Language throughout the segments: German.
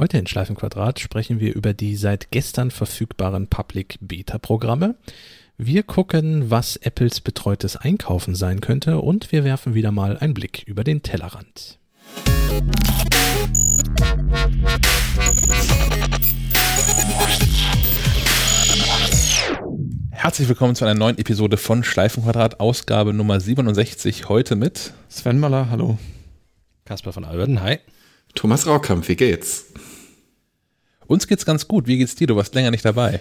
Heute in Schleifenquadrat sprechen wir über die seit gestern verfügbaren Public Beta Programme. Wir gucken, was Apples betreutes Einkaufen sein könnte und wir werfen wieder mal einen Blick über den Tellerrand. Herzlich willkommen zu einer neuen Episode von Schleifenquadrat, Ausgabe Nummer 67. Heute mit Sven Maller, hallo. Kasper von Alberten, hi. Thomas Raukamp, wie geht's? Uns geht's ganz gut. Wie geht's dir? Du warst länger nicht dabei.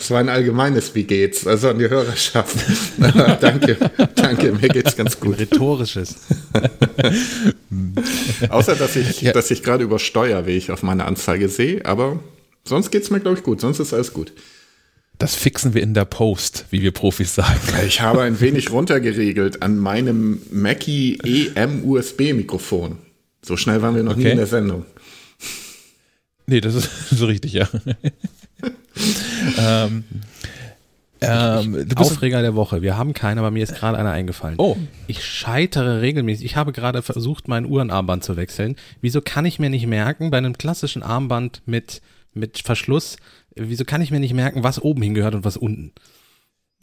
Es war ein allgemeines Wie geht's, also an die Hörerschaft. danke, danke, mir geht's ganz gut. Rhetorisches. Außer, dass ich, ja. dass ich gerade übersteuere, wie ich auf meiner Anzeige sehe, aber sonst geht's mir, glaube ich, gut. Sonst ist alles gut. Das fixen wir in der Post, wie wir Profis sagen. Ich habe ein wenig runtergeregelt an meinem Mackie EM USB Mikrofon. So schnell waren wir noch okay. nie in der Sendung. Nee, das ist so richtig, ja. ähm, ähm, Aufreger der Woche. Wir haben keinen, aber mir ist gerade einer eingefallen. Oh. Ich scheitere regelmäßig. Ich habe gerade versucht, mein Uhrenarmband zu wechseln. Wieso kann ich mir nicht merken, bei einem klassischen Armband mit, mit Verschluss, wieso kann ich mir nicht merken, was oben hingehört und was unten?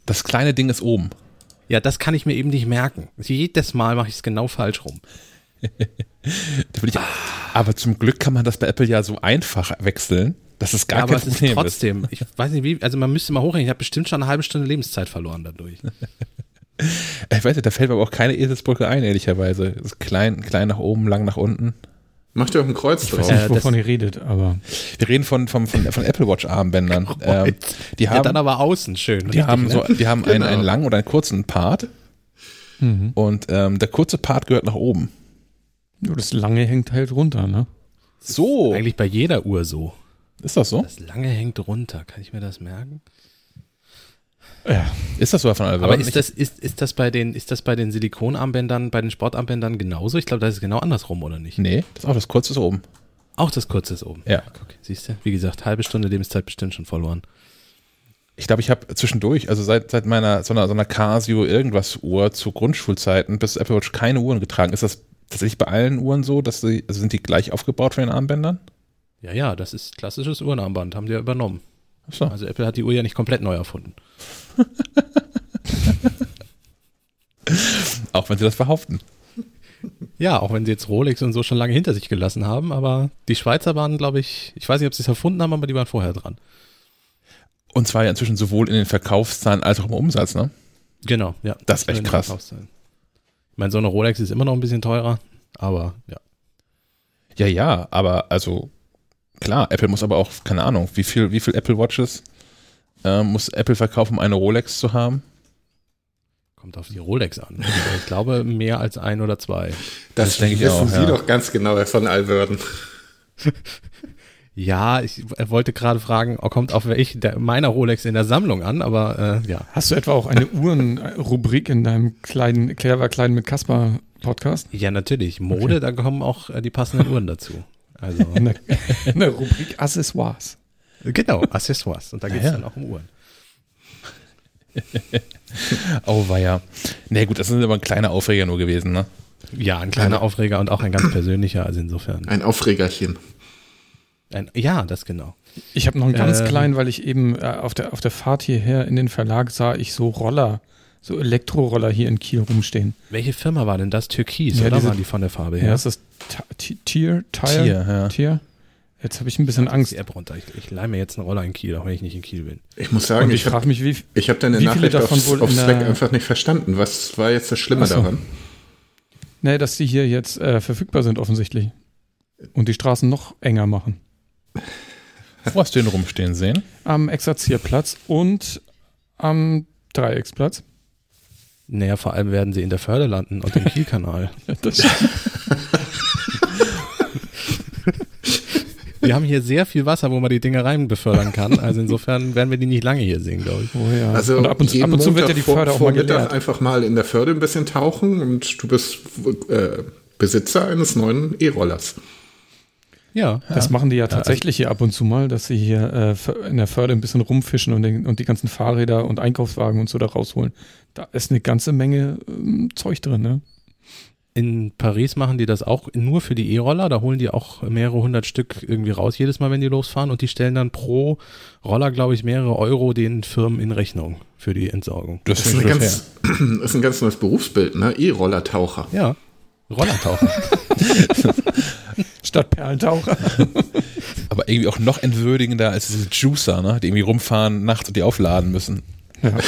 Das kleine Ding ist oben. Ja, das kann ich mir eben nicht merken. Jedes Mal mache ich es genau falsch rum. Aber zum Glück kann man das bei Apple ja so einfach wechseln. Das ist gar ja, kein aber Problem. Aber trotzdem, ich weiß nicht wie, also man müsste mal hochrechnen, ich habe bestimmt schon eine halbe Stunde Lebenszeit verloren dadurch. ich weiß nicht, da fällt mir aber auch keine Eselsbrücke ein, ehrlicherweise. Das ist klein, klein nach oben, lang nach unten. Macht ihr auch ein Kreuz ich drauf? Ich weiß nicht, wovon ihr redet, aber. Wir reden von, von, von, von Apple Watch Armbändern. Ähm, die haben, ja, dann aber außen schön. Die haben, so, die haben genau. einen, einen langen oder einen kurzen Part. Mhm. Und ähm, der kurze Part gehört nach oben. Ja, das lange hängt halt runter, ne? So. Eigentlich bei jeder Uhr so. Ist das so? Das lange hängt runter. Kann ich mir das merken? Ja. Ist das so von Albert? Aber ist das, ist, ist, das bei den, ist das bei den Silikonarmbändern, bei den Sportarmbändern genauso? Ich glaube, das ist genau andersrum, oder nicht? Nee, das ist auch das kurze ist oben. Auch das kurze ist oben. Ja. Okay, siehst du? Wie gesagt, halbe Stunde Lebenszeit bestimmt schon verloren. Ich glaube, ich habe zwischendurch, also seit, seit meiner so einer, so einer Casio irgendwas Uhr zu Grundschulzeiten bis Apple Watch keine Uhren getragen. Ist das tatsächlich bei allen Uhren so, dass sie, also sind die gleich aufgebaut von den Armbändern? Ja, ja, das ist klassisches Uhrenarmband, haben die ja übernommen. So. Also Apple hat die Uhr ja nicht komplett neu erfunden. auch wenn sie das behaupten. Ja, auch wenn sie jetzt Rolex und so schon lange hinter sich gelassen haben, aber die Schweizer waren, glaube ich, ich weiß nicht, ob sie es erfunden haben, aber die waren vorher dran. Und zwar ja inzwischen sowohl in den Verkaufszahlen als auch im Umsatz, ne? Genau, ja. Das ist echt krass. Ich meine, so eine Rolex ist immer noch ein bisschen teurer, aber ja. Ja, ja, aber also klar, Apple muss aber auch, keine Ahnung, wie viel, wie viel Apple Watches äh, muss Apple verkaufen, um eine Rolex zu haben? Kommt auf die Rolex an. Ich glaube, mehr als ein oder zwei. Das, das denke ich wissen auch, Sie ja. doch ganz genau, Herr von Alverden. ja, ich wollte gerade fragen, oh, kommt auf welche meiner Rolex in der Sammlung an, aber äh, ja. Hast du etwa auch eine Uhrenrubrik in deinem kleinen, clever kleinen mit Kasper Podcast? Ja, natürlich. Mode, okay. da kommen auch äh, die passenden Uhren dazu. Also eine, eine Rubrik Accessoires. Genau, Accessoires. Und da geht es ja, dann auch um Uhren. oh, war ja. Nee, gut, das ist aber ein kleiner Aufreger nur gewesen, ne? Ja, ein kleiner Aufreger und auch ein ganz persönlicher, also insofern. Ein Aufregerchen. Ein, ja, das genau. Ich habe noch einen ganz ähm, kleinen, weil ich eben äh, auf, der, auf der Fahrt hierher in den Verlag sah ich so Roller, so Elektroroller hier in Kiel rumstehen. Welche Firma war denn das? Türkis, ja, oder diese, waren die von der Farbe her? Ja, das ist Tier, Tier, ja. Tier. Jetzt habe ich ein bisschen Angst. Die App runter. Ich, ich leih mir jetzt eine Roller in Kiel, auch wenn ich nicht in Kiel bin. Ich muss sagen, Und ich, ich frage mich, wie Ich habe deine Nachricht aufs, auf Slack einfach nicht verstanden. Was war jetzt das Schlimme so. daran? Nee, dass die hier jetzt äh, verfügbar sind offensichtlich. Und die Straßen noch enger machen. Wo hast du den rumstehen sehen? Am Exerzierplatz und am Dreiecksplatz. Naja, vor allem werden sie in der Förde landen und im Kielkanal. wir haben hier sehr viel Wasser, wo man die Dinge rein befördern kann. Also insofern werden wir die nicht lange hier sehen, glaube ich. Oh ja. Also und ab und, ab und zu wird ja die Förde auch mal Mittag einfach mal in der Förde ein bisschen tauchen und du bist äh, Besitzer eines neuen E-Rollers. Ja, das ja. machen die ja tatsächlich ja, also hier ab und zu mal, dass sie hier äh, in der Förde ein bisschen rumfischen und, den, und die ganzen Fahrräder und Einkaufswagen und so da rausholen. Da ist eine ganze Menge ähm, Zeug drin, ne? In Paris machen die das auch nur für die E-Roller. Da holen die auch mehrere hundert Stück irgendwie raus jedes Mal, wenn die losfahren. Und die stellen dann pro Roller, glaube ich, mehrere Euro den Firmen in Rechnung für die Entsorgung. Das, das ist, ganz, ist, ein ganz neues Berufsbild, ne? E-Rollertaucher. Ja, Rollertaucher. Statt Perlentaucher. Aber irgendwie auch noch entwürdigender als diese Juicer, ne? die irgendwie rumfahren nachts und die aufladen müssen. Ja.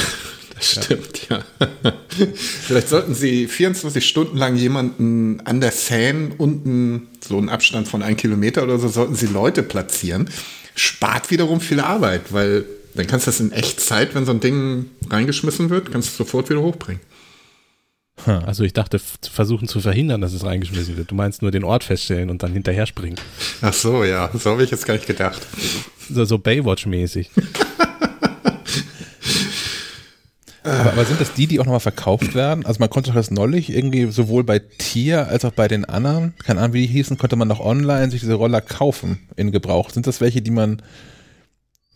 Das stimmt, ja. Vielleicht sollten Sie 24 Stunden lang jemanden an der Seine unten, so einen Abstand von einem Kilometer oder so, sollten Sie Leute platzieren. Spart wiederum viel Arbeit, weil dann kannst du das in Echtzeit, wenn so ein Ding reingeschmissen wird, kannst du sofort wieder hochbringen. Also ich dachte, versuchen zu verhindern, dass es reingeschmissen wird. Du meinst nur den Ort feststellen und dann hinterher springen. Ach so, ja, so habe ich jetzt gar nicht gedacht. So, so Baywatch-mäßig. aber, aber, sind das die, die auch nochmal verkauft werden? Also man konnte doch das neulich irgendwie sowohl bei Tier als auch bei den anderen, keine Ahnung wie die hießen, konnte man noch online sich diese Roller kaufen in Gebrauch. Sind das welche, die man,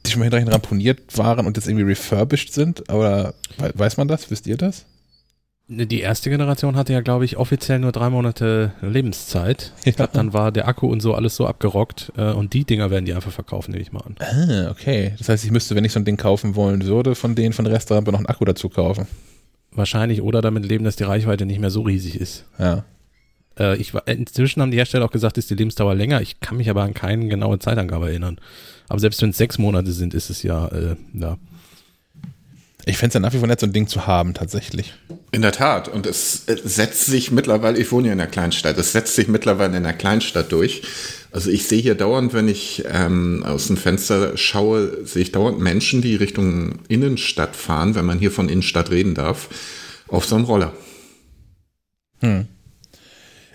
die schon mal hinterher ramponiert waren und jetzt irgendwie refurbished sind? Aber weiß man das? Wisst ihr das? Die erste Generation hatte ja, glaube ich, offiziell nur drei Monate Lebenszeit. Ich glaube, dann war der Akku und so alles so abgerockt äh, und die Dinger werden die einfach verkaufen, nehme ich mal an. Ah, okay. Das heißt, ich müsste, wenn ich so ein Ding kaufen wollen würde, von denen von Restaurant noch einen Akku dazu kaufen. Wahrscheinlich oder damit leben, dass die Reichweite nicht mehr so riesig ist. Ja. Äh, ich, inzwischen haben die Hersteller auch gesagt, ist die Lebensdauer länger. Ich kann mich aber an keine genaue Zeitangabe erinnern. Aber selbst wenn es sechs Monate sind, ist es ja, äh, ja ich fände es ja nach wie vor nett, so ein Ding zu haben, tatsächlich. In der Tat. Und es setzt sich mittlerweile, ich wohne ja in einer Kleinstadt, es setzt sich mittlerweile in einer Kleinstadt durch. Also ich sehe hier dauernd, wenn ich ähm, aus dem Fenster schaue, sehe ich dauernd Menschen, die Richtung Innenstadt fahren, wenn man hier von Innenstadt reden darf, auf so einem Roller. Hm.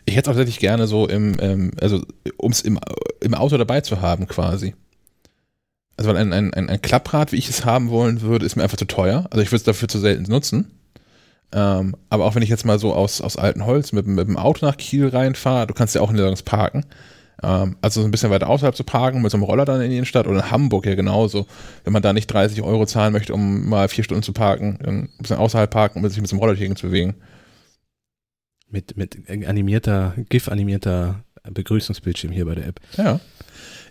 Ich hätte es auch tatsächlich gerne so im, ähm, also um es im, im Auto dabei zu haben quasi. Also weil ein, ein, ein Klapprad, wie ich es haben wollen würde, ist mir einfach zu teuer. Also ich würde es dafür zu selten nutzen. Ähm, aber auch wenn ich jetzt mal so aus, aus altem Holz mit, mit dem Auto nach Kiel reinfahre, du kannst ja auch in nirgends parken. Ähm, also so ein bisschen weiter außerhalb zu parken, mit so einem Roller dann in die Innenstadt oder in Hamburg ja genauso. Wenn man da nicht 30 Euro zahlen möchte, um mal vier Stunden zu parken, ein bisschen außerhalb parken, um sich mit so einem Roller zu bewegen. Mit, mit animierter, GIF-animierter Begrüßungsbildschirm hier bei der App. Ja.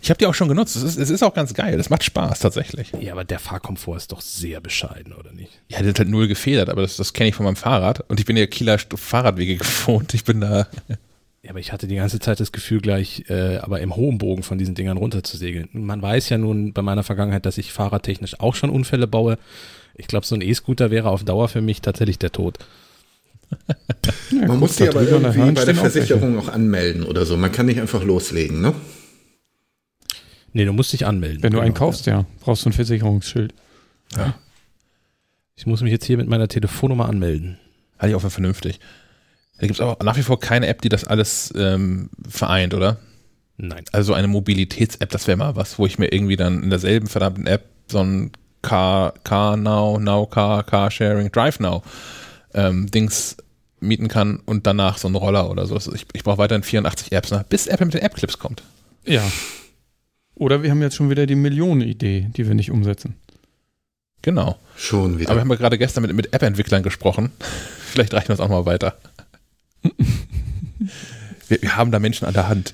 Ich habe die auch schon genutzt. Es ist, es ist auch ganz geil. Es macht Spaß tatsächlich. Ja, aber der Fahrkomfort ist doch sehr bescheiden, oder nicht? Ja, der hat halt null gefedert, aber das, das kenne ich von meinem Fahrrad. Und ich bin ja Kieler Fahrradwege gewohnt. Ich bin da. Ja, aber ich hatte die ganze Zeit das Gefühl, gleich äh, aber im hohen Bogen von diesen Dingern runterzusegeln. Man weiß ja nun bei meiner Vergangenheit, dass ich fahrradtechnisch auch schon Unfälle baue. Ich glaube, so ein E-Scooter wäre auf Dauer für mich tatsächlich der Tod. Ja, Man muss die aber irgendwie bei der Versicherung auch anmelden oder so. Man kann nicht einfach loslegen, ne? Nee, du musst dich anmelden. Wenn du einen genau, kaufst, ja. Brauchst du ein Versicherungsschild. Ja. Ich muss mich jetzt hier mit meiner Telefonnummer anmelden. Halte ich auch für vernünftig. Da gibt es aber nach wie vor keine App, die das alles ähm, vereint, oder? Nein. Also eine Mobilitäts-App, das wäre mal was, wo ich mir irgendwie dann in derselben verdammten App so ein Car, Car Now, Now Car, Car Sharing, Drive Now ähm, Dings mieten kann und danach so einen Roller oder so. Ich, ich brauche weiterhin 84 Apps, ne? bis Apple mit den App-Clips kommt. Ja, oder wir haben jetzt schon wieder die Millionen-Idee, die wir nicht umsetzen. Genau. Schon wieder. Aber wir haben ja gerade gestern mit, mit App-Entwicklern gesprochen. Vielleicht reichen wir uns auch mal weiter. wir, wir, haben da Menschen an der Hand.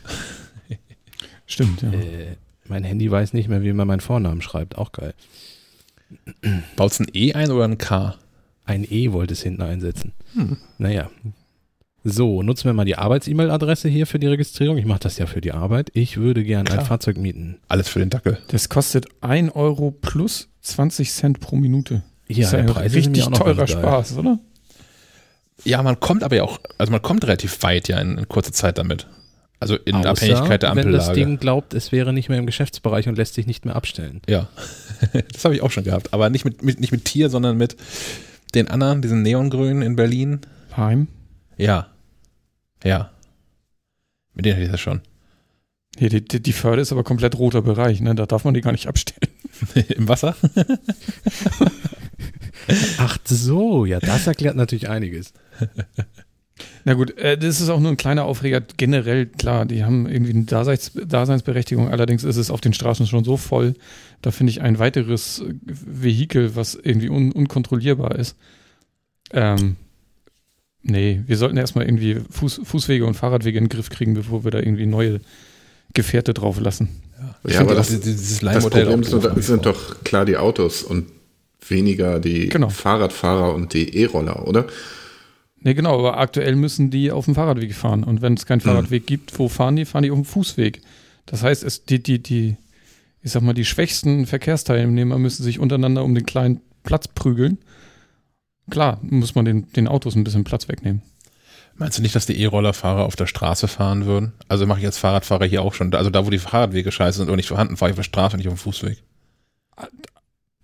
Stimmt, ja. Äh, mein Handy weiß nicht mehr, wie man meinen Vornamen schreibt. Auch geil. Baut es ein E ein oder ein K? Ein E wollte es hinten einsetzen. Hm. Naja, so, nutzen wir mal die Arbeits-E-Mail-Adresse hier für die Registrierung. Ich mache das ja für die Arbeit. Ich würde gerne ein Fahrzeug mieten. Alles für den Dackel. Das kostet 1 Euro plus 20 Cent pro Minute. Ja, das ist ein richtig teurer Spaß, oder? Ja, man kommt aber ja auch, also man kommt relativ weit ja in, in kurzer Zeit damit. Also in Außer, Abhängigkeit der Ampellage. wenn das Ding glaubt, es wäre nicht mehr im Geschäftsbereich und lässt sich nicht mehr abstellen. Ja, das habe ich auch schon gehabt. Aber nicht mit, mit, nicht mit Tier, sondern mit den anderen, diesen Neongrünen in Berlin. Heim? Ja. Ja. Mit denen hätte ich das schon. Hier, die, die, die Förde ist aber komplett roter Bereich, ne? Da darf man die gar nicht abstellen. Im Wasser? Ach so, ja, das erklärt natürlich einiges. Na gut, äh, das ist auch nur ein kleiner Aufreger. Generell, klar, die haben irgendwie eine Daseins Daseinsberechtigung. Allerdings ist es auf den Straßen schon so voll. Da finde ich ein weiteres Vehikel, was irgendwie un unkontrollierbar ist. Ähm, Nee, wir sollten erstmal irgendwie Fuß, Fußwege und Fahrradwege in den Griff kriegen, bevor wir da irgendwie neue Gefährte drauf lassen. Ich Ja, finde aber auch das- dieses Das Problem sind, wie sind doch klar die Autos und weniger die Genau. Fahrradfahrer und die E-Roller, oder? Nee, genau, aber aktuell müssen die auf dem Fahrradweg fahren. Und wenn es keinen Fahrradweg gibt, wo fahren die? Fahren die auf dem Fußweg. Das heißt, es, die, die, die, ich sag mal, die schwächsten Verkehrsteilnehmer müssen sich untereinander um den kleinen Platz prügeln. Klar, muss man den, den Autos ein bisschen Platz wegnehmen. Meinst du nicht, dass die E-Rollerfahrer auf der Straße fahren würden? Also mache ich als Fahrradfahrer hier auch schon. Also da, wo die Fahrradwege scheiße sind und nicht vorhanden, fahre ich auf der Straße und nicht auf dem Fußweg.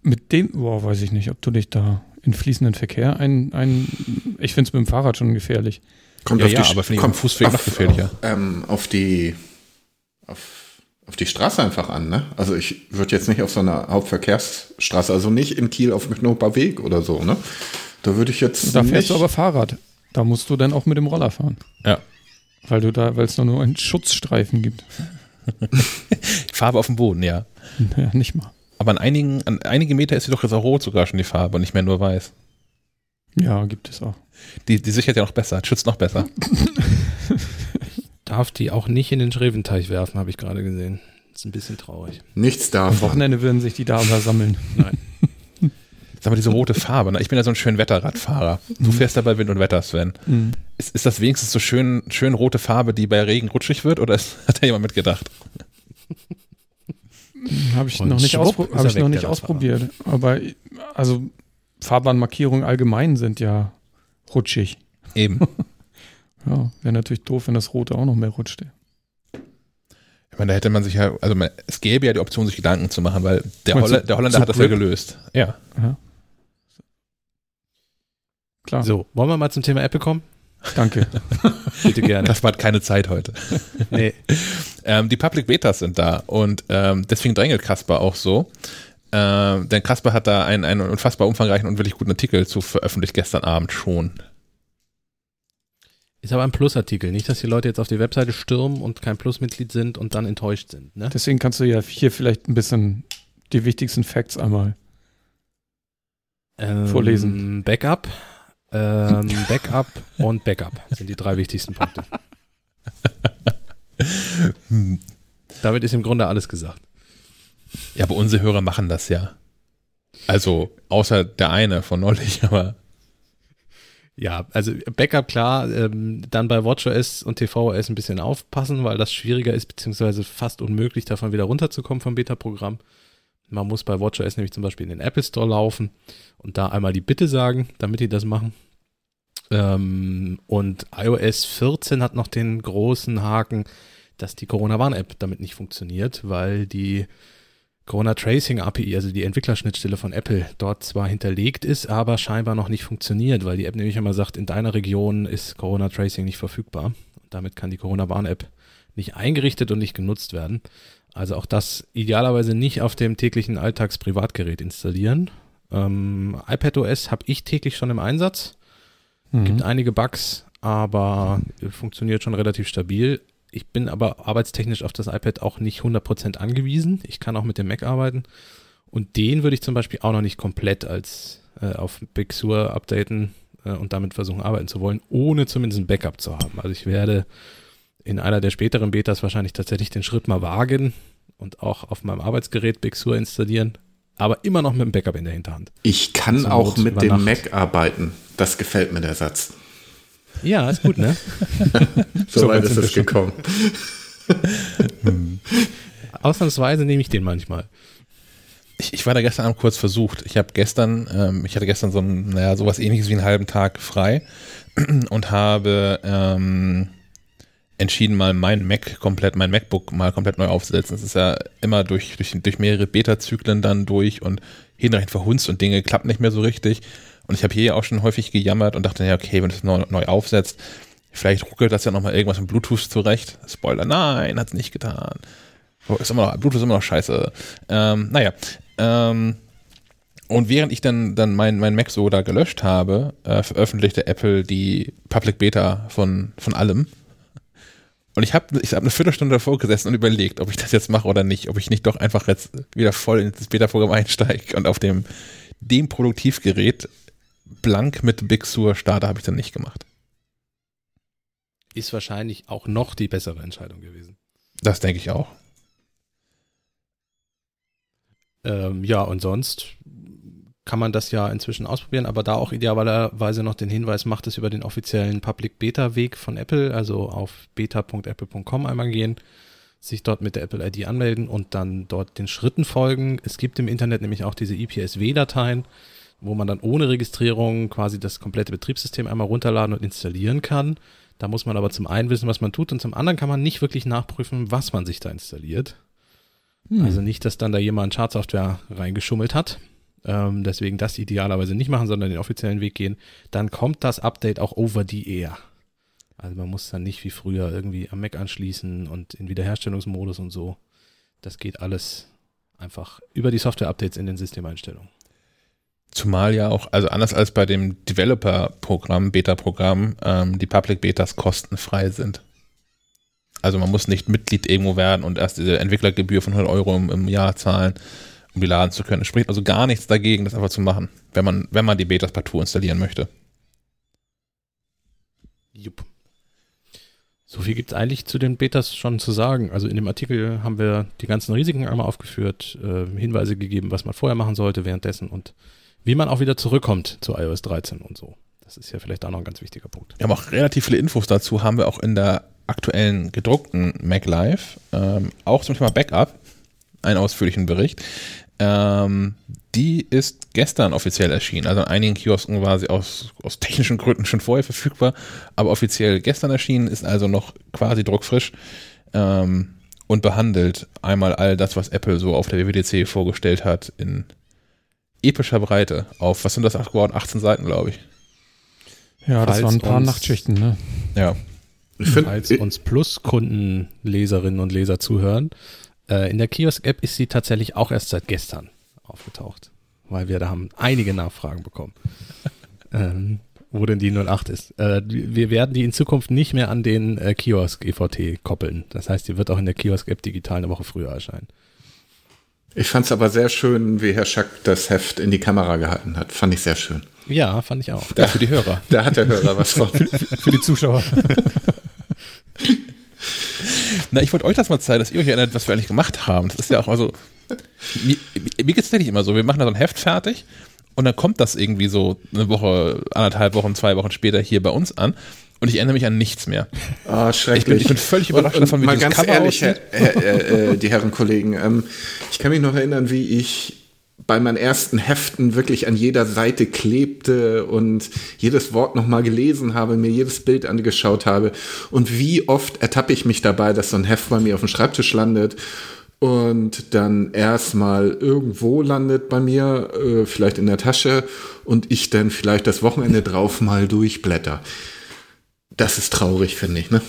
Mit dem, boah, weiß ich nicht, ob du dich da in fließenden Verkehr ein, ein ich finde es mit dem Fahrrad schon gefährlich. Kommt Ja, auf ja, die, aber finde ich kommt auf dem Fußweg noch auf, gefährlicher. Auf, ähm, auf die auf, auf die Straße einfach an, ne? Also ich würde jetzt nicht auf so einer Hauptverkehrsstraße, also nicht in Kiel auf dem Knoper Weg oder so, ne? Da würde ich jetzt Da nicht, fährst du aber Fahrrad. Da musst du dann auch mit dem Roller fahren. Ja. Weil du da, weil es da nur einen Schutzstreifen gibt. Farbe auf dem Boden, ja. Ja, nicht mal. Aber an einigen, an einige Meter ist sie doch jetzt auch rot sogar schon die Farbe und nicht mehr nur weiß. Ja, gibt es auch. Die, die sichert ja noch besser, schützt noch besser. Darf die auch nicht in den Schreventeich werfen, habe ich gerade gesehen. Das ist ein bisschen traurig. nichts Am davon. Wochenende würden sich die da aber sammeln. Sag mal, diese rote Farbe. Ne? Ich bin ja so ein schön Wetterradfahrer. Du fährst dabei Wind und Wetter, Sven. Mhm. Ist, ist das wenigstens so schön, schön rote Farbe, die bei Regen rutschig wird oder ist, hat da jemand mitgedacht? Habe ich Und noch nicht, hab ich noch weg, nicht der ausprobiert. Aber also Fahrbahnmarkierungen allgemein sind ja rutschig. Eben. Ja, wäre natürlich doof, wenn das Rote auch noch mehr rutscht. Ich meine, da hätte man sich ja, also man, es gäbe ja die Option, sich Gedanken zu machen, weil der, Holla, der Holländer hat das ja Grip? gelöst. Ja. Ja. Klar, So, wollen wir mal zum Thema Apple kommen? danke. Bitte gerne. Das war keine Zeit heute. nee. Ähm, die Public Betas sind da und ähm, deswegen drängelt Kasper auch so. Ähm, denn Kasper hat da einen, einen unfassbar umfangreichen und wirklich guten Artikel zu veröffentlicht gestern Abend schon. Ist aber ein Plusartikel. Nicht, dass die Leute jetzt auf die Webseite stürmen und kein Plusmitglied sind und dann enttäuscht sind. Ne? Deswegen kannst du ja hier vielleicht ein bisschen die wichtigsten Facts einmal. Ähm, vorlesen. Backup, ähm, Backup und Backup sind die drei wichtigsten Punkte. Hm. Damit ist im Grunde alles gesagt. Ja, aber unsere Hörer machen das ja. Also, außer der eine von neulich, aber Ja, also Backup klar, ähm, dann bei WatchOS und tvOS ein bisschen aufpassen, weil das schwieriger ist, beziehungsweise fast unmöglich, davon wieder runterzukommen vom Beta-Programm. Man muss bei WatchOS nämlich zum Beispiel in den Apple Store laufen und da einmal die Bitte sagen, damit die das machen. Ähm, und iOS 14 hat noch den großen Haken, dass die Corona-Warn-App damit nicht funktioniert, weil die Corona Tracing API, also die Entwicklerschnittstelle von Apple, dort zwar hinterlegt ist, aber scheinbar noch nicht funktioniert, weil die App nämlich immer sagt, in deiner Region ist Corona Tracing nicht verfügbar. Und damit kann die Corona Warn App nicht eingerichtet und nicht genutzt werden. Also auch das idealerweise nicht auf dem täglichen Alltagsprivatgerät installieren. Ähm, iPadOS habe ich täglich schon im Einsatz. Gibt Mhm. einige Bugs, aber funktioniert schon relativ stabil. Ich bin aber arbeitstechnisch auf das iPad auch nicht 100% angewiesen. Ich kann auch mit dem Mac arbeiten. Und den würde ich zum Beispiel auch noch nicht komplett als äh, auf Big Sur updaten äh, und damit versuchen arbeiten zu wollen, ohne zumindest ein Backup zu haben. Also ich werde in einer der späteren Betas wahrscheinlich tatsächlich den Schritt mal wagen und auch auf meinem Arbeitsgerät Big Sur installieren, aber immer noch mit einem Backup in der Hinterhand. Ich kann Zur auch mit dem. Mac arbeiten. Das gefällt mir, der Satz. Ja, ist gut, ne? So, So weit ist es gekommen. Ausnahmsweise nehme ich den manchmal. ich, ich war da gestern Abend kurz versucht. Ich habe gestern, ähm, ich hatte gestern so ein, naja, sowas ähnliches wie einen halben Tag frei und habe ähm, entschieden, mal mein Mac komplett, mein MacBook mal komplett neu aufzusetzen. Das ist ja immer durch, durch, durch mehrere Beta-Zyklen dann durch und hinreichend verhunzt und Dinge klappt nicht mehr so richtig. Und ich habe hier auch schon häufig gejammert und dachte, ja, okay, wenn du es neu, neu aufsetzt, vielleicht ruckelt das ja nochmal irgendwas mit Bluetooth zurecht. Spoiler, nein, hat's nicht getan. Oh, ist immer noch, Bluetooth ist immer noch scheiße. Ähm, naja, ähm, und während ich dann, dann mein, mein Mac so da gelöscht habe, äh, veröffentlichte Apple die Public Beta von, von allem. Und ich habe ich hab eine Viertelstunde davor gesessen und überlegt, ob ich das jetzt mache oder nicht, ob ich nicht doch einfach jetzt wieder voll ins Beta-Programm einsteige und auf dem, dem Produktivgerät blank mit Big Sur starte, habe ich dann nicht gemacht. ist wahrscheinlich auch noch die bessere Entscheidung gewesen. Das denke ich auch. Ähm, ja, und sonst kann man das ja inzwischen ausprobieren, aber da auch idealerweise noch den Hinweis, macht es über den offiziellen Public Beta Weg von Apple, also auf beta.apple.com einmal gehen, sich dort mit der Apple ID anmelden und dann dort den Schritten folgen. Es gibt im Internet nämlich auch diese IPSW-Dateien, wo man dann ohne Registrierung quasi das komplette Betriebssystem einmal runterladen und installieren kann. Da muss man aber zum einen wissen, was man tut und zum anderen kann man nicht wirklich nachprüfen, was man sich da installiert. Hm. Also nicht, dass dann da jemand Schadsoftware reingeschummelt hat. Ähm, deswegen das idealerweise nicht machen, sondern den offiziellen Weg gehen. Dann kommt das Update auch over the air. Also man muss dann nicht wie früher irgendwie am Mac anschließen und in Wiederherstellungsmodus und so. Das geht alles einfach über die Software-Updates in den Systemeinstellungen. Zumal ja auch, also anders als bei dem Developer-Programm, Beta-Programm, ähm, die Public Betas kostenfrei sind. Also man muss nicht Mitglied irgendwo werden und erst diese Entwicklergebühr von 100 Euro im, im Jahr zahlen, um die laden zu können. Es spricht also gar nichts dagegen, das einfach zu machen, wenn man, wenn man die Betas partout installieren möchte. Jupp. So viel gibt es eigentlich zu den Betas schon zu sagen. Also in dem Artikel haben wir die ganzen Risiken einmal aufgeführt, äh, Hinweise gegeben, was man vorher machen sollte währenddessen und wie man auch wieder zurückkommt zu iOS 13 und so. Das ist ja vielleicht auch noch ein ganz wichtiger Punkt. Wir haben auch relativ viele Infos dazu, haben wir auch in der aktuellen gedruckten Mac Live, ähm, auch zum Thema Backup, einen ausführlichen Bericht. Ähm, die ist gestern offiziell erschienen. Also an einigen Kiosken war sie aus, aus technischen Gründen schon vorher verfügbar, aber offiziell gestern erschienen, ist also noch quasi druckfrisch ähm, und behandelt einmal all das, was Apple so auf der WWDC vorgestellt hat, in epischer Breite auf, was sind das geworden? 18 Seiten, glaube ich. Ja, das waren ein paar Nachtschichten, ne? Ja. Ich find, Als uns Plus-Kunden, Leserinnen und Leser zuhören, äh, in der Kiosk-App ist sie tatsächlich auch erst seit gestern aufgetaucht, weil wir da haben einige Nachfragen bekommen, ähm, wo denn die 08 ist. Äh, wir werden die in Zukunft nicht mehr an den äh, Kiosk EVT koppeln. Das heißt, die wird auch in der Kiosk-App digital eine Woche früher erscheinen. Ich fand es aber sehr schön, wie Herr Schack das Heft in die Kamera gehalten hat. Fand ich sehr schön. Ja, fand ich auch. Da, für die Hörer. Da hat der Hörer was von. für, die Zuschauer. Na, ich wollte euch das mal zeigen, dass ihr euch erinnert, was wir eigentlich gemacht haben. Das ist ja auch mal so. Mir, mir geht es tatsächlich immer so. Wir machen da so ein Heft fertig und dann kommt das irgendwie so eine Woche, anderthalb Wochen, zwei Wochen später hier bei uns an und ich erinnere mich an nichts mehr. Oh, schrecklich. Ich bin, ich bin völlig überrascht und, und davon, wie mal ganz Cover ehrlich, Herr, äh, äh, die Herren Kollegen, ähm, ich kann mich noch erinnern, wie ich bei meinen ersten Heften wirklich an jeder Seite klebte und jedes Wort nochmal gelesen habe, mir jedes Bild angeschaut habe. Und wie oft ertappe ich mich dabei, dass so ein Heft bei mir auf dem Schreibtisch landet und dann erstmal irgendwo landet bei mir, äh, vielleicht in der Tasche und ich dann vielleicht das Wochenende drauf mal durchblätter. Das ist traurig, finde ich, ne?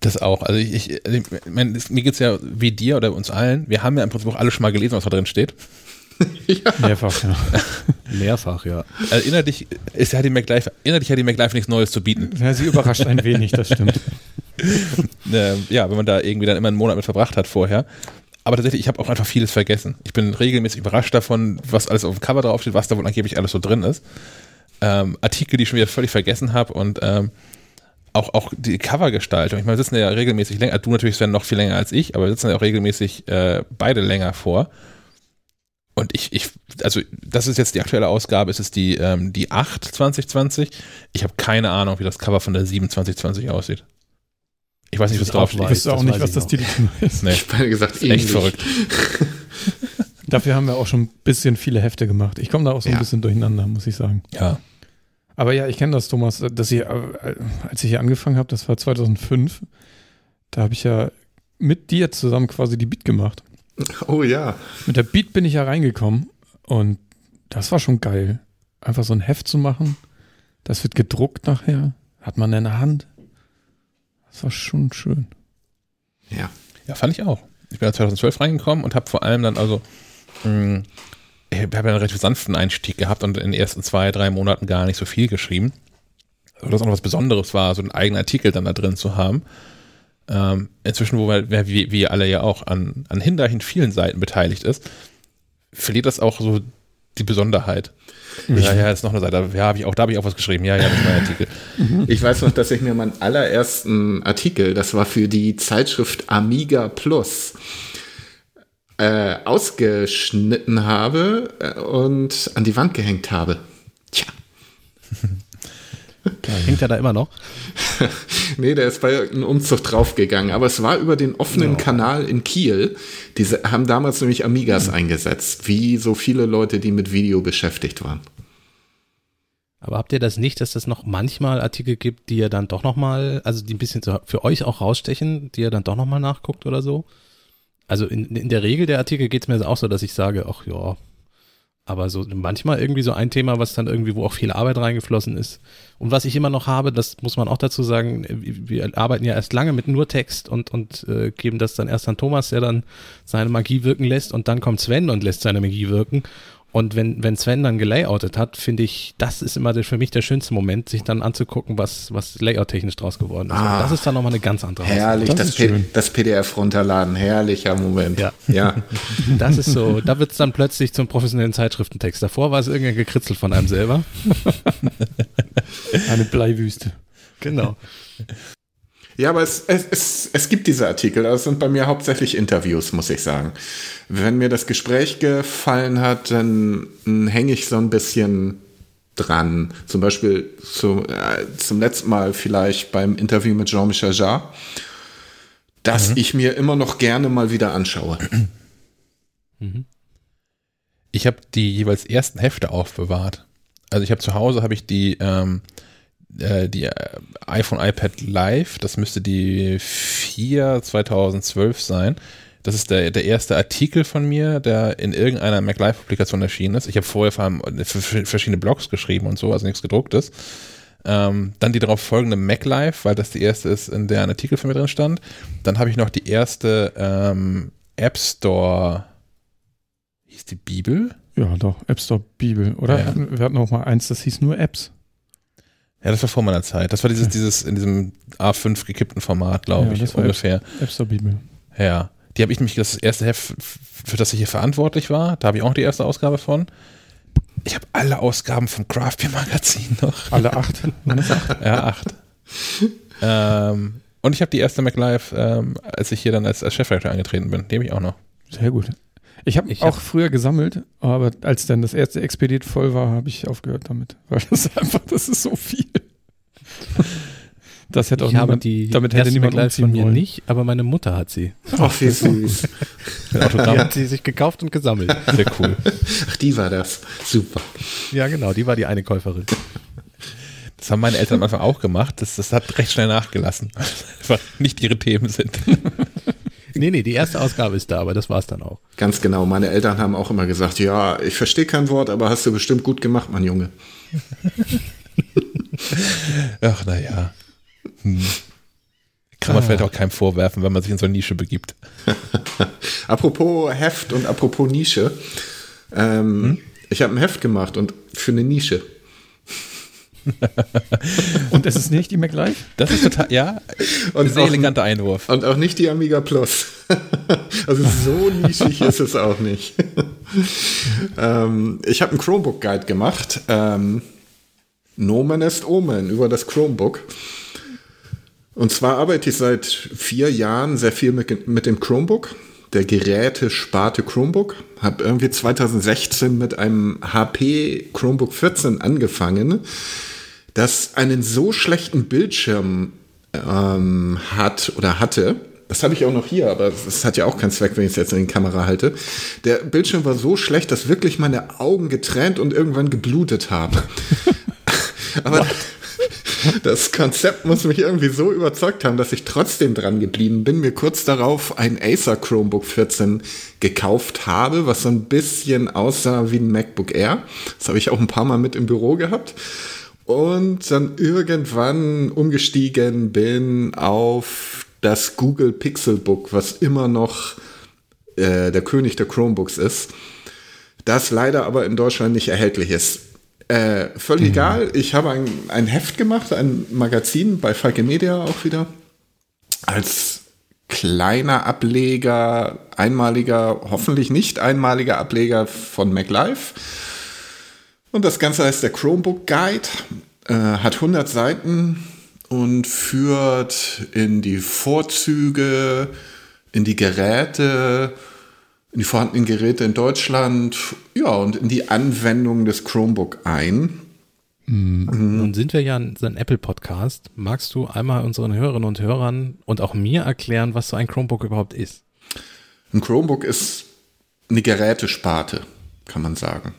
Das auch. Also ich, ich, also ich mein, mir geht's ja wie dir oder uns allen. Wir haben ja im Prinzip auch alle schon mal gelesen, was da drin steht. ja. Mehrfach, ja. Mehrfach, ja. Also innerlich ist ja die MacLife, innerlich hat die MacLife nichts Neues zu bieten. Ja, sie überrascht ein wenig, das stimmt. Ähm, ja, wenn man da irgendwie dann immer einen Monat mit verbracht hat vorher. Aber tatsächlich, ich habe auch einfach vieles vergessen. Ich bin regelmäßig überrascht davon, was alles auf dem Cover draufsteht, was da wohl angeblich alles so drin ist. Ähm, Artikel, die ich schon wieder völlig vergessen habe und ähm, auch, auch die Covergestaltung. Ich meine, wir sitzen ja regelmäßig länger, du natürlich Sven noch viel länger als ich, aber wir sitzen ja auch regelmäßig äh, beide länger vor. Und ich, ich, also das ist jetzt die aktuelle Ausgabe, es ist die, ähm, die 8 2020. Ich habe keine Ahnung, wie das Cover von der 7 2020 aussieht. Ich weiß nicht, was drauf steht. Ich weiß auch nicht, was das Titel ist. Nee. Ich habe gesagt, echt verrückt. Dafür haben wir auch schon ein bisschen viele Hefte gemacht. Ich komme da auch so ein bisschen durcheinander, muss ich sagen. Ja. Aber ja, ich kenne das, Thomas, dass ich, äh, als ich hier angefangen habe, das war 2005, da habe ich ja mit dir zusammen quasi die Beat gemacht. Oh ja. Mit der Beat bin ich ja reingekommen und das war schon geil. Einfach so ein Heft zu machen, das wird gedruckt nachher, hat man in der Hand. Das war schon schön. Ja. Ja, fand ich auch. Ich bin 2012 reingekommen und habe vor allem dann also mh, hm, ich habe einen relativ sanften Einstieg gehabt und in den ersten zwei, drei Monaten gar nicht so viel geschrieben. Also das auch noch was Besonderes war, so einen eigenen Artikel dann da drin zu haben. Ähm, inzwischen, wo wir, wie wir alle ja auch an, an hinreichend vielen Seiten beteiligt ist, verliert das auch so die Besonderheit. Ja, ja, ist noch eine Seite. Ja, habe ich auch, da habe ich auch was geschrieben. Ja, ja, das ist mein Artikel. Ich weiß noch, dass ich mir meinen allerersten Artikel, das war für die Zeitschrift Amiga Plus, äh, ausgeschnitten habe äh, und an die Wand gehängt habe. Tja. Hängt er da immer noch? nee, der ist bei irgendeinem Umzug draufgegangen. Aber es war über den offenen Kanal in Kiel. Diese haben damals nämlich Amigas eingesetzt, wie so viele Leute, die mit Video beschäftigt waren. Aber habt ihr das nicht, dass es noch manchmal Artikel gibt, die ihr dann doch nochmal, also die ein bisschen für euch auch rausstechen, die ihr dann doch nochmal nachguckt oder so? Also in, in der Regel der Artikel geht es mir auch so, dass ich sage, ach ja, aber so manchmal irgendwie so ein Thema, was dann irgendwie, wo auch viel Arbeit reingeflossen ist. Und was ich immer noch habe, das muss man auch dazu sagen, wir arbeiten ja erst lange mit nur Text und, und äh, geben das dann erst an Thomas, der dann seine Magie wirken lässt und dann kommt Sven und lässt seine Magie wirken. Und wenn, wenn Sven dann gelayoutet hat, finde ich, das ist immer der, für mich der schönste Moment, sich dann anzugucken, was, was layout-technisch draus geworden ist. Ah, und das ist dann nochmal eine ganz andere Herrlich, Das das, P- das PDF runterladen. Herrlicher Moment. Ja. ja. Das ist so, da wird es dann plötzlich zum professionellen Zeitschriftentext. Davor war es irgendein Gekritzel von einem selber. Eine Bleiwüste. Genau. Ja, aber es, es, es, es gibt diese Artikel. Das sind bei mir hauptsächlich Interviews, muss ich sagen. Wenn mir das Gespräch gefallen hat, dann mm, hänge ich so ein bisschen dran. Zum Beispiel zu, äh, zum letzten Mal vielleicht beim Interview mit Jean-Michel Jarre, das ich mir immer noch gerne mal wieder anschaue. Ich habe die jeweils ersten Hefte aufbewahrt. Also ich habe zu Hause habe ich die ähm, äh, die äh, iPhone iPad Live, das müsste die 4 2012 sein. Das ist der, der erste Artikel von mir, der in irgendeiner Mac Live Publikation erschienen ist. Ich habe vorher vor allem für für verschiedene Blogs geschrieben und so, also nichts gedrucktes. Ähm, dann die darauf folgende Mac Live, weil das die erste ist, in der ein Artikel von mir drin stand. Dann habe ich noch die erste ähm, App Store, hieß die Bibel? Ja, doch, App Store Bibel. Oder Ja. wir hatten auch mal eins, das hieß nur Apps. Ja, das war vor meiner Zeit. Das war dieses, dieses in diesem A5 gekippten Format, glaube Ja, ich, das war ungefähr. App Store Bibel. Ja. Die habe ich nämlich, das erste Heft, für das ich hier verantwortlich war. Da habe ich auch die erste Ausgabe von. Ich habe alle Ausgaben vom Craft Beer Magazin noch. Alle acht. Ja, acht. ähm, und ich habe die erste MacLive, ähm, als ich hier dann als, als Chefredakteur angetreten bin. Die habe ich auch noch. Sehr gut. Ich habe auch hab- früher gesammelt, aber als dann das erste Expedit voll war, habe ich aufgehört damit. Weil das einfach, das ist so viel. Das hätte auch Ich habe niemand, die damit hätte niemand MacLive von umziehen mir wollen. nicht, aber meine Mutter hat sie. Ach, wie süß. Die hat sie sich gekauft und gesammelt. Sehr cool. Ach, die war das. Super. Ja, genau, die war die eine Käuferin. Das haben meine Eltern am Anfang auch gemacht. Das, das hat recht schnell nachgelassen. Weil nicht ihre Themen sind. Nee, nee, die erste Ausgabe ist da, aber das war's dann auch. Ganz genau. Meine Eltern haben auch immer gesagt, ja, ich verstehe kein Wort, aber hast du bestimmt gut gemacht, mein Junge. Ach, naja. Hm. Kann man vielleicht auch keinem vorwerfen, wenn man sich in so eine Nische begibt. Apropos Heft und apropos Nische. Ähm, Ich habe ein Heft gemacht und für eine Nische. Und es ist nicht die MacLive? Das ist total, ja, ein Und sehr auch- eleganter Einwurf. Und auch nicht die Amiga Plus. also so nischig ist es auch nicht. ähm, ich habe einen Chromebook Guide gemacht. Ähm, Nomen est Omen über das Chromebook. Und zwar arbeite ich seit vier Jahren sehr viel mit, mit dem Chromebook, der Gerätesparte Chromebook. Habe irgendwie 2016 mit einem HP Chromebook 14 angefangen, das einen so schlechten Bildschirm ähm, hat oder hatte. Das habe ich auch noch hier, aber es hat ja auch keinen Zweck, wenn ich es jetzt in die Kamera halte. Der Bildschirm war so schlecht, dass wirklich meine Augen getränt und irgendwann geblutet haben. aber das Konzept muss mich irgendwie so überzeugt haben, dass ich trotzdem dran geblieben bin, mir kurz darauf ein Acer Chromebook 14 gekauft habe, was so ein bisschen aussah wie ein MacBook Air. Das habe ich auch ein paar Mal mit im Büro gehabt. Und dann irgendwann umgestiegen bin auf das Google Pixelbook, was immer noch äh, der König der Chromebooks ist. Das leider aber in Deutschland nicht erhältlich ist. Äh, völlig egal, ich habe ein, ein Heft gemacht, ein Magazin bei Falke Media auch wieder. Als kleiner Ableger, einmaliger, hoffentlich nicht einmaliger Ableger von MacLive. Und das Ganze heißt der Chromebook Guide, äh, hat 100 Seiten und führt in die Vorzüge, in die Geräte, in die vorhandenen Geräte in Deutschland, ja, und in die Anwendung des Chromebook ein. Mhm. Nun sind wir ja ein, ein Apple-Podcast. Magst du einmal unseren Hörerinnen und Hörern und auch mir erklären, was so ein Chromebook überhaupt ist? Ein Chromebook ist eine Gerätesparte, kann man sagen.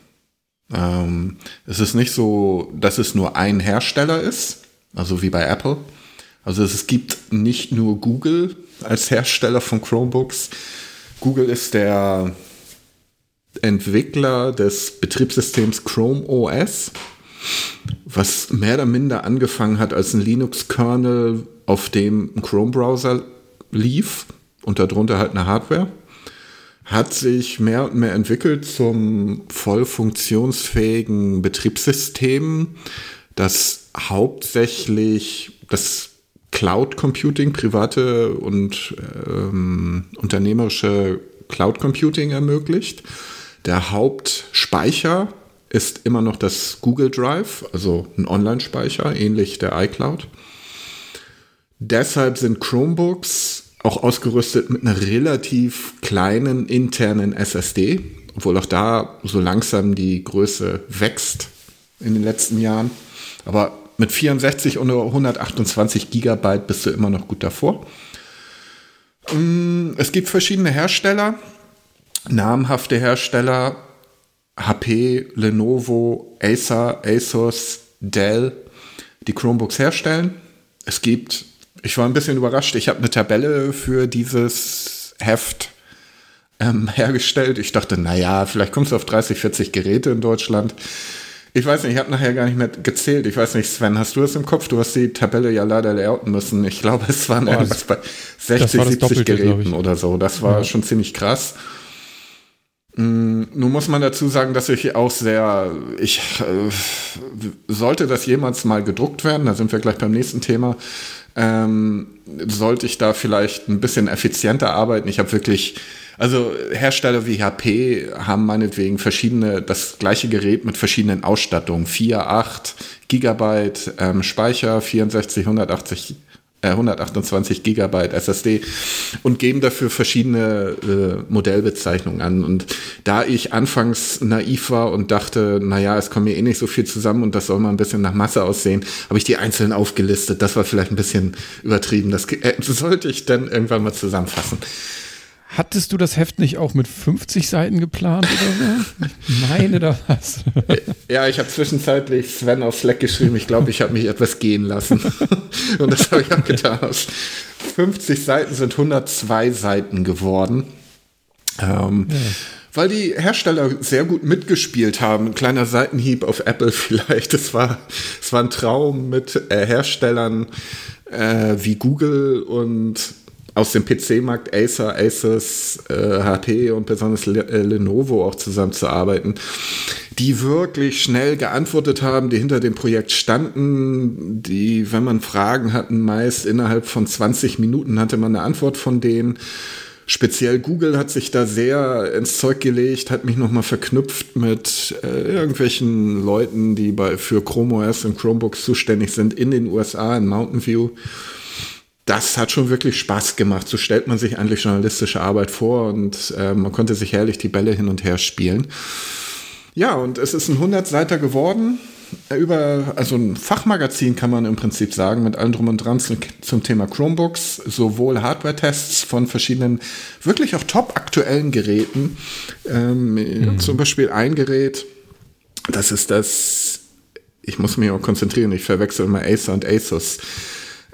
Ähm, es ist nicht so, dass es nur ein Hersteller ist, also wie bei Apple. Also es gibt nicht nur Google als Hersteller von Chromebooks. Google ist der Entwickler des Betriebssystems Chrome OS, was mehr oder minder angefangen hat als ein Linux-Kernel, auf dem ein Chrome-Browser lief und darunter halt eine Hardware hat sich mehr und mehr entwickelt zum voll funktionsfähigen Betriebssystem, das hauptsächlich das Cloud Computing, private und ähm, unternehmerische Cloud Computing ermöglicht. Der Hauptspeicher ist immer noch das Google Drive, also ein Online-Speicher, ähnlich der iCloud. Deshalb sind Chromebooks auch ausgerüstet mit einer relativ kleinen internen SSD, obwohl auch da so langsam die Größe wächst in den letzten Jahren. Aber mit 64 und 128 Gigabyte bist du immer noch gut davor. Mm, es gibt verschiedene Hersteller, namhafte Hersteller, HP, Lenovo, Acer, Asus, Dell, die Chromebooks herstellen. Es gibt ich war ein bisschen überrascht. Ich habe eine Tabelle für dieses Heft ähm, hergestellt. Ich dachte, naja, vielleicht kommst du auf 30, 40 Geräte in Deutschland. Ich weiß nicht, ich habe nachher gar nicht mehr gezählt. Ich weiß nicht, Sven, hast du das im Kopf? Du hast die Tabelle ja leider layouten müssen. Ich glaube, es waren oh, irgendwas bei 60, 70 Geräten oder so. Das war ja. schon ziemlich krass. Mm, nun muss man dazu sagen, dass ich auch sehr, ich äh, sollte das jemals mal gedruckt werden, da sind wir gleich beim nächsten Thema, ähm, sollte ich da vielleicht ein bisschen effizienter arbeiten. Ich habe wirklich, also Hersteller wie HP haben meinetwegen verschiedene, das gleiche Gerät mit verschiedenen Ausstattungen. 4, 8 Gigabyte ähm, Speicher, 64, 180 128 Gigabyte SSD und geben dafür verschiedene äh, Modellbezeichnungen an. Und da ich anfangs naiv war und dachte, naja, es kommt mir eh nicht so viel zusammen und das soll mal ein bisschen nach Masse aussehen, habe ich die einzeln aufgelistet. Das war vielleicht ein bisschen übertrieben. Das äh, sollte ich dann irgendwann mal zusammenfassen. Hattest du das Heft nicht auch mit 50 Seiten geplant oder so? Ich meine da was. Ja, ich habe zwischenzeitlich Sven auf Slack geschrieben. Ich glaube, ich habe mich etwas gehen lassen. Und das habe ich auch getan. Aus 50 Seiten sind 102 Seiten geworden. Ähm, ja. Weil die Hersteller sehr gut mitgespielt haben. Ein kleiner Seitenhieb auf Apple vielleicht. Es war, es war ein Traum mit äh, Herstellern äh, wie Google und aus dem PC-Markt Acer, Asus, äh, HP und besonders Le äh, Lenovo auch zusammenzuarbeiten, die wirklich schnell geantwortet haben, die hinter dem Projekt standen, die, wenn man Fragen hatten, meist innerhalb von 20 Minuten hatte man eine Antwort von denen. Speziell Google hat sich da sehr ins Zeug gelegt, hat mich nochmal verknüpft mit äh, irgendwelchen Leuten, die bei, für Chrome OS und Chromebooks zuständig sind in den USA, in Mountain View das hat schon wirklich Spaß gemacht. So stellt man sich eigentlich journalistische Arbeit vor und äh, man konnte sich herrlich die Bälle hin und her spielen. Ja, und es ist ein 100-Seiter geworden. Äh, über, also ein Fachmagazin kann man im Prinzip sagen, mit allem drum und dran zum, zum Thema Chromebooks, sowohl Hardware-Tests von verschiedenen, wirklich auch top aktuellen Geräten. Ähm, mhm. Zum Beispiel ein Gerät, das ist das, ich muss mich auch konzentrieren, ich verwechsel immer Acer und Asus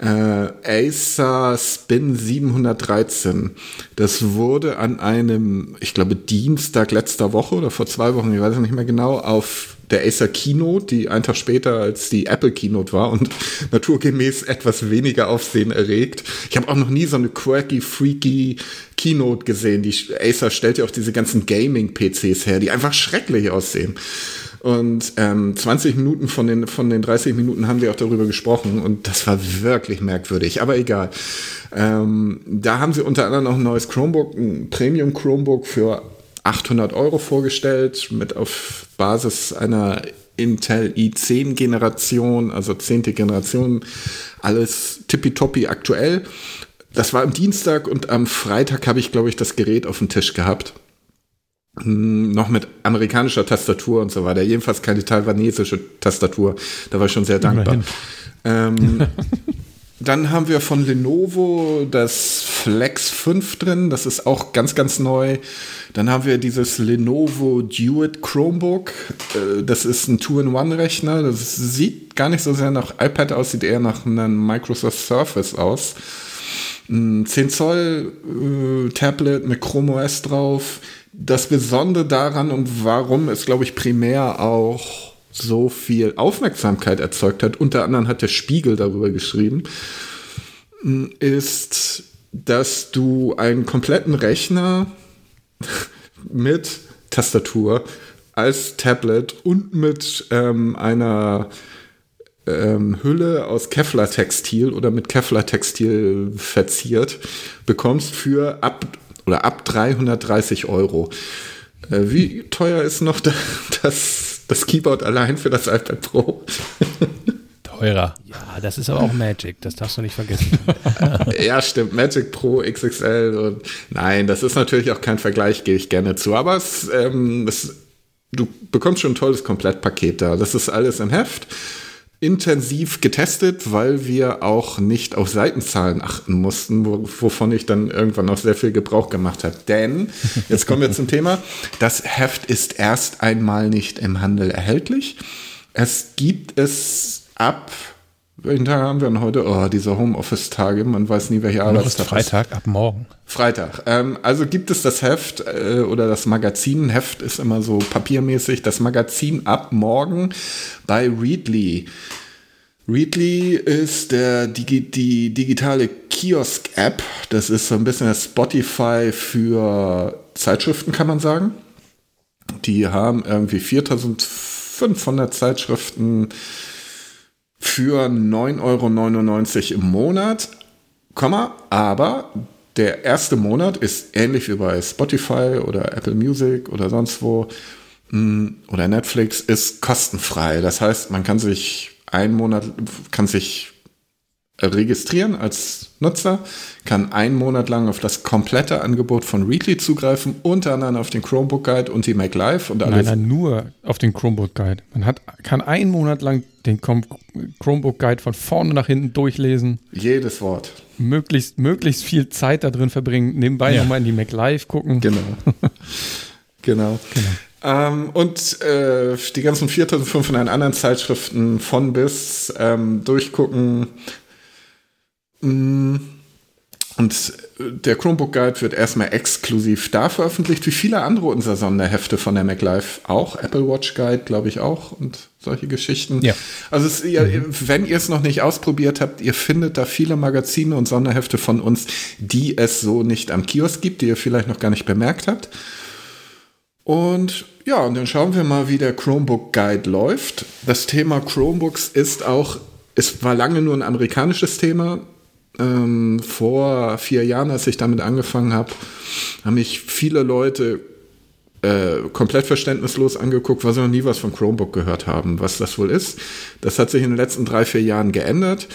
äh, Acer Spin 713. Das wurde an einem, ich glaube, Dienstag letzter Woche oder vor zwei Wochen, ich weiß nicht mehr genau, auf der Acer Keynote, die einen Tag später als die Apple Keynote war und naturgemäß etwas weniger Aufsehen erregt. Ich habe auch noch nie so eine quirky, freaky Keynote gesehen. Die Acer stellt ja auch diese ganzen Gaming-PCs her, die einfach schrecklich aussehen. Und ähm, 20 Minuten von den, von den 30 Minuten haben wir auch darüber gesprochen und das war wirklich merkwürdig, aber egal. Ähm, da haben sie unter anderem noch ein neues Chromebook, ein Premium Chromebook für 800 Euro vorgestellt, mit auf Basis einer Intel i10 Generation, also zehnte Generation, alles tippitoppi aktuell. Das war am Dienstag und am Freitag habe ich, glaube ich, das Gerät auf dem Tisch gehabt. Hm, noch mit amerikanischer Tastatur und so weiter. Jedenfalls keine taiwanesische Tastatur. Da war ich schon sehr dankbar. Ähm, dann haben wir von Lenovo das Flex 5 drin. Das ist auch ganz, ganz neu. Dann haben wir dieses Lenovo Duet Chromebook. Äh, das ist ein Two-in-One-Rechner. Das sieht gar nicht so sehr nach iPad aus, sieht eher nach einem Microsoft Surface aus. Ein 10 Zoll äh, Tablet mit Chrome OS drauf. Das Besondere daran und warum es, glaube ich, primär auch so viel Aufmerksamkeit erzeugt hat, unter anderem hat der Spiegel darüber geschrieben, ist, dass du einen kompletten Rechner mit Tastatur als Tablet und mit ähm, einer ähm, Hülle aus Kevlar-Textil oder mit Kevlar-Textil verziert bekommst für ab oder ab 330 Euro. Äh, wie teuer ist noch das das Keyboard allein für das iPad Pro. Teurer. Ja, das ist aber auch Magic, das darfst du nicht vergessen. ja, stimmt. Magic Pro XXL und nein, das ist natürlich auch kein Vergleich, gebe ich gerne zu. Aber es, ähm, es, du bekommst schon ein tolles Komplettpaket da. Das ist alles im Heft intensiv getestet, weil wir auch nicht auf Seitenzahlen achten mussten, wo, wovon ich dann irgendwann noch sehr viel Gebrauch gemacht habe. Denn, jetzt kommen wir zum Thema, das Heft ist erst einmal nicht im Handel erhältlich. Es gibt es ab welchen Tag haben wir denn heute? Oh, diese Homeoffice-Tage, man weiß nie, welche Arbeitstag ist. Freitag ab morgen. Freitag. Ähm, also gibt es das Heft äh, oder das Magazin. Heft ist immer so papiermäßig. Das Magazin ab morgen bei Readly. Readly ist der, die, die digitale Kiosk-App. Das ist so ein bisschen das Spotify für Zeitschriften, kann man sagen. Die haben irgendwie 4500 Zeitschriften für 9,99 Euro im Monat, Komma, aber der erste Monat ist ähnlich wie bei Spotify oder Apple Music oder sonst wo mm, oder Netflix ist kostenfrei. Das heißt, man kann sich einen Monat, kann sich registrieren als Nutzer, kann einen Monat lang auf das komplette Angebot von Readly zugreifen, unter anderem auf den Chromebook Guide und die Mac Live und alles. Nein, nein, nur auf den Chromebook Guide. Man hat, kann einen Monat lang den Chromebook Guide von vorne nach hinten durchlesen. Jedes Wort. Möglichst, möglichst viel Zeit da drin verbringen, nebenbei ja. nochmal in die Mac Live gucken. Genau. genau. genau. Ähm, und äh, die ganzen 4500 anderen Zeitschriften von bis ähm, durchgucken. Und der Chromebook Guide wird erstmal exklusiv da veröffentlicht, wie viele andere unserer Sonderhefte von der MacLife auch. Apple Watch Guide, glaube ich, auch und solche Geschichten. Ja. Also es, ihr, mhm. wenn ihr es noch nicht ausprobiert habt, ihr findet da viele Magazine und Sonderhefte von uns, die es so nicht am Kiosk gibt, die ihr vielleicht noch gar nicht bemerkt habt. Und ja, und dann schauen wir mal, wie der Chromebook Guide läuft. Das Thema Chromebooks ist auch, es war lange nur ein amerikanisches Thema ähm, vor vier Jahren, als ich damit angefangen habe, haben mich viele Leute äh, komplett verständnislos angeguckt, weil sie noch nie was von Chromebook gehört haben, was das wohl ist. Das hat sich in den letzten drei, vier Jahren geändert.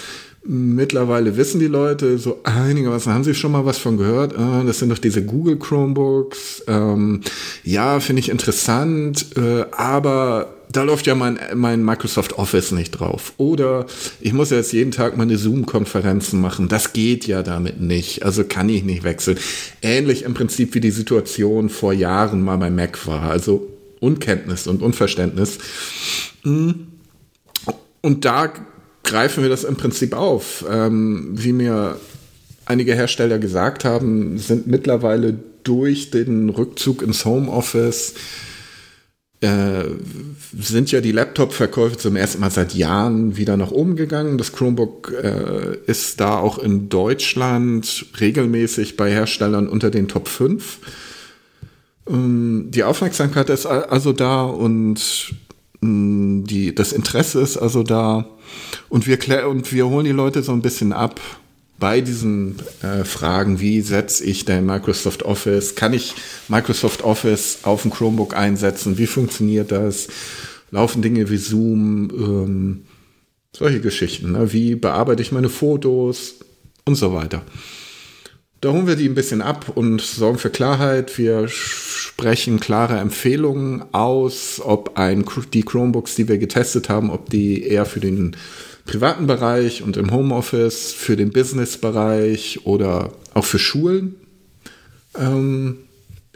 Mittlerweile wissen die Leute so einigermaßen, haben sie schon mal was von gehört? Ah, das sind doch diese Google Chromebooks. Ähm, ja, finde ich interessant, äh, aber da läuft ja mein, mein Microsoft Office nicht drauf. Oder ich muss jetzt jeden Tag meine Zoom-Konferenzen machen. Das geht ja damit nicht. Also kann ich nicht wechseln. Ähnlich im Prinzip wie die Situation vor Jahren mal bei Mac war. Also Unkenntnis und Unverständnis. Hm. Und da greifen wir das im Prinzip auf. Ähm, wie mir einige Hersteller gesagt haben, sind mittlerweile durch den Rückzug ins Homeoffice äh, sind ja die Laptop-Verkäufe zum ersten Mal seit Jahren wieder nach oben gegangen. Das Chromebook äh, ist da auch in Deutschland regelmäßig bei Herstellern unter den Top 5. Ähm, die Aufmerksamkeit ist also da und mh, die, das Interesse ist also da. Und wir, und wir holen die Leute so ein bisschen ab bei diesen äh, Fragen, wie setze ich denn Microsoft Office? Kann ich Microsoft Office auf dem Chromebook einsetzen? Wie funktioniert das? laufen Dinge wie Zoom, ähm, solche Geschichten. Ne? Wie bearbeite ich meine Fotos und so weiter. Da holen wir die ein bisschen ab und sorgen für Klarheit. Wir sprechen klare Empfehlungen aus, ob ein, die Chromebooks, die wir getestet haben, ob die eher für den privaten Bereich und im Homeoffice, für den Business-Bereich oder auch für Schulen ähm,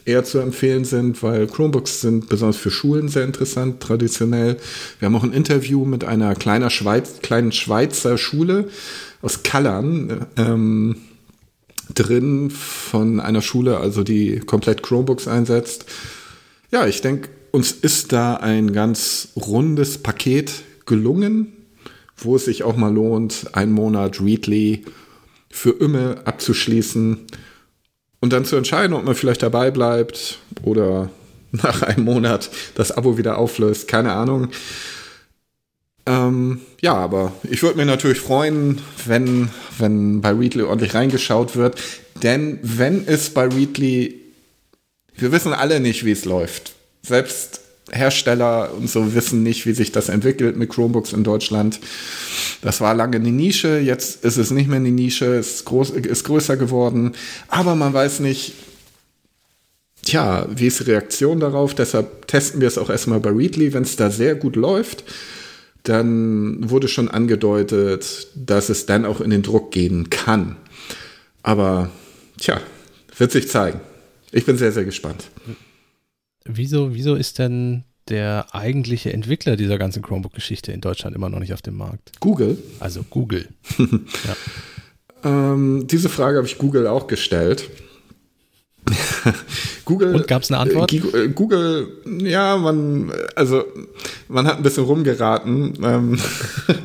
eher zu empfehlen sind, weil Chromebooks sind besonders für Schulen sehr interessant, traditionell. Wir haben auch ein Interview mit einer kleiner Schweiz, kleinen Schweizer Schule aus Kallern ähm, drin von einer Schule, also die komplett Chromebooks einsetzt. Ja, ich denke, uns ist da ein ganz rundes Paket gelungen, wo es sich auch mal lohnt, einen Monat Readly für immer abzuschließen und dann zu entscheiden, ob man vielleicht dabei bleibt oder nach einem Monat das Abo wieder auflöst. Keine Ahnung. Ähm, ja, aber ich würde mich natürlich freuen, wenn, wenn bei Readly ordentlich reingeschaut wird. Denn wenn es bei Readly, wir wissen alle nicht, wie es läuft. Selbst Hersteller und so wissen nicht, wie sich das entwickelt mit Chromebooks in Deutschland. Das war lange eine Nische, jetzt ist es nicht mehr eine Nische, ist, groß, ist größer geworden, aber man weiß nicht, tja, wie ist die Reaktion darauf? Deshalb testen wir es auch erstmal bei Readly, wenn es da sehr gut läuft. Dann wurde schon angedeutet, dass es dann auch in den Druck gehen kann. Aber tja, wird sich zeigen. Ich bin sehr, sehr gespannt. Wieso, wieso ist denn der eigentliche Entwickler dieser ganzen Chromebook-Geschichte in Deutschland immer noch nicht auf dem Markt? Google. Also Google. ja. ähm, diese Frage habe ich Google auch gestellt. Google. Und gab es eine Antwort? Äh, Google, ja, man, also man hat ein bisschen rumgeraten ähm,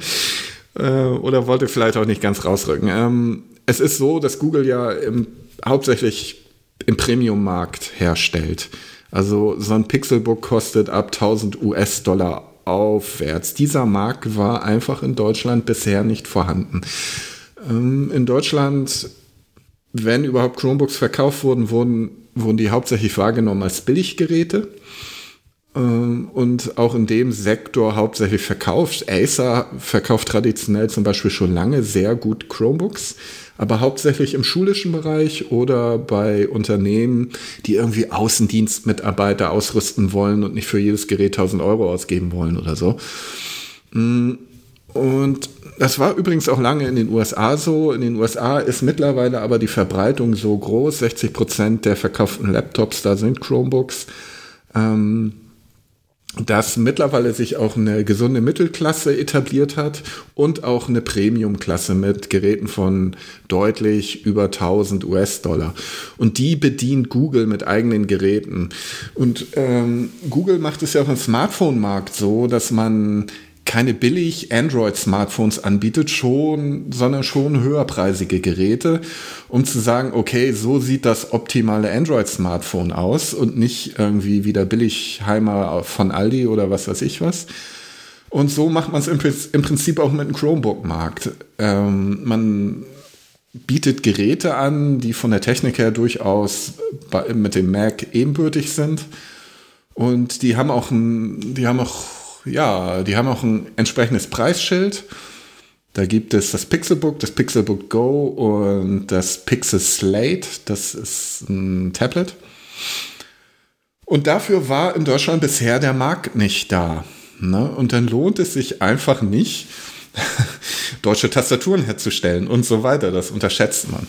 äh, oder wollte vielleicht auch nicht ganz rausrücken. Ähm, es ist so, dass Google ja im, hauptsächlich im Premium-Markt herstellt. Also so ein Pixelbook kostet ab 1000 US-Dollar aufwärts. Dieser Markt war einfach in Deutschland bisher nicht vorhanden. Ähm, in Deutschland, wenn überhaupt Chromebooks verkauft wurden, wurden, wurden die hauptsächlich wahrgenommen als Billiggeräte ähm, und auch in dem Sektor hauptsächlich verkauft. Acer verkauft traditionell zum Beispiel schon lange sehr gut Chromebooks aber hauptsächlich im schulischen Bereich oder bei Unternehmen, die irgendwie Außendienstmitarbeiter ausrüsten wollen und nicht für jedes Gerät 1000 Euro ausgeben wollen oder so. Mm, und das war übrigens auch lange in den USA so. In den USA ist mittlerweile aber die Verbreitung so groß. 60 Prozent der verkauften Laptops da sind Chromebooks. Ähm, dass mittlerweile sich auch eine gesunde Mittelklasse etabliert hat und auch eine Premium-Klasse mit Geräten von deutlich über 1000 US-Dollar. Und die bedient Google mit eigenen Geräten. Und ähm, Google macht es ja auch im Smartphone-Markt so, dass man keine billig Android-Smartphones anbietet, schon, sondern schon höherpreisige Geräte, um zu sagen, okay, so sieht das optimale Android-Smartphone aus und nicht irgendwie wieder Billigheimer von Aldi oder was weiß ich was. Und so macht man es im, Prinzip auch mit dem Chromebook-Markt. Ähm, man bietet Geräte an, die von der Technik her durchaus bei, mit dem Mac ebenbürtig sind. Und die haben auch die haben auch ja, die haben auch ein entsprechendes Preisschild. Da gibt es das Pixelbook, das Pixelbook Go und das Pixel Slate. Das ist ein Tablet. Und dafür war in Deutschland bisher der Markt nicht da. Ne? Und dann lohnt es sich einfach nicht, deutsche Tastaturen herzustellen und so weiter. Das unterschätzt man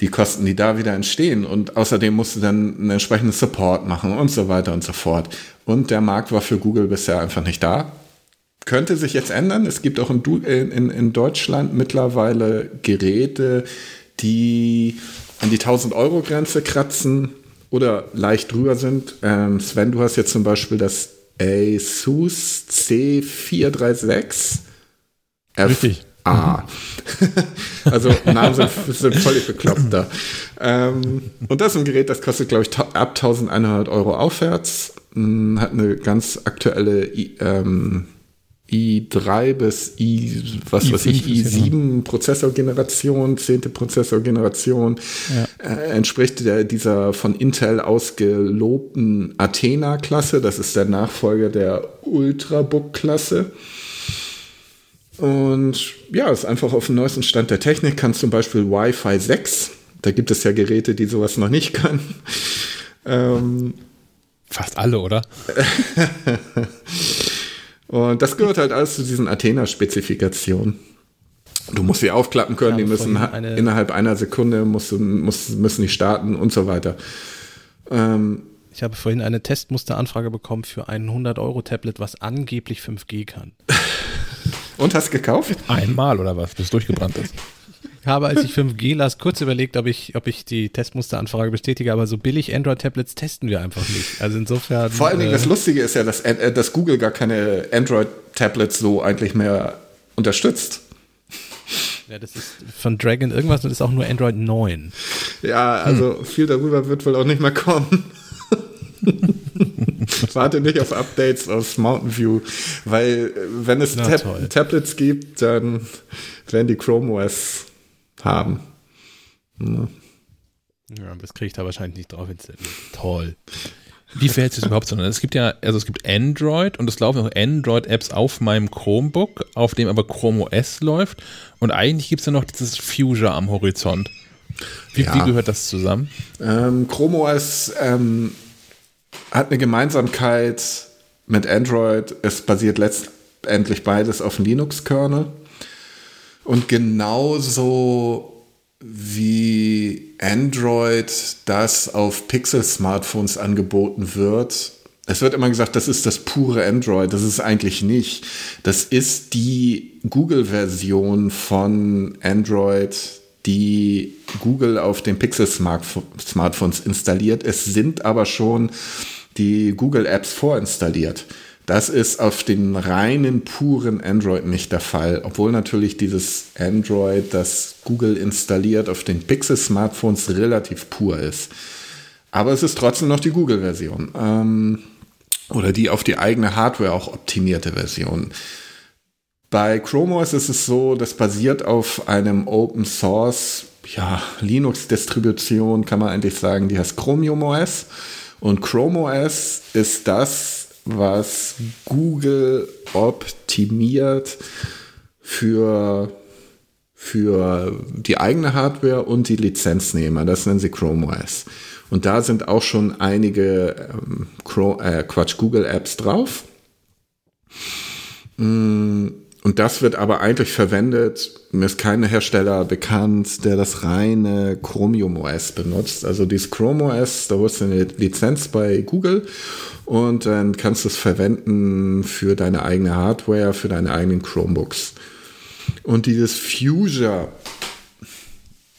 die Kosten, die da wieder entstehen. Und außerdem musst du dann einen entsprechenden Support machen und so weiter und so fort. Und der Markt war für Google bisher einfach nicht da. Könnte sich jetzt ändern. Es gibt auch in, in, in Deutschland mittlerweile Geräte, die an die 1000 Euro Grenze kratzen oder leicht drüber sind. Ähm, Sven, du hast jetzt zum Beispiel das Asus C436. Richtig. A. also Namen sind, sind völlig bekloppt da. Ähm, und das ist ein Gerät, das kostet, glaube ich, ab 1100 Euro aufwärts. Hm, hat eine ganz aktuelle ähm, i3 bis i, was i5 weiß ich, ist ja i7 Prozessorgeneration, zehnte Prozessorgeneration, Ja. äh, entspricht der, dieser von Intel ausgelobten Athena-Klasse. Das ist der Nachfolger der Ultrabook-Klasse. Und ja, ist einfach auf dem neuesten Stand der Technik. Kann zum Beispiel Wi-Fi 6. Da gibt es ja Geräte, die sowas noch nicht können. Ähm, Fast alle, oder? und das gehört halt alles zu diesen Athena-Spezifikationen. Du musst sie aufklappen können, Ich die müssen eine- innerhalb einer Sekunde musst, du- muss, müssen die starten und so weiter. Ähm, Ich habe vorhin eine Testmusteranfrage bekommen für ein 100-Euro-Tablet, was angeblich 5G kann. und hast gekauft? Einmal oder was, bis es durchgebrannt ist. Ich habe, als ich 5G las, kurz überlegt, ob ich, ob ich die Testmusteranfrage bestätige, aber so billig Android-Tablets testen wir einfach nicht. Also insofern. Vor allen Dingen, äh, das Lustige ist ja, dass, äh, dass Google gar keine Android-Tablets so eigentlich mehr unterstützt. ja, das ist von Dragon irgendwas und ist auch nur Android 9. Ja, also viel darüber wird wohl auch nicht mehr kommen. Warte nicht auf Updates aus Mountain View, weil äh, wenn es Tab toll. Tablets gibt, dann werden die Chrome OS haben. Ne? Ja, das kriege ich da wahrscheinlich nicht drauf installiert. Toll. Wie verhält sich das überhaupt so? Es gibt ja, also es gibt Android und es laufen auch Android-Apps auf meinem Chromebook, auf dem aber Chrome OS läuft. Und eigentlich gibt es ja noch dieses Fusion am Horizont. Wie, Ja. wie gehört das zusammen? Ähm, Chrome OS ähm, hat eine Gemeinsamkeit mit Android. Es basiert letztendlich beides auf dem Linux-Kernel. Und genauso wie Android das auf Pixel-Smartphones angeboten wird. Es wird immer gesagt, das ist das pure Android. Das ist eigentlich nicht. Das ist die Google-Version von Android, die Google auf den Pixel-Smartphones installiert. Es sind aber schon die Google-Apps vorinstalliert. Das ist auf den reinen, puren Android nicht der Fall, obwohl natürlich dieses Android, das Google installiert, auf den Pixel-Smartphones relativ pur ist. Aber es ist trotzdem noch die Google-Version. Ähm, oder die auf die eigene Hardware auch optimierte Version. Bei Chrome OS ist es so, das basiert auf einem Open Source ja, Linux-Distribution, kann man eigentlich sagen, die heißt Chromium OS. Und Chrome OS ist das, was Google optimiert für, für die eigene Hardware und die Lizenznehmer. Das nennen sie Chrome OS. Und da sind auch schon einige ähm, Chrome, äh, Quatsch, Google Apps drauf. Mm, Und das wird aber eigentlich verwendet, mir ist kein Hersteller bekannt, der das reine Chromium OS benutzt. Also dieses Chrome OS, da holst du eine Lizenz bei Google und dann kannst du es verwenden für deine eigene Hardware, für deine eigenen Chromebooks. Und dieses Fusion,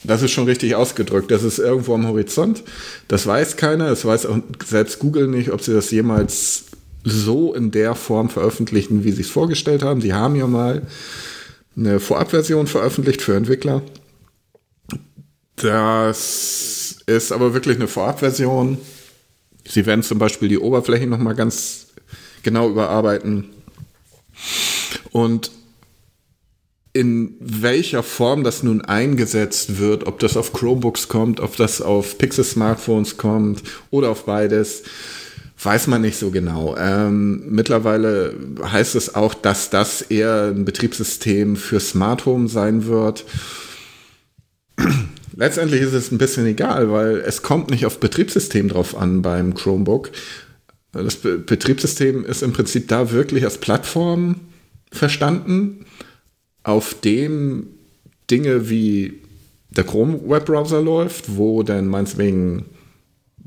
das ist schon richtig ausgedrückt. Das ist irgendwo am Horizont. Das weiß keiner. Es weiß auch selbst Google nicht, ob sie das jemals so in der Form veröffentlichen, wie sie es vorgestellt haben. Sie haben ja mal eine Vorabversion veröffentlicht für Entwickler. Das ist aber wirklich eine Vorabversion. Sie werden zum Beispiel die Oberfläche nochmal ganz genau überarbeiten. Und in welcher Form das nun eingesetzt wird, ob das auf Chromebooks kommt, ob das auf Pixel-Smartphones kommt oder auf beides, weiß man nicht so genau. Ähm, mittlerweile heißt es auch, dass das eher ein Betriebssystem für Smart Home sein wird. Letztendlich ist es ein bisschen egal, weil es kommt nicht auf Betriebssystem drauf an beim Chromebook. Das Be Betriebssystem ist im Prinzip da wirklich als Plattform verstanden, auf dem Dinge wie der Chrome Webbrowser läuft, wo dann meinetwegen,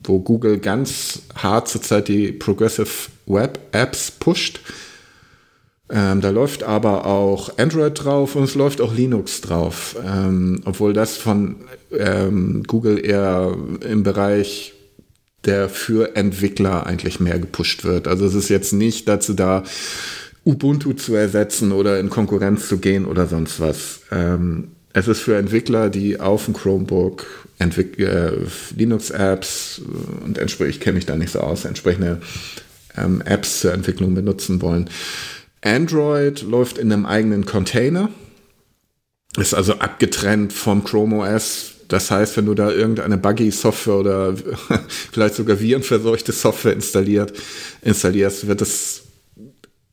wo Google ganz hart zurzeit die Progressive Web Apps pusht. Ähm, da läuft aber auch Android drauf und es läuft auch Linux drauf, ähm, obwohl das von ähm, Google eher im Bereich der für Entwickler eigentlich mehr gepusht wird. Also es ist jetzt nicht dazu da, Ubuntu zu ersetzen oder in Konkurrenz zu gehen oder sonst was. Ähm, es ist für Entwickler, die auf dem Chromebook äh, Linux-Apps und entsprechend, ich kenne mich da nicht so aus, entsprechende ähm, Apps zur Entwicklung benutzen wollen. Android läuft in einem eigenen Container. Ist also abgetrennt vom Chrome OS. Das heißt, wenn du da irgendeine Buggy-Software oder vielleicht sogar virenverseuchte Software installiert, installierst, wird es,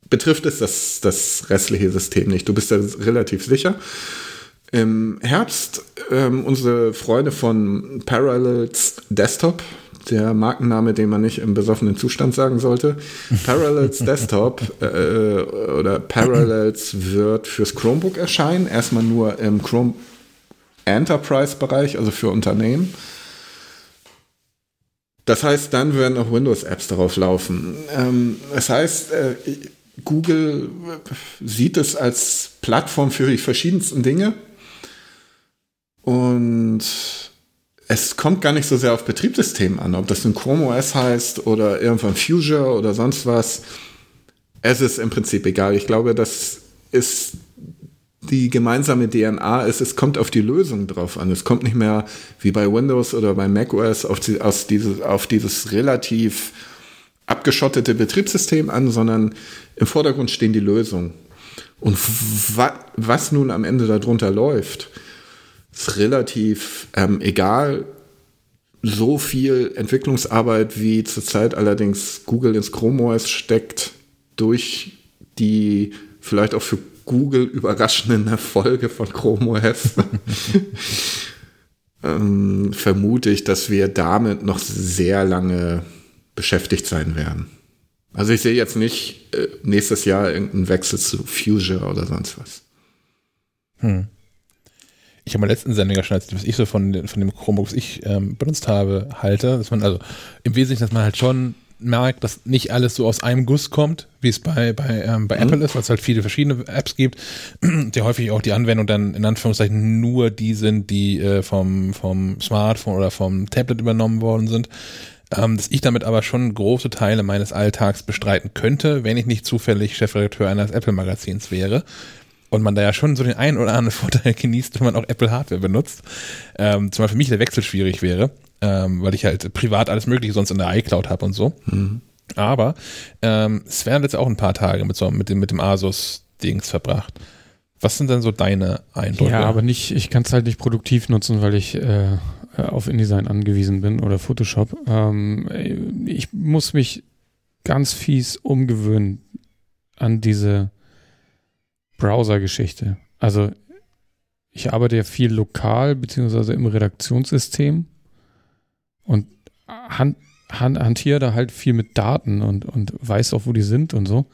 betrifft es das, das restliche System nicht. Du bist da relativ sicher. Im Herbst ähm, unsere Freunde von Parallels Desktop, der Markenname, den man nicht im besoffenen Zustand sagen sollte. Parallels Desktop äh, oder Parallels wird fürs Chromebook erscheinen. Erstmal nur im Chrome Enterprise-Bereich, also für Unternehmen. Das heißt, dann werden auch Windows-Apps darauf laufen. Ähm, das heißt, äh, Google sieht es als Plattform für die verschiedensten Dinge. Und es kommt gar nicht so sehr auf Betriebssystem an, ob das ein Chrome OS heißt oder irgendwann Fusion oder sonst was. Es ist im Prinzip egal. Ich glaube, das ist die gemeinsame DNA ist, es kommt auf die Lösung drauf an. Es kommt nicht mehr wie bei Windows oder bei macOS auf, die, aus dieses, auf dieses relativ abgeschottete Betriebssystem an, sondern im Vordergrund stehen die Lösungen. Und wa was nun am Ende darunter läuft, ist relativ ähm, egal. So viel Entwicklungsarbeit, wie zurzeit allerdings Google ins Chrome OS steckt, durch die vielleicht auch für Google überraschenden Erfolge von Chrome OS, ähm, vermute ich, dass wir damit noch sehr lange beschäftigt sein werden. Also ich sehe jetzt nicht äh, nächstes Jahr irgendeinen Wechsel zu Fusion oder sonst was. Hm. Ich habe mal letzten Sendung ja schon, was ich so von, von dem Chromebook, was ich ähm, benutzt habe, halte, dass man also im Wesentlichen, dass man halt schon merkt, dass nicht alles so aus einem Guss kommt, wie es bei, bei, ähm, bei mhm. Apple ist, weil es halt viele verschiedene Apps gibt, die häufig auch die Anwendung dann in Anführungszeichen nur die sind, die äh, vom, vom Smartphone oder vom Tablet übernommen worden sind. Ähm, dass ich damit aber schon große Teile meines Alltags bestreiten könnte, wenn ich nicht zufällig Chefredakteur eines Apple-Magazins wäre und man da ja schon so den einen oder anderen Vorteil genießt, wenn man auch Apple-Hardware benutzt. Ähm, zumal für mich der Wechsel schwierig wäre ähm, weil ich halt privat alles Mögliche sonst in der iCloud habe und so. Mhm. Aber ähm, Sven hat jetzt auch ein paar Tage mit so mit dem, mit dem Asus-Dings verbracht. Was sind denn so deine Eindrücke? Ja, aber nicht, ich kann es halt nicht produktiv nutzen, weil ich äh, auf InDesign angewiesen bin oder Photoshop. Ähm, ich muss mich ganz fies umgewöhnen an diese Browser-Geschichte. Also ich arbeite ja viel lokal beziehungsweise im Redaktionssystem und hand, hand, hantiere da halt viel mit Daten und, und weiß auch, wo die sind und so.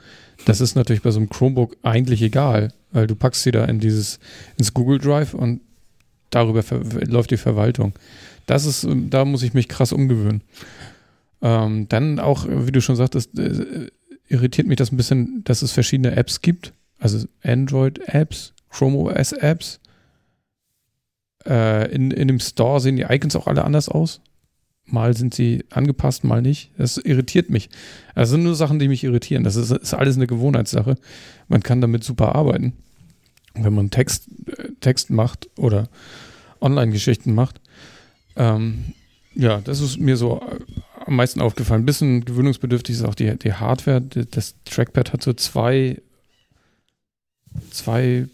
Das ist natürlich bei so einem Chromebook eigentlich egal, weil du packst sie da in dieses, ins Google Drive und darüber läuft die Verwaltung. Das ist, da muss ich mich krass umgewöhnen. Ähm, dann auch, wie du schon sagtest, äh, irritiert mich das ein bisschen, dass es verschiedene Apps gibt. Also Android-Apps, Chrome OS-Apps. Äh, in, in dem Store sehen die Icons auch alle anders aus. Mal sind sie angepasst, mal nicht. Das irritiert mich. Das sind nur Sachen, die mich irritieren. Das ist, ist alles eine Gewohnheitssache. Man kann damit super arbeiten. Wenn man Text, äh, Text macht oder Online-Geschichten macht. Ähm, ja, das ist mir so äh, am meisten aufgefallen. Ein bisschen gewöhnungsbedürftig ist auch die, die Hardware. Das Trackpad hat so zwei, zwei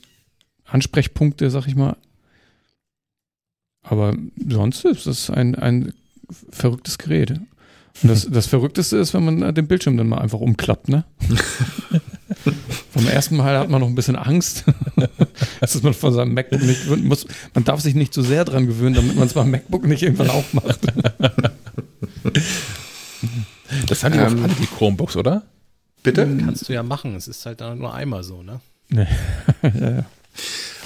Ansprechpunkte, sag ich mal. Aber sonst ist es ein, ein verrücktes Gerät. Und das, das Verrückteste ist, wenn man den Bildschirm dann mal einfach umklappt, ne? Vom ersten Mal hat man noch ein bisschen Angst. dass man von seinem MacBook nicht muss. Man darf sich nicht zu so sehr dran gewöhnen, damit man es beim MacBook nicht irgendwann aufmacht. das haben die ähm, alle die Chromebooks, oder? Bitte? Kannst du ja machen. Es ist halt nur einmal so, ne? Nee. ja, ja.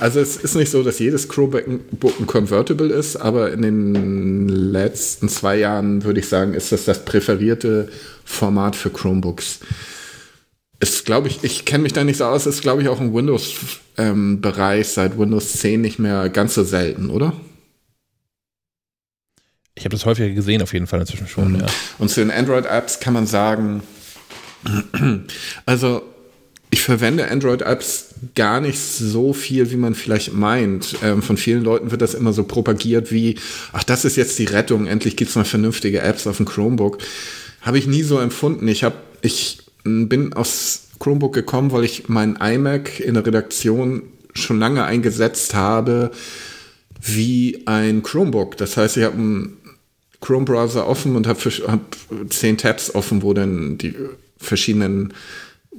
Also es ist nicht so, dass jedes Chromebook ein Convertible ist, aber in den letzten zwei Jahren würde ich sagen, ist das das präferierte Format für Chromebooks. Ist, glaube ich, ich kenne mich da nicht so aus, ist, glaube ich, auch im Windows-Bereich ähm, seit Windows 10 nicht mehr ganz so selten, oder? Ich habe das häufiger gesehen, auf jeden Fall inzwischen schon, mhm. ja. Und zu den Android-Apps kann man sagen, also ich verwende Android-Apps gar nicht so viel, wie man vielleicht meint. Ähm, von vielen Leuten wird das immer so propagiert wie, ach, das ist jetzt die Rettung, endlich gibt's mal vernünftige Apps auf dem Chromebook. Habe ich nie so empfunden. Ich habe, ich bin aus Chromebook gekommen, weil ich mein iMac in der Redaktion schon lange eingesetzt habe wie ein Chromebook. Das heißt, ich habe einen Chrome-Browser offen und habe hab zehn Tabs offen, wo dann die verschiedenen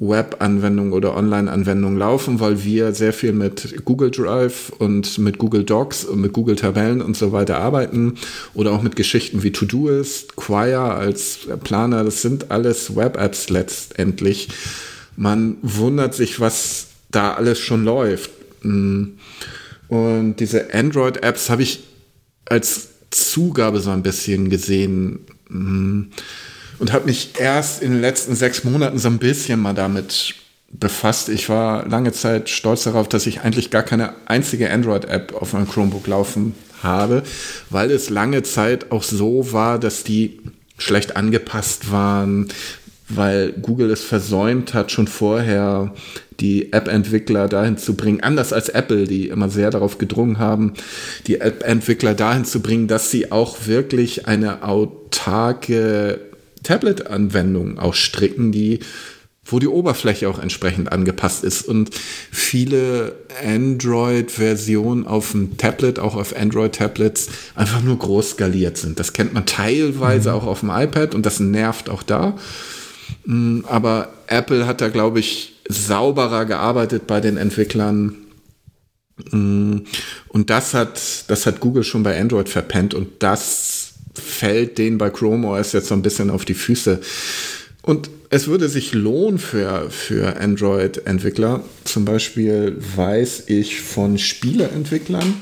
Web-Anwendungen oder Online-Anwendungen laufen, weil wir sehr viel mit Google Drive und mit Google Docs und mit Google Tabellen und so weiter arbeiten oder auch mit Geschichten wie Todoist, Quire als Planer. Das sind alles Web-Apps letztendlich. Man wundert sich, was da alles schon läuft. Und diese Android-Apps habe ich als Zugabe so ein bisschen gesehen und habe mich erst in den letzten sechs Monaten so ein bisschen mal damit befasst. Ich war lange Zeit stolz darauf, dass ich eigentlich gar keine einzige Android-App auf meinem Chromebook laufen habe, weil es lange Zeit auch so war, dass die schlecht angepasst waren, weil Google es versäumt hat, schon vorher die App-Entwickler dahin zu bringen, anders als Apple, die immer sehr darauf gedrungen haben, die App-Entwickler dahin zu bringen, dass sie auch wirklich eine autarke Tablet-Anwendungen auch stricken, die wo die Oberfläche auch entsprechend angepasst ist. Und viele Android-Versionen auf dem Tablet, auch auf Android-Tablets, einfach nur groß skaliert sind. Das kennt man teilweise mhm. auch auf dem iPad und das nervt auch da. Mm, aber Apple hat da, glaube ich, sauberer gearbeitet bei den Entwicklern. Mm, und das hat, das hat Google schon bei Android verpennt und das fällt denen bei Chrome OS jetzt so ein bisschen auf die Füße. Und es würde sich lohnen für, für Android-Entwickler. Zum Beispiel weiß ich von Spieleentwicklern,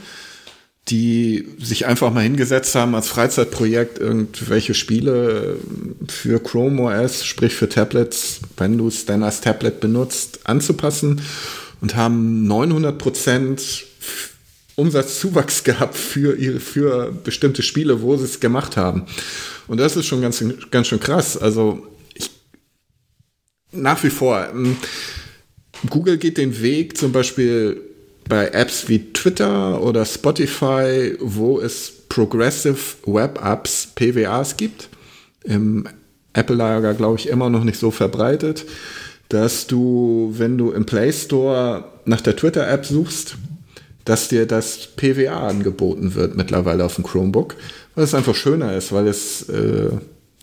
die sich einfach mal hingesetzt haben als Freizeitprojekt irgendwelche Spiele für Chrome OS, sprich für Tablets, wenn du es dann als Tablet benutzt, anzupassen und haben 900 Prozent Umsatzzuwachs gehabt für ihre, für bestimmte Spiele, wo sie es gemacht haben. Und das ist schon ganz, ganz schön krass. Also, ich, nach wie vor, ähm, Google geht den Weg zum Beispiel bei Apps wie Twitter oder Spotify, wo es Progressive Web Apps, PWAs gibt. Im Apple-Lager, glaube ich, immer noch nicht so verbreitet, dass du, wenn du im Play Store nach der Twitter-App suchst, dass dir das PWA angeboten wird mittlerweile auf dem Chromebook, weil es einfach schöner ist, weil es äh,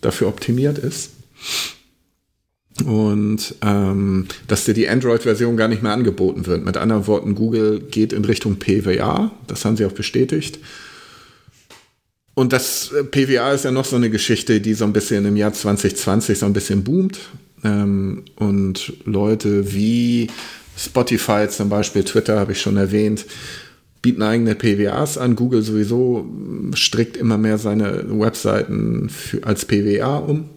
dafür optimiert ist. Und ähm, dass dir die Android-Version gar nicht mehr angeboten wird. Mit anderen Worten, Google geht in Richtung PWA, das haben sie auch bestätigt. Und das äh, PWA ist ja noch so eine Geschichte, die so ein bisschen im Jahr 2020 so ein bisschen boomt. Ähm, und Leute wie Spotify zum Beispiel, Twitter habe ich schon erwähnt, bieten eigene PWAs an. Google sowieso strickt immer mehr seine Webseiten für, als PWA um,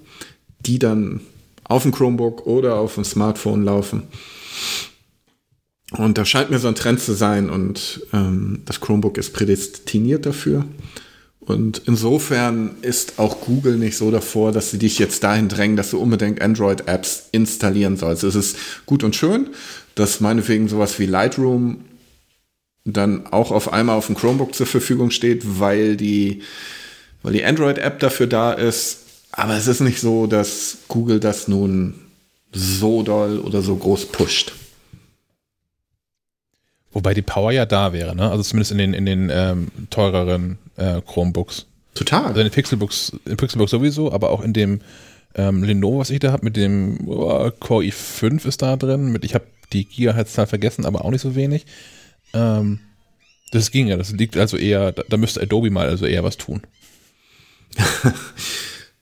die dann auf dem Chromebook oder auf dem Smartphone laufen. Und da scheint mir so ein Trend zu sein und ähm, das Chromebook ist prädestiniert dafür. Und insofern ist auch Google nicht so davor, dass sie dich jetzt dahin drängen, dass du unbedingt Android-Apps installieren sollst. Es ist gut und schön, dass meinetwegen sowas wie Lightroom dann auch auf einmal auf dem Chromebook zur Verfügung steht, weil die, weil die Android-App dafür da ist. Aber es ist nicht so, dass Google das nun so doll oder so groß pusht. Wobei die Power ja da wäre, ne? Also zumindest in den, in den ähm, teureren äh, Chromebooks. Total. Also in den Pixelbooks, in Pixelbooks sowieso, aber auch in dem ähm, Lenovo, was ich da habe, mit dem oh, Core i5 ist da drin. Mit, ich habe die Gigahertz-Zahl vergessen, aber auch nicht so wenig. Ähm, das ging ja, das liegt also eher, da, da müsste Adobe mal also eher was tun.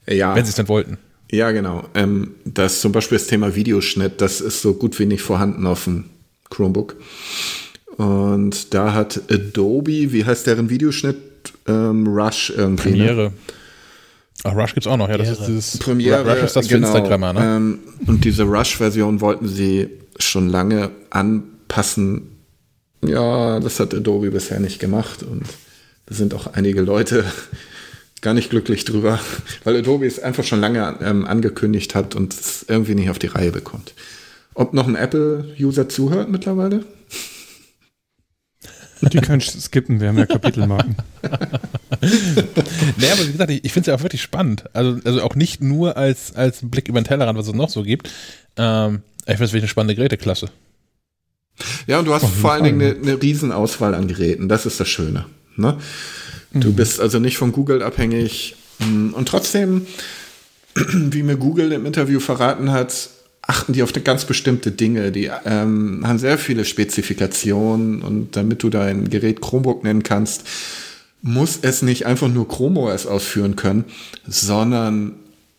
ja. Wenn sie es dann wollten. Ja, genau. Ähm, das zum Beispiel das Thema Videoschnitt, das ist so gut wie nicht vorhanden auf dem Chromebook. Und da hat Adobe, wie heißt deren Videoschnitt? Ähm, Rush irgendwie. Ne? Premiere. Ne? Ach, Rush gibt's auch noch, ja. Das ist dieses Premiere. Rush ist das für genau, Instagrammer, ne? Ähm, und diese Rush-Version wollten sie schon lange anpassen. Ja, das hat Adobe bisher nicht gemacht und da sind auch einige Leute gar nicht glücklich drüber, weil Adobe es einfach schon lange ähm, angekündigt hat und es irgendwie nicht auf die Reihe bekommt. Ob noch ein Apple-User zuhört mittlerweile? Die können skippen, wir haben ja Kapitelmarken. naja, aber wie gesagt, ich, ich finde es ja auch wirklich spannend. Also, also auch nicht nur als, als Blick über den Tellerrand, was es noch so gibt. Ähm, Ich finde es wirklich eine spannende Geräteklasse. Ja, und du hast jeden vor allen. Dingen eine, eine Riesenauswahl an Geräten. Das ist das Schöne. Ne? Du bist also nicht von Google abhängig. Mm, Und trotzdem, wie mir Google im Interview verraten hat, achten die auf eine ganz bestimmte Dinge. Die ähm, haben sehr viele Spezifikationen und damit du dein Gerät Chromebook nennen kannst, muss es nicht einfach nur Chrome OS ausführen können, sondern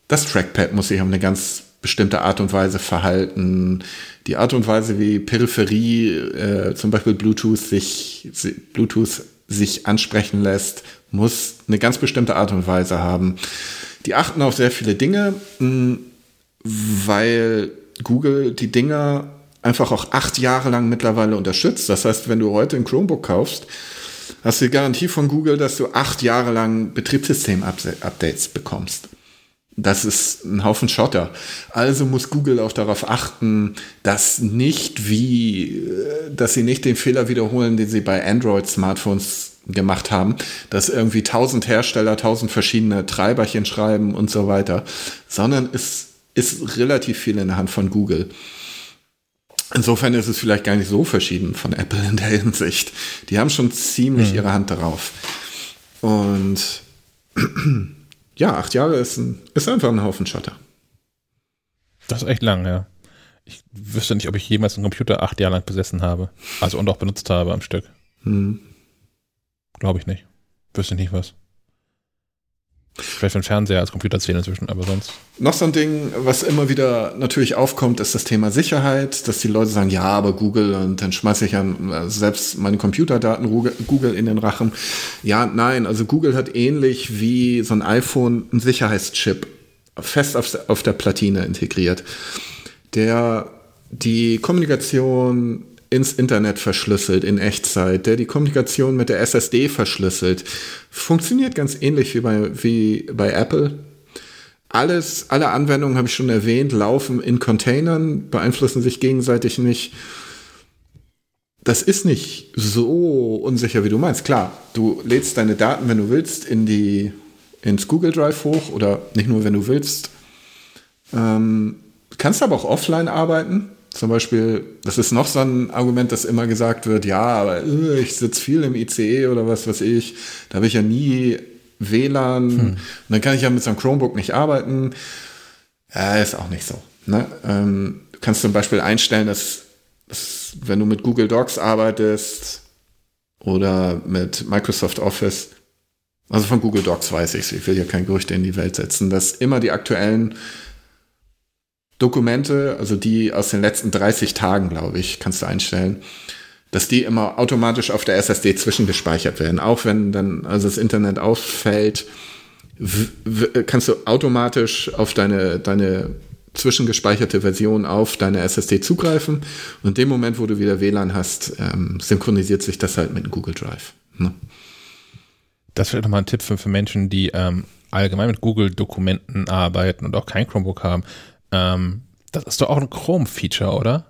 das Trackpad muss sich auf eine ganz bestimmte Art und Weise verhalten. Die Art und Weise, wie Peripherie, äh, zum Beispiel Bluetooth sich, si- Bluetooth sich ansprechen lässt, muss eine ganz bestimmte Art und Weise haben. Die achten auf sehr viele Dinge, mh, weil Google die Dinger einfach auch acht Jahre lang mittlerweile unterstützt. Das heißt, wenn du heute ein Chromebook kaufst, hast du die Garantie von Google, dass du acht Jahre lang Betriebssystem-Updates bekommst. Das ist ein Haufen Schotter. Also muss Google auch darauf achten, dass nicht wie, äh, dass sie nicht den Fehler wiederholen, den sie bei Android-Smartphones gemacht haben, dass irgendwie tausend Hersteller tausend verschiedene Treiberchen schreiben und so weiter, sondern es ist relativ viel in der Hand von Google. Insofern ist es vielleicht gar nicht so verschieden von Apple in der Hinsicht. Die haben schon ziemlich ihre Hand darauf. Und ja, acht Jahre ist, ein, ist einfach ein Haufen Schotter. Das ist echt lang, ja. Ich wüsste nicht, ob ich jemals einen Computer acht Jahre lang besessen habe. Also und auch benutzt habe am Stück. Hm. Glaube ich nicht. Wüsste nicht was. Vielleicht für den Fernseher als Computer zählen inzwischen, aber sonst. Noch so ein Ding, was immer wieder natürlich aufkommt, ist das Thema Sicherheit, dass die Leute sagen, ja, aber Google und dann schmeiße ich an äh, selbst meine Computerdaten Google- Google in den Rachen. Ja, nein, also Google hat ähnlich wie so ein iPhone einen Sicherheitschip fest auf, auf der Platine integriert, der die Kommunikation ins Internet verschlüsselt in Echtzeit, der die Kommunikation mit der SSD verschlüsselt. Funktioniert ganz ähnlich wie bei, wie bei Apple. Alles, alle Anwendungen habe ich schon erwähnt, laufen in Containern, beeinflussen sich gegenseitig nicht. Das ist nicht so unsicher, wie du meinst. Klar, du lädst deine Daten, wenn du willst, in die, ins Google Drive hoch oder nicht nur, wenn du willst. Ähm, kannst aber auch offline arbeiten. Zum Beispiel, das ist noch so ein Argument, das immer gesagt wird, ja, aber äh, ich sitze viel im ICE oder was weiß ich, da habe ich ja nie WLAN und dann kann ich ja mit so einem Chromebook nicht arbeiten. Ja, ist auch nicht so. Ne? Ähm, du kannst zum Beispiel einstellen, dass, dass wenn du mit Google Docs arbeitest oder mit Microsoft Office, also von Google Docs weiß ich ich will ja kein Gerücht in die Welt setzen, dass immer die aktuellen Dokumente, also die aus den letzten 30 Tagen, glaube ich, kannst du einstellen, dass die immer automatisch auf der SSD zwischengespeichert werden. Auch wenn dann also das Internet w- kannst du automatisch auf deine, deine zwischengespeicherte Version auf deine SSD zugreifen. Und in dem Moment, wo du wieder WLAN hast, ähm, synchronisiert sich das halt mit Google Drive. Ne? Das wäre nochmal ein Tipp für, für Menschen, die ähm, allgemein mit Google-Dokumenten arbeiten und auch kein Chromebook haben. Ähm, das ist doch auch ein Chrome-Feature, oder?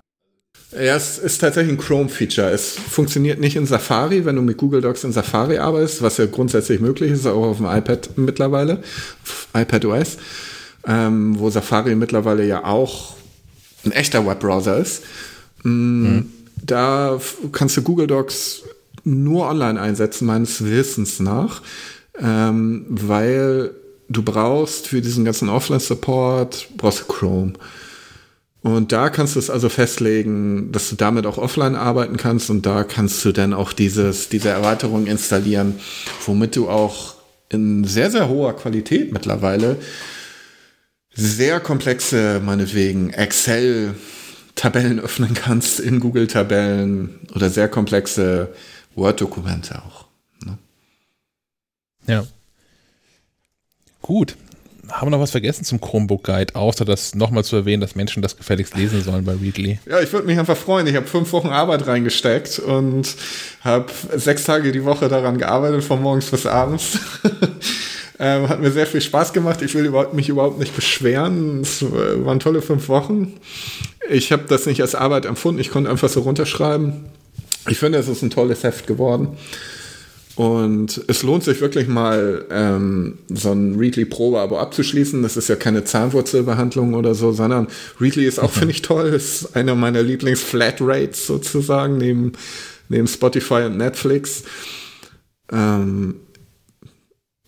Ja, es ist tatsächlich ein Chrome-Feature. Es funktioniert nicht in Safari, wenn du mit Google Docs in Safari arbeitest, was ja grundsätzlich möglich ist, auch auf dem iPad mittlerweile, iPad OS, ähm, wo Safari mittlerweile ja auch ein echter Webbrowser ist. Mm, Da f- kannst du Google Docs nur online einsetzen, meines Wissens nach, ähm, weil du brauchst für diesen ganzen Offline-Support, brauchst du Chrome. Und da kannst du es also festlegen, dass du damit auch offline arbeiten kannst und da kannst du dann auch dieses, diese Erweiterung installieren, womit du auch in sehr, sehr hoher Qualität mittlerweile sehr komplexe, meinetwegen Excel-Tabellen öffnen kannst in Google-Tabellen oder sehr komplexe Word-Dokumente auch. Ja. Gut. Haben wir noch was vergessen zum Chromebook Guide, außer das nochmal zu erwähnen, dass Menschen das gefälligst lesen sollen bei Readly? Ja, ich würde mich einfach freuen. Ich habe fünf Wochen Arbeit reingesteckt und habe sechs Tage die Woche daran gearbeitet, von morgens bis abends. ähm, hat mir sehr viel Spaß gemacht. Ich will überhaupt, mich überhaupt nicht beschweren. Es waren tolle fünf Wochen. Ich habe das nicht als Arbeit empfunden. Ich konnte einfach so runterschreiben. Ich finde, es ist ein tolles Heft geworden. Und es lohnt sich wirklich mal, ähm, so ein Readly Probe-Abo abzuschließen. Das ist ja keine Zahnwurzelbehandlung oder so, sondern Readly ist auch, finde ich, toll. Ist einer meiner Lieblings-Flatrates sozusagen, neben, neben Spotify und Netflix. Ähm,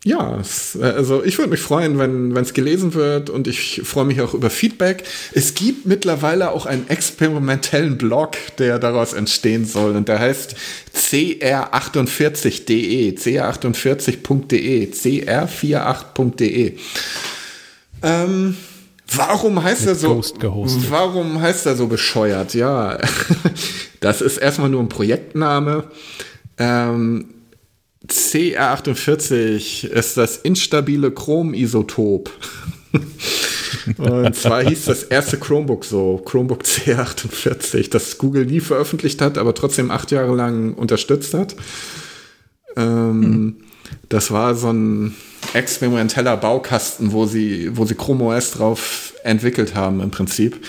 ja, es, also ich würde mich freuen, wenn es gelesen wird und ich freue mich auch über Feedback. Es gibt mittlerweile auch einen experimentellen Blog, der daraus entstehen soll und der heißt cr48.de, cr48.de, cr48.de. Ähm, warum heißt er so? Warum heißt er so bescheuert? Ja, das ist erstmal nur ein Projektname. Ähm, CR48 ist das instabile Chrom-Isotop. Und zwar hieß das erste Chromebook so, Chromebook C48, das Google nie veröffentlicht hat, aber trotzdem acht Jahre lang unterstützt hat. Ähm, hm. Das war so ein experimenteller Baukasten, wo sie, wo sie Chrome OS drauf entwickelt haben im Prinzip.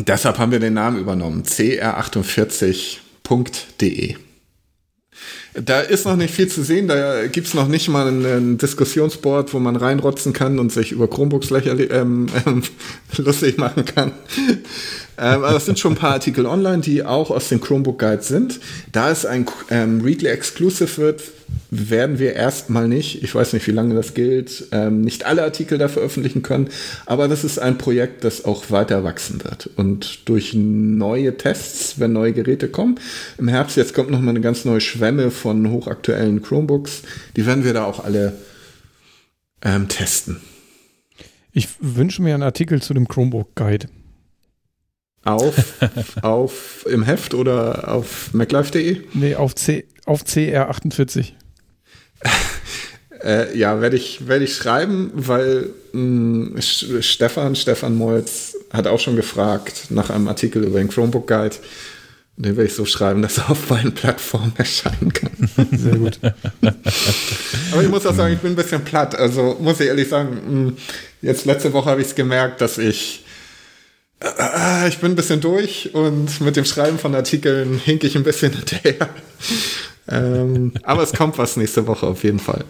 Deshalb haben wir den Namen übernommen, cr48.de. Da ist noch nicht viel zu sehen. Da gibt's noch nicht mal ein, Diskussionsboard, wo man reinrotzen kann und sich über Chromebooks lächerlich, ähm, ähm, lustig machen kann. Ähm, aber es sind schon ein paar Artikel online, die auch aus dem Chromebook Guide sind. Da es ein ähm, Readly Exclusive wird, werden wir erstmal nicht, ich weiß nicht, wie lange das gilt, ähm, nicht alle Artikel da veröffentlichen können, aber das ist ein Projekt, das auch weiter wachsen wird. Und durch neue Tests, wenn neue Geräte kommen, im Herbst jetzt kommt nochmal eine ganz neue Schwemme von hochaktuellen Chromebooks, die werden wir da auch alle ähm, testen. Ich wünsche mir einen Artikel zu dem Chromebook Guide. Auf, auf im Heft oder auf maclife.de? Nee, auf, C, auf CR48. äh, ja, werde ich, werd ich schreiben, weil mh, hm, Stefan, Stefan Molz hat auch schon gefragt nach einem Artikel über den Chromebook Guide. Den werde ich so schreiben, dass er auf beiden Plattformen erscheinen kann. Sehr gut. Aber ich muss auch sagen, ich bin ein bisschen platt. Also muss ich ehrlich sagen, hm, jetzt letzte Woche habe ich es gemerkt, dass ich äh, ich bin ein bisschen durch und mit dem Schreiben von Artikeln hink ich ein bisschen hinterher. Ähm, aber es kommt was nächste Woche auf jeden Fall.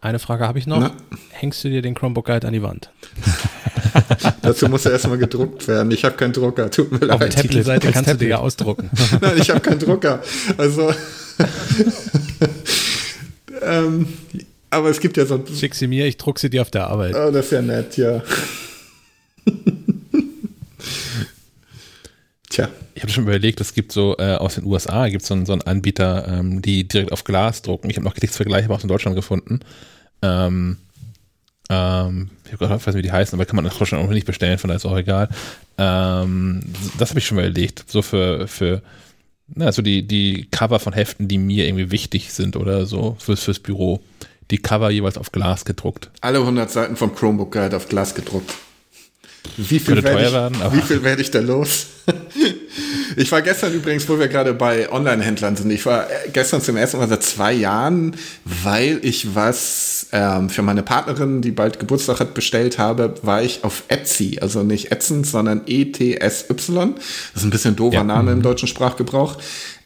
Eine Frage habe ich noch. Na? Hängst du dir den Chromebook Guide an die Wand? Dazu muss er erstmal gedruckt werden. Ich habe keinen Drucker, tut mir leid. Auf der Tablet-Seite kannst Tablet. du dir ja ausdrucken. Nein, ich habe keinen Drucker. Also. ähm, aber es gibt ja so. Schick sie mir, ich druck sie dir auf der Arbeit. Oh, das ist ja nett, ja. Tja. Ich habe schon überlegt, es gibt so äh, aus den USA gibt so, so einen Anbieter, ähm, die direkt auf Glas drucken. Ich habe noch nichts Vergleichbares aus in Deutschland gefunden. Ähm, ähm, ich weiß nicht, wie die heißen, aber kann man das schon auch nicht bestellen, von daher ist auch egal. Ähm, das habe ich schon mal überlegt. So für, für na, also die, die Cover von Heften, die mir irgendwie wichtig sind oder so fürs, fürs Büro. Die Cover jeweils auf Glas gedruckt. Alle 100 Seiten vom Chromebook Guide auf Glas gedruckt. Wie viel, werde ich, werden, wie viel werde ich da los? ich war gestern übrigens, wo wir gerade bei Online-Händlern sind, ich war gestern zum ersten Mal seit zwei Jahren, weil ich was ähm, für meine Partnerin, die bald Geburtstag hat, bestellt habe, war ich auf Etsy. Also nicht Etsy, sondern E-T-S-Y. Das ist ein bisschen doofer ja. Name im mhm. deutschen Sprachgebrauch.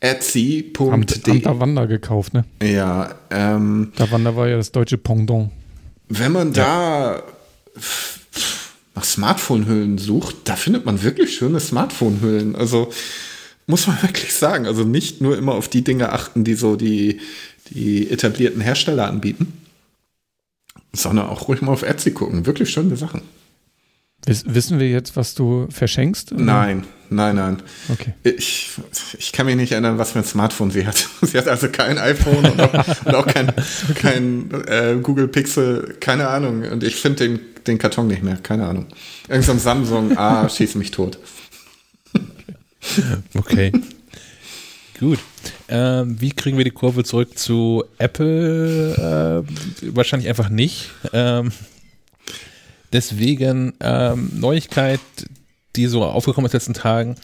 Etsy.de. Haben, haben da Wander gekauft, ne? Ja. Ähm, da Wander war ja das deutsche Pendant. Wenn man ja. da nach Smartphone-Hüllen sucht, da findet man wirklich schöne Smartphone-Hüllen. Also muss man wirklich sagen. Also nicht nur immer auf die Dinge achten, die so die, die etablierten Hersteller anbieten, sondern auch ruhig mal auf Etsy gucken. Wirklich schöne Sachen. Wissen wir jetzt, was du verschenkst? Oder? Nein, nein, nein. Okay. Ich, ich kann mich nicht erinnern, was für ein Smartphone sie hat. Sie hat also kein iPhone und auch, und auch kein, kein äh, Google Pixel, keine Ahnung. Und ich finde den, den Karton nicht mehr, keine Ahnung. Irgend so ein Samsung, ah, schieß mich tot. Okay. Gut. Ähm, wie kriegen wir die Kurve zurück zu Apple? Äh, wahrscheinlich einfach nicht. Ähm, Deswegen ähm, Neuigkeit, die so aufgekommen ist in den letzten Tagen,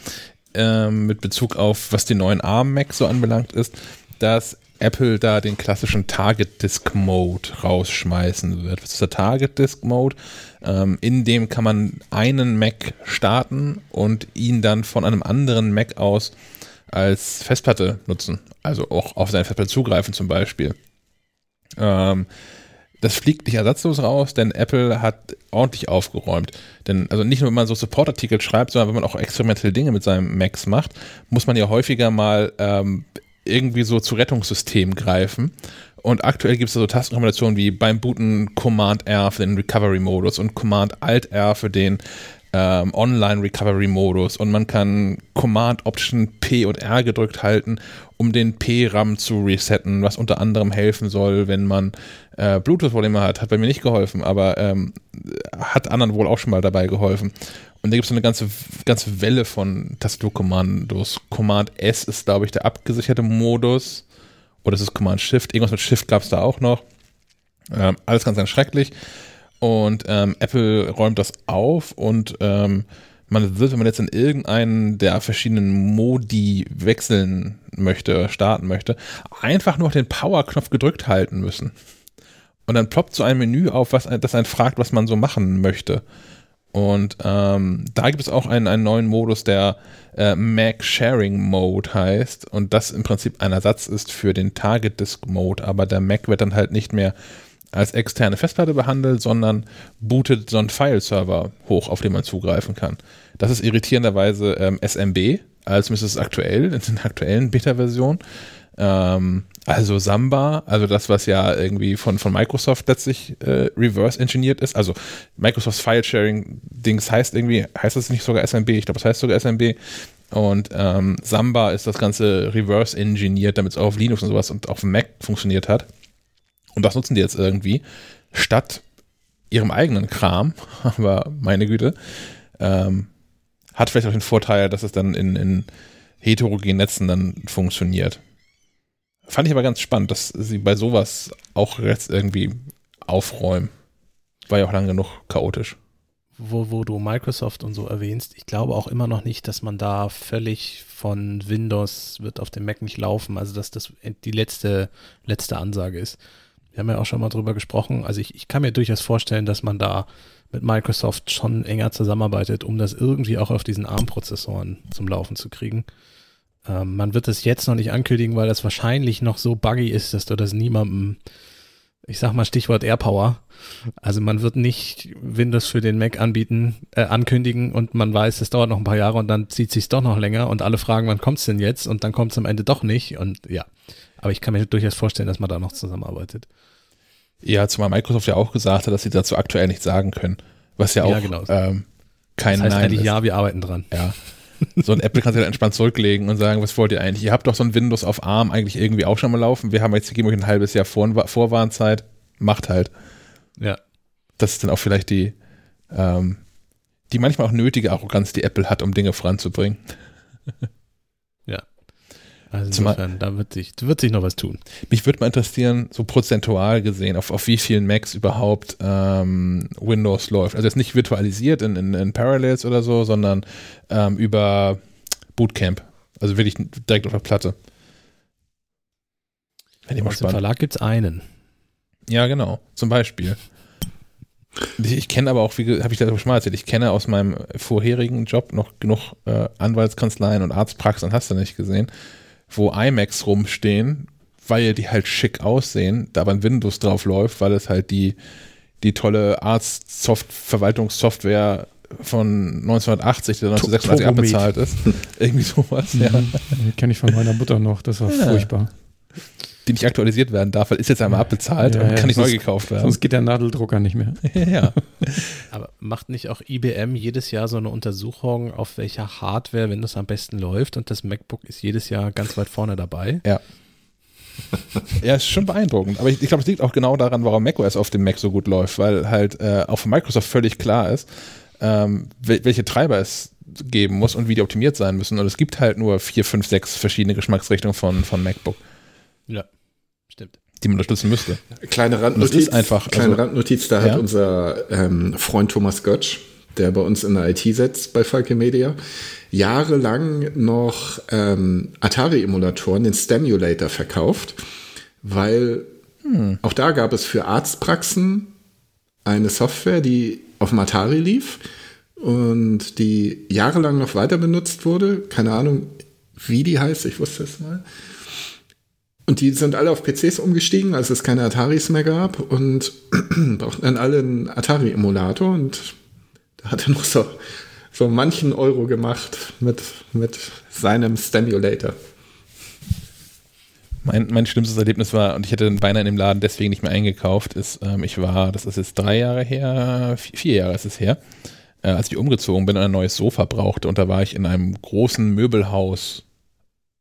ähm, mit Bezug auf, was den neuen ARM-Mac so anbelangt, ist, dass Apple da den klassischen Target Disk Mode rausschmeißen wird. Was ist der Target Disk Mode? Ähm, in dem kann man einen Mac starten und ihn dann von einem anderen Mac aus als Festplatte nutzen. Also auch auf seine Festplatte zugreifen zum Beispiel. Ähm, das fliegt nicht ersatzlos raus, denn Apple hat ordentlich aufgeräumt. Denn also nicht nur, wenn man so Supportartikel schreibt, sondern wenn man auch experimentelle Dinge mit seinem Macs macht, muss man ja häufiger mal ähm, irgendwie so zu Rettungssystemen greifen. Und aktuell gibt es so Tastenkombinationen wie beim Booten Command R für den Recovery-Modus und Command Alt R für den ähm, Online-Recovery-Modus. Und man kann Command Option P und R gedrückt halten, um den P-RAM zu resetten, was unter anderem helfen soll, wenn man äh, Bluetooth-Probleme hat. Hat bei mir nicht geholfen, aber ähm, hat anderen wohl auch schon mal dabei geholfen. Und da gibt es so eine ganze, ganze Welle von Tastaturkommandos. Command S ist, glaube ich, der abgesicherte Modus. Oder es ist Command Shift. Irgendwas mit Shift gab es da auch noch. Ähm, alles ganz, ganz schrecklich. Und ähm, Apple räumt das auf und ähm, man wird, wenn man jetzt in irgendeinen der verschiedenen Modi wechseln möchte, starten möchte, einfach nur den Power-Knopf gedrückt halten müssen. Und dann ploppt so ein Menü auf, was das einen fragt, was man so machen möchte. Und ähm, da gibt es auch einen, einen neuen Modus, der äh, Mac Sharing Mode heißt. Und das im Prinzip ein Ersatz ist für den Target Disk Mode. Aber der Mac wird dann halt nicht mehr als externe Festplatte behandelt, sondern bootet so einen File-Server hoch, auf den man zugreifen kann. Das ist irritierenderweise ähm, SMB, also ist es aktuell, in der aktuellen Beta-Version. Ähm, also Samba, also das, was ja irgendwie von, von Microsoft letztlich äh, reverse engineert ist. Also Microsofts File-Sharing-Dings heißt irgendwie, heißt das nicht sogar SMB? Ich glaube, es heißt sogar SMB. Und ähm, Samba ist das Ganze reverse engineert, damit es auch auf Linux und sowas und auf Mac funktioniert hat. Und das nutzen die jetzt irgendwie, statt ihrem eigenen Kram, aber meine Güte, ähm, hat vielleicht auch den Vorteil, dass es dann in, in heterogenen Netzen dann funktioniert. Fand ich aber ganz spannend, dass sie bei sowas auch jetzt irgendwie aufräumen. War ja auch lange genug chaotisch. Wo, wo du Microsoft und so erwähnst, ich glaube auch immer noch nicht, dass man da völlig von Windows wird auf dem Mac nicht laufen, also dass das die letzte, letzte Ansage ist. Wir haben ja auch schon mal drüber gesprochen. Also ich, ich kann mir durchaus vorstellen, dass man da mit Microsoft schon enger zusammenarbeitet, um das irgendwie auch auf diesen ARM-Prozessoren zum Laufen zu kriegen. Ähm, man wird es jetzt noch nicht ankündigen, weil das wahrscheinlich noch so buggy ist, dass du das niemandem, ich sag mal Stichwort AirPower, also man wird nicht Windows für den Mac anbieten, äh, ankündigen und man weiß, es dauert noch ein paar Jahre und dann zieht sich doch noch länger und alle fragen, wann kommt's denn jetzt und dann kommt es am Ende doch nicht und ja. Aber ich kann mir durchaus vorstellen, dass man da noch zusammenarbeitet. Ja, zumal Microsoft ja auch gesagt hat, dass sie dazu aktuell nichts sagen können. Was ja auch ja, genau. ähm, kein das heißt Nein ist. Ja, wir arbeiten dran. Ja. So ein Apple kann sich dann entspannt zurücklegen und sagen, was wollt ihr eigentlich? Ihr habt doch so ein Windows auf ARM eigentlich irgendwie auch schon mal laufen. Wir haben jetzt, geben euch ein halbes Jahr Vor Vorwarnzeit. Macht halt. Ja. Das ist dann auch vielleicht die, ähm, die manchmal auch nötige Arroganz, die Apple hat, um Dinge voranzubringen. Also insofern, da wird sich, wird sich noch was tun. Mich würde mal interessieren, so prozentual gesehen, auf, auf wie vielen Macs überhaupt ähm, Windows läuft. Also jetzt nicht virtualisiert in, in, in Parallels oder so, sondern ähm, über Bootcamp. Also wirklich direkt auf der Platte. Wenn Aus dem Verlag gibt es einen. Ja, genau. Zum Beispiel. Ich, ich kenne aber auch, wie habe ich das schon mal erzählt, ich kenne aus meinem vorherigen Job noch genug äh, Anwaltskanzleien und Arztpraxen, hast du nicht gesehen, wo iMacs rumstehen, weil die halt schick aussehen, da aber ein Windows drauf läuft, weil es halt die, die tolle Arzt-Verwaltungssoftware von 1980, die 1986 abbezahlt ist. Irgendwie sowas, ja. Mhm. Kenne ich von meiner Mutter noch, das war ja. furchtbar. Die nicht aktualisiert werden darf, weil ist jetzt einmal abbezahlt ja, und kann nicht neu gekauft werden. Sonst geht der Nadeldrucker nicht mehr. ja. Aber macht nicht auch IBM jedes Jahr so eine Untersuchung, auf welcher Hardware Windows am besten läuft und das MacBook ist jedes Jahr ganz weit vorne dabei? Ja. ja, ist schon beeindruckend. Aber ich, ich glaube, es liegt auch genau daran, warum macOS auf dem Mac so gut läuft, weil halt äh, auch von Microsoft völlig klar ist, ähm, welche Treiber es geben muss und wie die optimiert sein müssen. Und es gibt halt nur vier, fünf, sechs verschiedene Geschmacksrichtungen von, von MacBook. Ja, stimmt. Die man unterstützen müsste. Kleine Randnotiz. einfach, kleine also, Randnotiz, da ja? hat unser ähm, Freund Thomas Götsch, der bei uns in der IT setzt bei Falke Media, jahrelang noch ähm, Atari-Emulatoren, den Stimulator, verkauft, weil hm. auch da gab es für Arztpraxen eine Software, die auf dem Atari lief und die jahrelang noch weiter benutzt wurde. Keine Ahnung, wie die heißt, ich wusste es mal. Und die sind alle auf PCs umgestiegen, als es keine Ataris mehr gab und brauchten dann alle einen Atari-Emulator und da hat er noch so, so manchen Euro gemacht mit, mit seinem Stimulator. Mein, mein schlimmstes Erlebnis war, und ich hätte beinahe in dem Laden deswegen nicht mehr eingekauft, ist, ähm, ich war, das ist jetzt drei Jahre her, vier, vier Jahre ist es her, äh, als ich umgezogen bin und ein neues Sofa brauchte. Und da war ich in einem großen Möbelhaus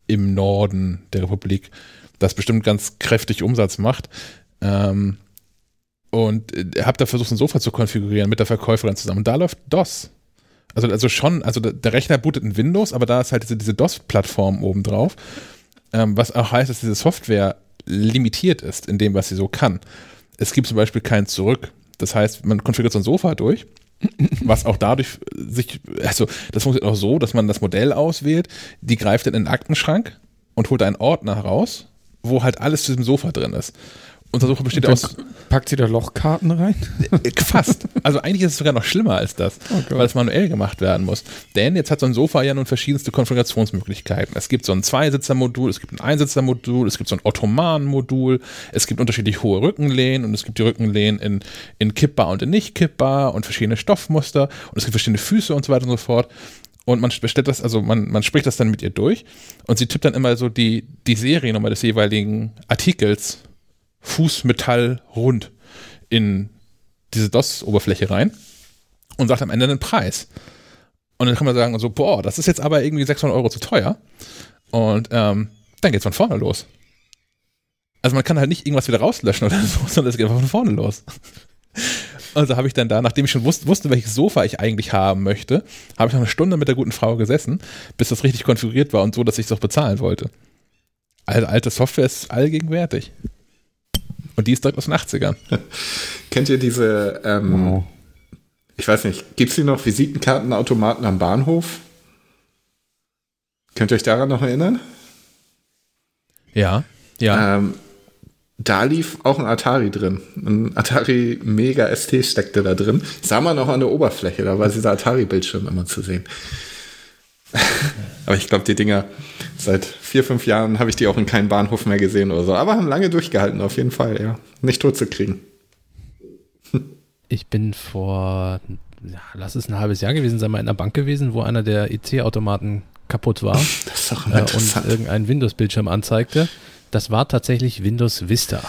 im Norden der Republik, das bestimmt ganz kräftig Umsatz macht. Ähm, und äh, habe da versucht, ein Sofa zu konfigurieren mit der Verkäuferin zusammen. Und da läuft DOS. Also, also schon, also der Rechner bootet in Windows, aber da ist halt diese, diese DOS-Plattform oben drauf. Ähm, was auch heißt, dass diese Software limitiert ist in dem, was sie so kann. Es gibt zum Beispiel kein Zurück. Das heißt, man konfiguriert so ein Sofa durch, was auch dadurch sich, also das funktioniert auch so, dass man das Modell auswählt, die greift dann in den Aktenschrank und holt einen Ordner heraus, wo halt alles zu diesem Sofa drin ist. Unser Sofa besteht aus. Packt sie da Lochkarten rein? Äh, fast. Also eigentlich ist es sogar noch schlimmer als das, Okay. weil es manuell gemacht werden muss. Denn jetzt hat so ein Sofa ja nun verschiedenste Konfigurationsmöglichkeiten. Es gibt so ein Zweisitzermodul, es gibt ein Einsitzermodul, es gibt so ein Ottoman-Modul, es gibt unterschiedlich hohe Rückenlehnen und es gibt die Rückenlehnen in, in kippbar und in nicht kippbar und verschiedene Stoffmuster und es gibt verschiedene Füße und so weiter und so fort. Und man bestellt das, also man, man spricht das dann mit ihr durch und sie tippt dann immer so die, die Seriennummer des jeweiligen Artikels Fußmetall rund in diese DOS-Oberfläche rein und sagt am Ende einen Preis. Und dann kann man sagen, so, boah, das ist jetzt aber irgendwie 600 Euro zu teuer. Und ähm, dann geht's von vorne los. Also man kann halt nicht irgendwas wieder rauslöschen oder so, sondern es geht einfach von vorne los. Also habe ich dann da, nachdem ich schon wusste, wusste, welches Sofa ich eigentlich haben möchte, habe ich noch eine Stunde mit der guten Frau gesessen, bis das richtig konfiguriert war und so, dass ich es auch bezahlen wollte. Also alte Software ist allgegenwärtig. Und die ist direkt aus den 80ern. Kennt ihr diese, ähm, ich weiß nicht, gibt es die noch Visitenkartenautomaten am Bahnhof? Könnt ihr euch daran noch erinnern? Ja, ja. Ähm, da lief auch ein Atari drin. Ein Atari Mega ST steckte da drin. Sah man auch an der Oberfläche, da war dieser Atari-Bildschirm immer zu sehen. Aber ich glaube, die Dinger, seit vier, fünf Jahren habe ich die auch in keinem Bahnhof mehr gesehen oder so. Aber haben lange durchgehalten, auf jeden Fall, ja. Nicht tot zu kriegen. Ich bin vor, ja, lass es ein halbes Jahr gewesen sein, mal in einer Bank gewesen, wo einer der EC-Automaten kaputt war Das ist doch äh, und irgendein Windows-Bildschirm anzeigte. Das war tatsächlich Windows Vista.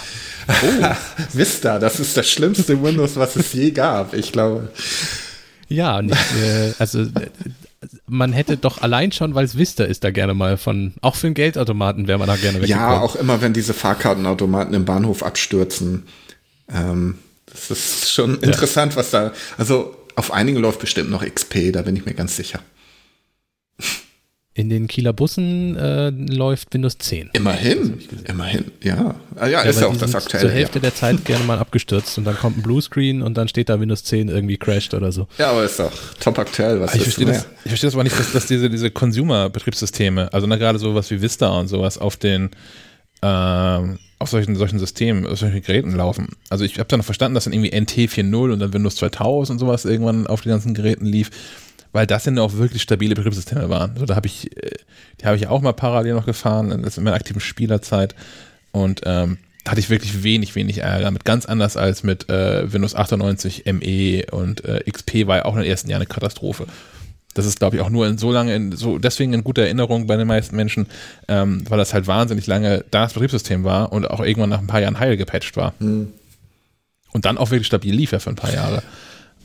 Vista, das ist das schlimmste Windows, was es je gab, ich glaube. Ja, nicht, äh, also äh, man hätte doch allein schon, weil es Vista ist, da gerne mal von, auch für einen Geldautomaten wäre man da gerne weggekommen. Ja, auch immer, wenn diese Fahrkartenautomaten im Bahnhof abstürzen. Ähm, das ist schon interessant, was da. Also auf einigen läuft bestimmt noch XP, da bin ich mir ganz sicher. In den Kieler Bussen äh, läuft Windows 10. Immerhin, immerhin, ja. Ah, ja, Ja, ist ja auch das aktuelle. Zur Hälfte der Zeit gerne mal abgestürzt und dann kommt ein Bluescreen und dann steht da Windows 10 irgendwie crashed oder so. Ja, aber ist doch top aktuell, was Ich willst verstehe, das, ich verstehe das aber nicht, dass, dass diese, diese Consumer-Betriebssysteme, also na, gerade sowas wie Vista und sowas auf den ähm, auf solchen, solchen Systemen, auf solchen Geräten laufen. Also ich habe da noch verstanden, dass dann irgendwie NT 4.0 und dann Windows 2000 und sowas irgendwann auf den ganzen Geräten lief, weil das dann auch wirklich stabile Betriebssysteme waren. So, da habe ich, äh, die habe ich auch mal parallel noch gefahren, in meiner aktiven Spielerzeit und ähm, da hatte ich wirklich wenig, wenig Ärger mit. Ganz anders als mit äh, Windows 98 ME und äh, XP war ja auch in den ersten Jahren eine Katastrophe. Das ist, glaube ich, auch nur in so lange, in, so deswegen in guter Erinnerung bei den meisten Menschen, ähm, weil das halt wahnsinnig lange das Betriebssystem war und auch irgendwann nach ein paar Jahren heil gepatcht war. Hm. Und dann auch wirklich stabil lief ja für ein paar Jahre.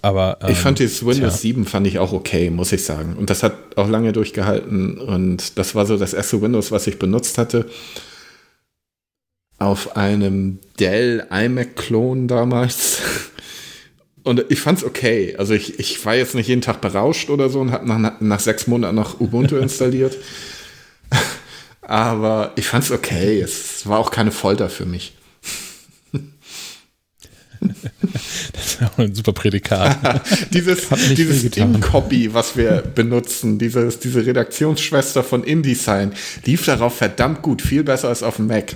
Aber ähm, Ich fand dieses Windows tja. 7 fand ich auch okay, muss ich sagen. Und das hat auch lange durchgehalten. Und das war so das erste Windows, was ich benutzt hatte. Auf einem Dell iMac-Klon damals. Und ich fand's okay. Also ich, ich war jetzt nicht jeden Tag berauscht oder so und habe nach, nach sechs Monaten noch Ubuntu installiert. Aber ich fand's okay. Es war auch keine Folter für mich. Das ist auch ein super Prädikat. dieses dieses. InCopy, was wir benutzen, dieses, diese Redaktionsschwester von InDesign, lief darauf verdammt gut, viel besser als auf dem Mac.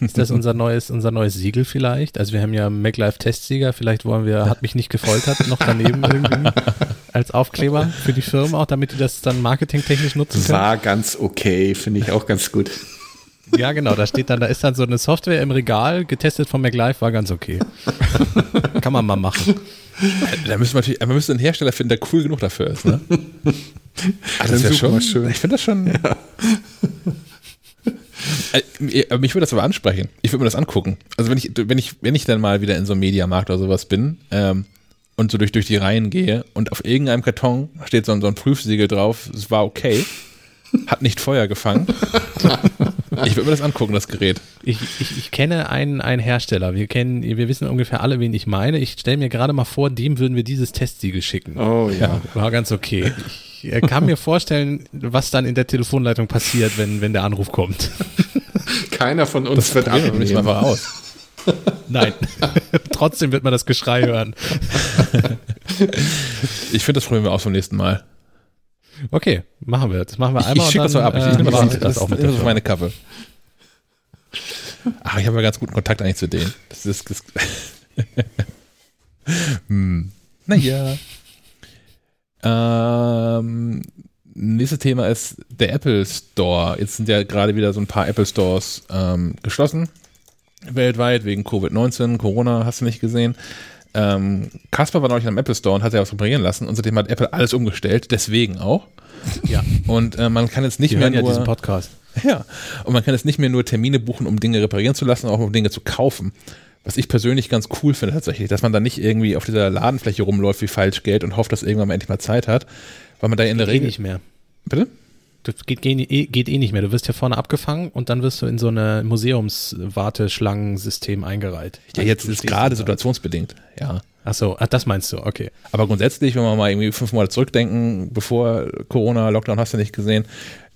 Ist das unser neues, unser neues Siegel vielleicht? Also wir haben ja MacLife Testsieger, vielleicht wollen wir, hat mich nicht gefoltert, noch daneben irgendwie. als Aufkleber für die Firmen auch, damit die das dann marketingtechnisch nutzen können? War ganz okay, finde ich auch ganz gut. Ja, genau, da steht dann, da ist dann so eine Software im Regal, getestet von MacLife, war ganz okay. Kann man mal machen. Da müssen wir natürlich, man müsste einen Hersteller finden, der cool genug dafür ist, ne? Also das wäre schon schön. Ich finde das schon. Ja. Äh, mich würde das aber ansprechen. Ich würde mir das angucken. Also wenn ich, wenn ich, wenn ich dann mal wieder in so einem Mediamarkt oder sowas bin ähm, und so durch, durch die Reihen gehe und auf irgendeinem Karton steht so ein, so ein Prüfsiegel drauf, es war okay, hat nicht Feuer gefangen. Ich würde mir das angucken, das Gerät. Ich, ich, ich kenne einen, einen Hersteller. Wir kennen, wir wissen ungefähr alle, wen ich meine. Ich stelle mir gerade mal vor, dem würden wir dieses Testsiegel schicken. Oh ja. ja war ganz okay. Ich äh, kann mir vorstellen, was dann in der Telefonleitung passiert, wenn, wenn der Anruf kommt. Keiner von uns das wird abnehmen. nicht mal aus. Nein. Trotzdem wird man das Geschrei hören. ich finde, das probieren wir aus vom nächsten Mal. Okay, machen wir. Das machen wir einmal. Ich, ich schicke das mal ab. Ich, äh, nehme das, das, auch mit. Das ist meine Kappe. Ach, ich habe ja ganz guten Kontakt eigentlich zu denen. Das ist. Das hm. Naja. Ähm, nächstes Thema ist der Apple Store. Jetzt sind ja gerade wieder so ein paar Apple Stores ähm, geschlossen. Weltweit wegen Covid-19, Corona, hast du nicht gesehen. Ähm, Kasper war neulich am Apple Store und hat sich was reparieren lassen und seitdem hat Apple alles umgestellt, deswegen auch. Ja. Und äh, man kann jetzt nicht Wir mehr hören nur, ja diesen Podcast. Ja. Und man kann jetzt nicht mehr nur Termine buchen, um Dinge reparieren zu lassen, auch um Dinge zu kaufen. Was ich persönlich ganz cool finde tatsächlich, dass man da nicht irgendwie auf dieser Ladenfläche rumläuft wie Falschgeld und hofft, dass irgendwann mal endlich mal Zeit hat, weil man da in der Regel nicht mehr. Bitte? Das geht, geht, geht eh nicht mehr. Du wirst ja vorne abgefangen und dann wirst du in so eine Museumswarteschlangensystem eingereiht. Ja, also jetzt ist gerade situationsbedingt, ja. Ach so, ach, das meinst du, okay. Aber grundsätzlich, wenn wir mal irgendwie fünf Monate zurückdenken, bevor Corona, Lockdown hast du nicht gesehen,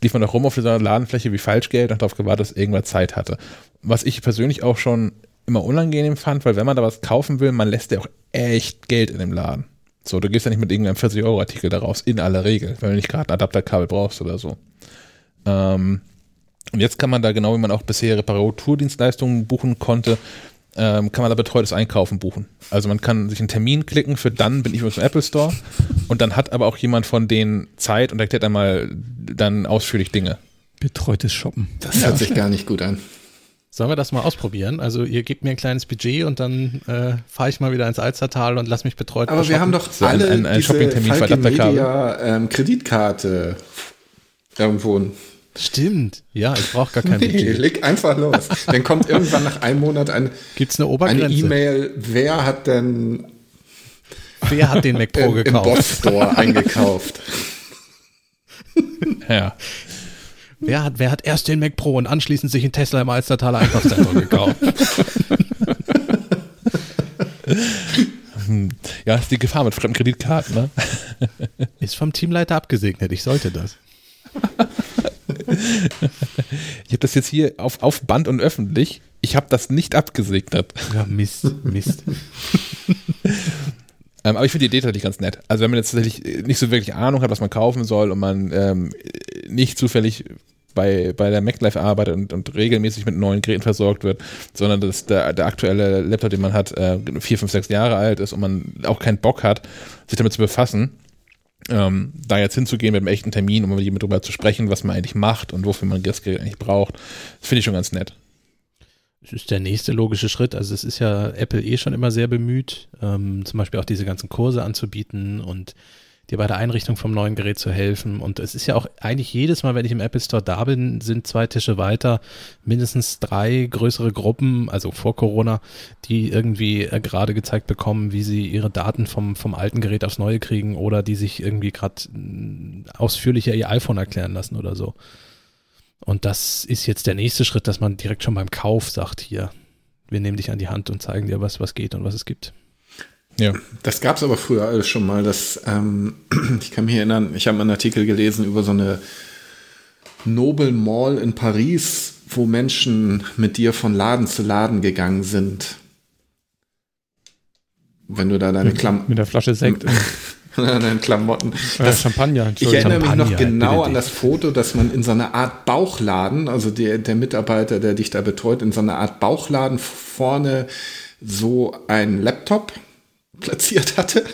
lief man doch rum auf dieser Ladenfläche wie Falschgeld und darauf gewartet, dass irgendwer Zeit hatte. Was ich persönlich auch schon immer unangenehm fand, weil wenn man da was kaufen will, man lässt ja auch echt Geld in dem Laden. So, du gehst ja nicht mit irgendeinem 40-Euro-Artikel daraus, in aller Regel, wenn du nicht gerade ein Adapterkabel brauchst oder so. Ähm, und jetzt kann man da genau, wie man auch bisher Reparaturdienstleistungen buchen konnte, ähm, kann man da betreutes Einkaufen buchen. Also man kann sich einen Termin klicken für dann bin ich im Apple Store und dann hat aber auch jemand von denen Zeit und erklärt einmal dann ausführlich Dinge. Betreutes Shoppen. Das ja. hört sich gar nicht gut an. Sollen wir das mal ausprobieren? Also ihr gebt mir ein kleines Budget und dann äh, fahre ich mal wieder ins Alzertal und lass mich betreut Aber wir haben doch so alle ein, ein, ein diese Falke Media ähm, Kreditkarte irgendwo Stimmt, ja, ich brauche gar kein nee, Budget. Leg einfach los. Dann kommt irgendwann nach einem Monat ein, Gibt's eine Obergrenze? Eine E-Mail, wer hat denn Wer hat den Mac Pro gekauft? Im Boss Store eingekauft. ja. Wer hat, wer hat erst den Mac Pro und anschließend sich einen Tesla im Alstertaler Einkaufszentrum gekauft? ja, ist die Gefahr mit fremden Kreditkarten, ne? Ist vom Teamleiter abgesegnet, ich sollte das. ich habe das jetzt hier auf, auf Band und öffentlich. Ich habe das nicht abgesegnet. Ja, Mist, Mist. ähm, aber ich finde die Idee tatsächlich ganz nett. Also wenn man jetzt tatsächlich nicht so wirklich Ahnung hat, was man kaufen soll und man ähm, nicht zufällig bei, bei der MacLife arbeitet und, und regelmäßig mit neuen Geräten versorgt wird, sondern dass der, der aktuelle Laptop, den man hat, äh, vier, fünf, sechs Jahre alt ist und man auch keinen Bock hat, sich damit zu befassen, ähm, da jetzt hinzugehen mit einem echten Termin, um mit darüber zu sprechen, was man eigentlich macht und wofür man das Gerät eigentlich braucht, das finde ich schon ganz nett. Das ist der nächste logische Schritt. Also es ist ja Apple eh schon immer sehr bemüht, ähm, zum Beispiel auch diese ganzen Kurse anzubieten und dir bei der Einrichtung vom neuen Gerät zu helfen. Und es ist ja auch eigentlich jedes Mal, wenn ich im Apple Store da bin, sind zwei Tische weiter mindestens drei größere Gruppen, also vor Corona, die irgendwie äh, gerade gezeigt bekommen, wie sie ihre Daten vom, vom alten Gerät aufs neue kriegen oder die sich irgendwie gerade mm, ausführlicher ihr iPhone erklären lassen oder so. Und das ist jetzt der nächste Schritt, dass man direkt schon beim Kauf sagt, hier, wir nehmen dich an die Hand und zeigen dir, was, was geht und was es gibt. Ja. Das gab es aber früher alles schon mal. Dass, ähm, ich kann mich erinnern, ich habe einen Artikel gelesen über so eine Noble Mall in Paris, wo Menschen mit dir von Laden zu Laden gegangen sind. Wenn du da deine Klamotten. Mit der Flasche Sekt. deine Klamotten. Das, Champagner. Ich erinnere Champagner, mich noch genau an das Foto, dass man in so einer Art Bauchladen, also der, der Mitarbeiter, der dich da betreut, in so einer Art Bauchladen vorne so ein Laptop platziert hatte.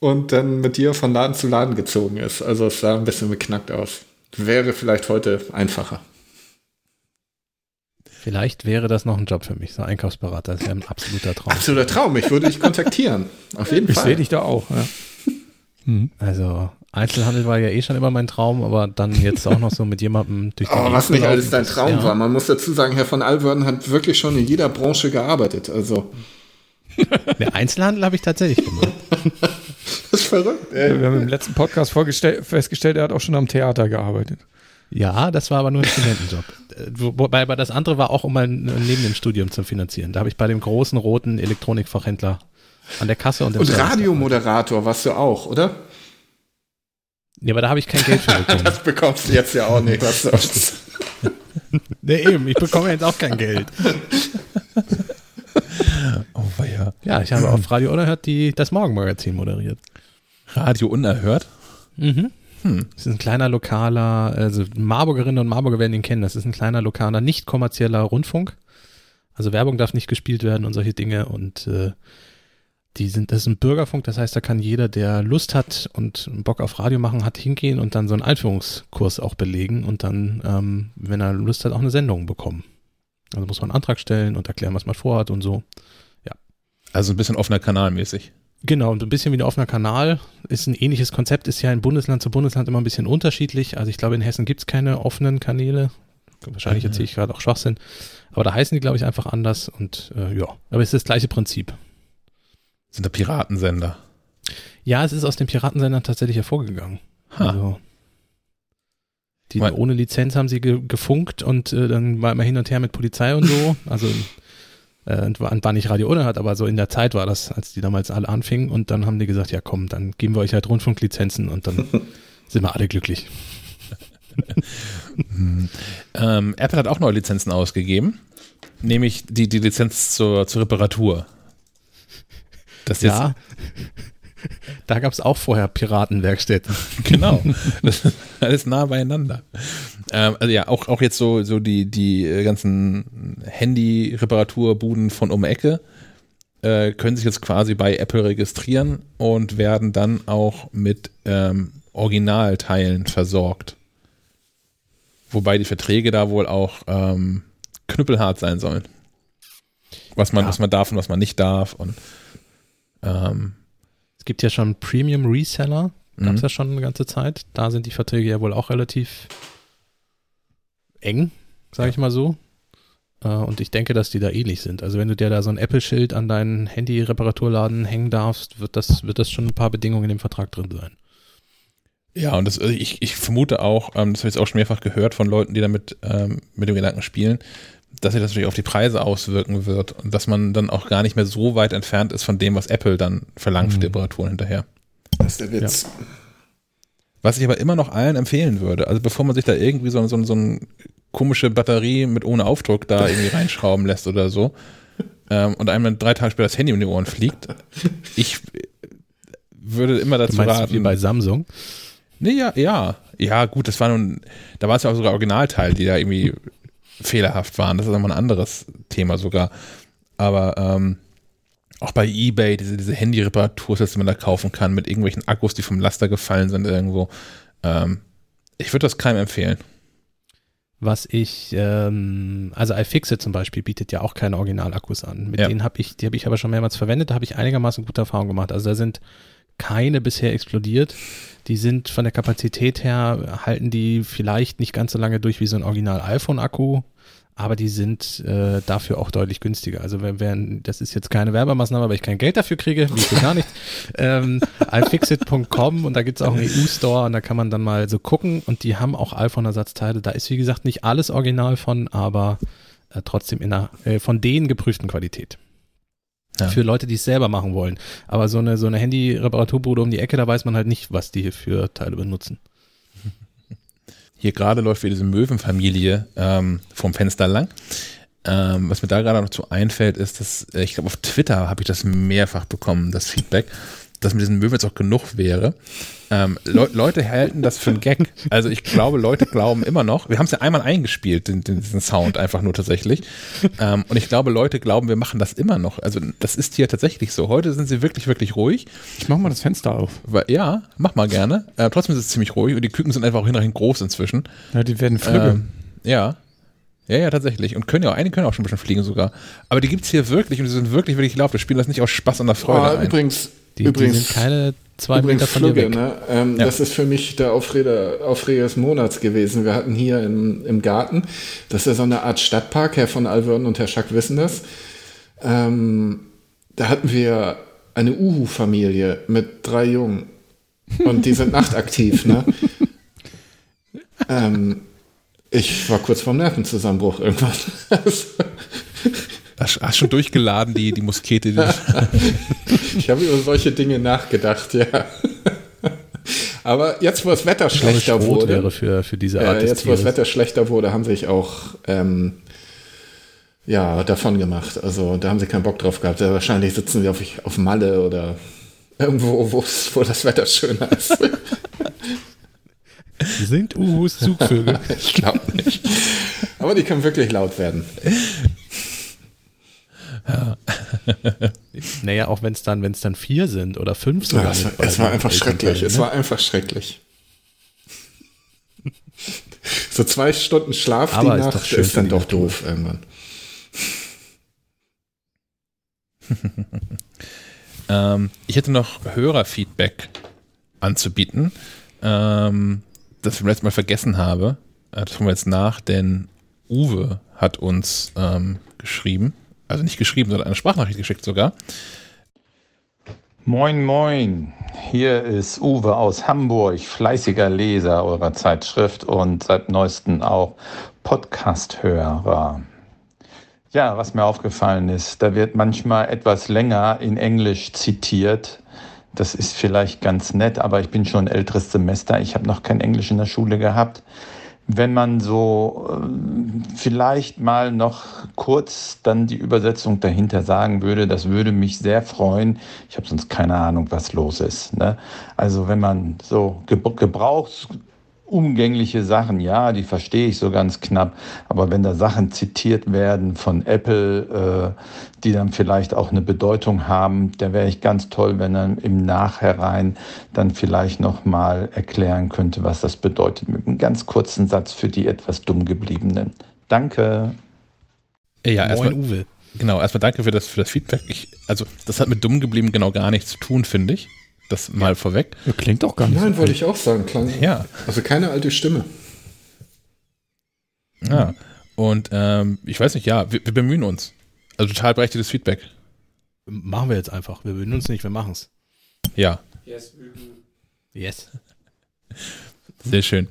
und dann mit dir von Laden zu Laden gezogen ist. Also es sah ein bisschen beknackt aus. Wäre vielleicht heute einfacher. Vielleicht wäre das noch ein Job für mich, so Einkaufsberater. Das wäre ein absoluter Traum. Absoluter Traum. Ich würde dich kontaktieren. Auf jeden Ich Fall. sehe dich da auch. Ja. Also Einzelhandel war ja eh schon immer mein Traum, aber dann jetzt auch noch so mit jemandem durch die Oh, was nicht alles dein Traum ja. war. Man muss dazu sagen, Herr von Alverden hat wirklich schon in jeder Branche gearbeitet. Also, Der Einzelhandel habe ich tatsächlich gemacht. das ist verrückt. Ey. Wir haben im letzten Podcast vorgestell- festgestellt, er hat auch schon am Theater gearbeitet. Ja, das war aber nur ein Studentenjob. Äh, wo- Wobei aber das andere war auch, um mein äh, neben dem Studium zu finanzieren. Da habe ich bei dem großen roten Elektronikfachhändler an der Kasse und Und Radiomoderator warst du auch, oder? Ja, aber da habe ich kein Geld für bekommen. Das bekommst du jetzt ja auch nicht. Was soll's. nee, eben, ich bekomme jetzt auch kein Geld. Oh, weia. Ja, ich habe auf Radio Unerhört die, das Morgenmagazin moderiert. Radio unerhört. Mhm. Das ist ein kleiner lokaler, also Marburgerinnen und Marburger werden ihn kennen. Das ist ein kleiner lokaler, nicht kommerzieller Rundfunk. Also Werbung darf nicht gespielt werden und solche Dinge. Und äh, die sind, das ist ein Bürgerfunk, das heißt, da kann jeder, der Lust hat und Bock auf Radio machen hat, hingehen und dann so einen Einführungskurs auch belegen und dann, ähm, wenn er Lust hat, auch eine Sendung bekommen. Also muss man einen Antrag stellen und erklären, was man vorhat und so. Also ein bisschen offener Kanal mäßig. Genau, und ein bisschen wie ein offener Kanal. Ist ein ähnliches Konzept, ist ja in Bundesland zu Bundesland immer ein bisschen unterschiedlich. Also ich glaube, in Hessen gibt es keine offenen Kanäle. Wahrscheinlich erzähle ich gerade auch Schwachsinn. Aber da heißen die, glaube ich, einfach anders. Und äh, ja, aber es ist das gleiche Prinzip. Sind da Piratensender. Ja, es ist aus den Piratensendern tatsächlich hervorgegangen. Ha. Also die Mal- ohne Lizenz haben sie ge gefunkt und äh, dann war immer hin und her mit Polizei und so. Also äh, war, nicht Radio Unerhört, aber so in der Zeit war das, als die damals alle anfingen und dann haben die gesagt, ja komm, dann geben wir euch halt Rundfunklizenzen und dann sind wir alle glücklich. Ähm, Apple hat auch neue Lizenzen ausgegeben. Nämlich die, die Lizenz zur, zur Reparatur. Das ist Ja, da gab es auch vorher Piratenwerkstätten. Genau. Das ist alles nah beieinander. Ähm, also ja, auch, auch jetzt so, so die, die äh, ganzen Handy-Reparaturbuden von um Ecke äh, können sich jetzt quasi bei Apple registrieren und werden dann auch mit ähm, Originalteilen versorgt. Wobei die Verträge da wohl auch ähm, knüppelhart sein sollen. Was man, Ja. was man darf und was man nicht darf. Und ähm, Es gibt ja schon Premium Reseller, gab es Mhm. ja schon eine ganze Zeit. Da sind die Verträge ja wohl auch relativ eng, sage ich mal so. Äh, Und ich denke, dass die da ähnlich sind. Also wenn du dir da so ein Apple-Schild an deinen Handy-Reparaturladen hängen darfst, wird das, wird das schon ein paar Bedingungen in dem Vertrag drin sein. Ja, und das, also ich, ich vermute auch, ähm, das habe ich jetzt auch schon mehrfach gehört von Leuten, die damit ähm, mit dem Gedanken spielen, dass sich das natürlich auf die Preise auswirken wird und dass man dann auch gar nicht mehr so weit entfernt ist von dem, was Apple dann verlangt für die Reparaturen hinterher. Das ist der Witz. Was ich aber immer noch allen empfehlen würde, also bevor man sich da irgendwie so, so, so eine komische Batterie mit ohne Aufdruck da irgendwie reinschrauben lässt oder so ähm, und einem dann drei Tage später das Handy um die Ohren fliegt, ich würde immer Du dazu meinst raten. wie bei Samsung? Nee, ja, ja. Ja, gut, das war nun, da war es ja auch sogar Originalteile, die da irgendwie fehlerhaft waren. Das ist nochmal ein anderes Thema sogar. Aber ähm, auch bei Ebay, diese, diese Handy-Reparatursets, die man da kaufen kann, mit irgendwelchen Akkus, die vom Laster gefallen sind irgendwo. Ähm, ich würde das keinem empfehlen. Was ich, ähm, also iFixit zum Beispiel bietet ja auch keine Originalakkus an. Mit Ja. denen habe ich, die habe ich aber schon mehrmals verwendet, da habe ich einigermaßen gute Erfahrungen gemacht. Also da sind keine bisher explodiert. Die sind von der Kapazität her, halten die vielleicht nicht ganz so lange durch wie so ein Original-iPhone-Akku, aber die sind äh, dafür auch deutlich günstiger. Also wenn, wenn, das ist jetzt keine Werbemaßnahme, weil ich kein Geld dafür kriege, für gar nicht. Ähm, iFixit.com und da gibt's auch einen EU-Store und da kann man dann mal so gucken und die haben auch iPhone-Ersatzteile. Da ist wie gesagt nicht alles original von, aber äh, trotzdem in einer äh, von denen geprüften Qualität. Ja. Für Leute, die es selber machen wollen. Aber so eine, so eine Handy-Reparaturbude um die Ecke, da weiß man halt nicht, was die für Teile benutzen. Hier gerade läuft wieder diese Möwenfamilie ähm, vom Fenster lang. Ähm, was mir da gerade noch zu einfällt, ist, dass äh, ich glaube, auf Twitter habe ich das mehrfach bekommen, das Feedback. Das mit diesen Möwen jetzt auch genug wäre. Ähm, Le Leute halten das für einen Gag. Also ich glaube, Leute glauben immer noch, wir haben es ja einmal eingespielt, den, den, diesen Sound einfach nur tatsächlich. Ähm, und ich glaube, Leute glauben, wir machen das immer noch. Also das ist hier tatsächlich so. Heute sind sie wirklich, wirklich ruhig. Ich mach mal das Fenster auf. Weil, ja, mach mal gerne. Äh, trotzdem ist es ziemlich ruhig und die Küken sind einfach auch hinterher groß inzwischen. Ja, die werden flügge. Ähm, ja. Ja, ja, tatsächlich. Und können ja auch, einige können auch schon ein bisschen fliegen sogar. Aber die gibt es hier wirklich und die sind wirklich, wirklich laut. Wir spielen das nicht aus Spaß und der Freude. Oh, ein. übrigens, Die, übrigens, die sind keine zwei übrigens Meter von Flügge, ne? ähm, Ja. Das ist für mich der Aufreger, Aufreger des Monats gewesen. Wir hatten hier im, im Garten, das ist ja so eine Art Stadtpark, Herr von Alverden und Herr Schack wissen das. Ähm, da hatten wir eine Uhu-Familie mit drei Jungen. Und die sind nachtaktiv, ne? ähm, ich war kurz vorm Nervenzusammenbruch irgendwann. Hast hast schon durchgeladen, die, die Muskete. Die, ich habe über solche Dinge nachgedacht, ja. Aber jetzt, wo das Wetter Ich glaube, schlechter Schrot wurde, wäre für, für diese Art äh, jetzt, wo das. Wetter schlechter wurde, haben sich auch ähm, ja, davon gemacht. Also da haben sie keinen Bock drauf gehabt. Ja, wahrscheinlich sitzen sie auf, auf Malle oder irgendwo, wo das Wetter schöner ist. Sind Uhus Zugvögel. ich glaube nicht. Aber die können wirklich laut werden. naja, auch wenn es dann, wenn es dann vier sind oder fünf Ja, sogar. es, war, es war den einfach schrecklich. Es ne? war einfach schrecklich. So zwei Stunden Schlaf Aber die ist Nacht ist für dann doch Natur. doof irgendwann. ähm, ich hätte noch Hörerfeedback anzubieten, ähm, das ich letztes Mal vergessen habe. Äh, Das holen wir jetzt nach, denn Uwe hat uns ähm, geschrieben, also nicht geschrieben, sondern eine Sprachnachricht geschickt sogar. Moin, moin. Hier ist Uwe aus Hamburg, fleißiger Leser eurer Zeitschrift und seit neuestem auch Podcast-Hörer. Ja, was mir aufgefallen ist, da wird manchmal etwas länger in Englisch zitiert. Das ist vielleicht ganz nett, aber ich bin schon älteres Semester. Ich habe noch kein Englisch in der Schule gehabt. Wenn man so ähm, vielleicht mal noch kurz dann die Übersetzung dahinter sagen würde, das würde mich sehr freuen. Ich habe sonst keine Ahnung, was los ist. Ne? Also wenn man so gebr- gebrauchsumgängliche Sachen, ja, die verstehe ich so ganz knapp, aber wenn da Sachen zitiert werden von Apple, äh, die dann vielleicht auch eine Bedeutung haben, da wäre ich ganz toll, wenn er im Nachhinein dann vielleicht noch mal erklären könnte, was das bedeutet, mit einem ganz kurzen Satz für die etwas dumm gebliebenen. Danke. Ja, erstmal, Moin Uwe. genau, erstmal danke für das, für das Feedback. Ich, also, das hat mit dumm geblieben genau gar nichts zu tun, finde ich. Das mal vorweg. Ja, klingt auch gar nicht Nein, so. wollte ich auch sagen. Klang, Ja. Also keine alte Stimme. Ja. Und ähm, ich weiß nicht, ja, wir, wir bemühen uns. Also total berechtigtes Feedback. Machen wir jetzt einfach. Wir würden uns nicht, wir machen es. Ja, Yes. sehr schön.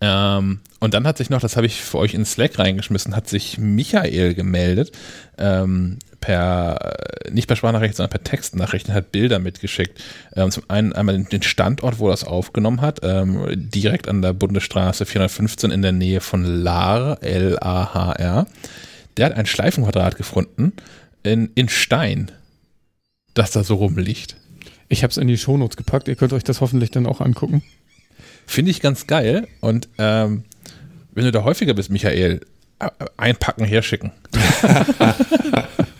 Ähm, und dann hat sich noch, das habe ich für euch in Slack reingeschmissen, hat sich Michael gemeldet, ähm, per, nicht per Sprachnachricht, sondern per Textnachricht, und hat Bilder mitgeschickt. Ähm, zum einen einmal den- den Standort, wo er das aufgenommen hat, ähm, direkt an der Bundesstraße 415 in der Nähe von Lahr, L-A-H-R. Der hat ein Schleifenquadrat gefunden in, in Stein, das da so rumliegt. Ich habe es in die Shownotes gepackt. Ihr könnt euch das hoffentlich dann auch angucken. Finde ich ganz geil. Und ähm, wenn du da häufiger bist, Michael, äh, einpacken, herschicken.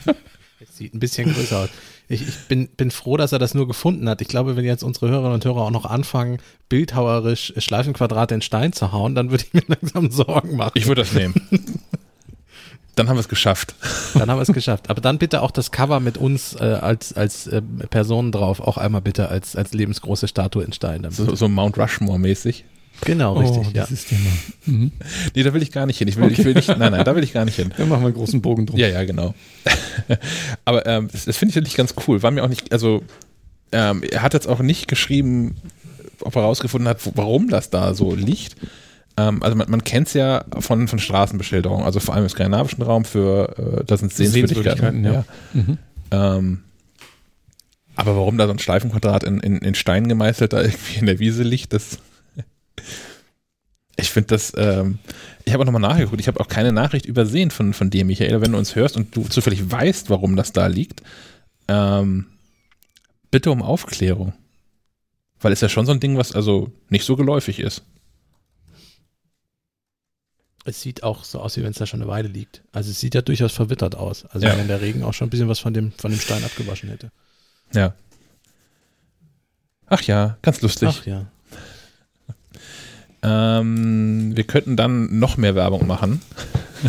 Es sieht ein bisschen größer aus. Ich, ich bin, bin froh, dass er das nur gefunden hat. Ich glaube, wenn jetzt unsere Hörerinnen und Hörer auch noch anfangen, bildhauerisch Schleifenquadrate in Stein zu hauen, dann würde ich mir langsam Sorgen machen. Ich würde das nehmen. Dann haben wir es geschafft. Dann haben wir es geschafft. Aber dann bitte auch das Cover mit uns äh, als, als äh, Personen drauf, auch einmal bitte als, als lebensgroße Statue in Stein. So, so Mount Rushmore-mäßig. Genau, richtig, ja. dieses Thema. Mhm. Nee, da will ich gar nicht hin. Ich will, ich will nicht, nein, nein, da will ich gar nicht hin. Dann machen wir einen großen Bogen drum. Ja, ja, genau. Aber ähm, das, das finde ich wirklich ganz cool. War mir auch nicht, also ähm, er hat jetzt auch nicht geschrieben, ob er herausgefunden hat, warum das da so liegt. Ähm, also man, man kennt es ja von, von Straßenbeschilderung, also vor allem im skandinavischen Raum für, äh, da sind Sehenswürdigkeiten. Sehenswürdigkeiten, ja. Mhm. Ähm, aber warum da so ein Schleifenquadrat in, in, in Stein gemeißelt da irgendwie in der Wiese liegt, das. Ich finde das, ähm, ich habe auch nochmal nachgeguckt, ich habe auch keine Nachricht übersehen von, von dir, Michael, wenn du uns hörst und du zufällig weißt, warum das da liegt. Ähm, Bitte um Aufklärung. Weil es ja schon so ein Ding, was also nicht so geläufig ist. Es sieht auch so aus, wie wenn es da schon eine Weile liegt. Also es sieht ja durchaus verwittert aus. Also Ja. wenn der Regen auch schon ein bisschen was von dem, von dem Stein abgewaschen hätte. Ja. Ach ja, ganz lustig. Ach ja. Ähm, wir könnten dann noch mehr Werbung machen.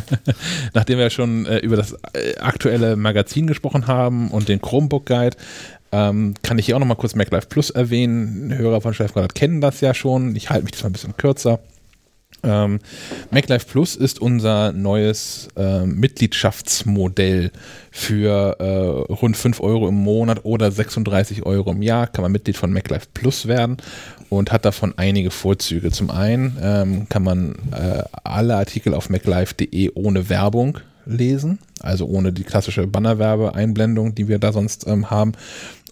Nachdem wir schon äh, über das äh, aktuelle Magazin gesprochen haben und den Chromebook Guide, ähm, kann ich hier auch noch mal kurz MacLife Plus erwähnen. Hörer von Chefgrad kennen das ja schon. Ich halte mich das mal ein bisschen kürzer. Ähm, MacLife Plus ist unser neues äh, Mitgliedschaftsmodell für äh, rund 5 Euro im Monat oder 36 Euro im Jahr kann man Mitglied von MacLife Plus werden und hat davon einige Vorzüge. Zum einen ähm, kann man äh, alle Artikel auf maclife.de ohne Werbung lesen, also ohne die klassische Bannerwerbe-Einblendung, die wir da sonst ähm, haben,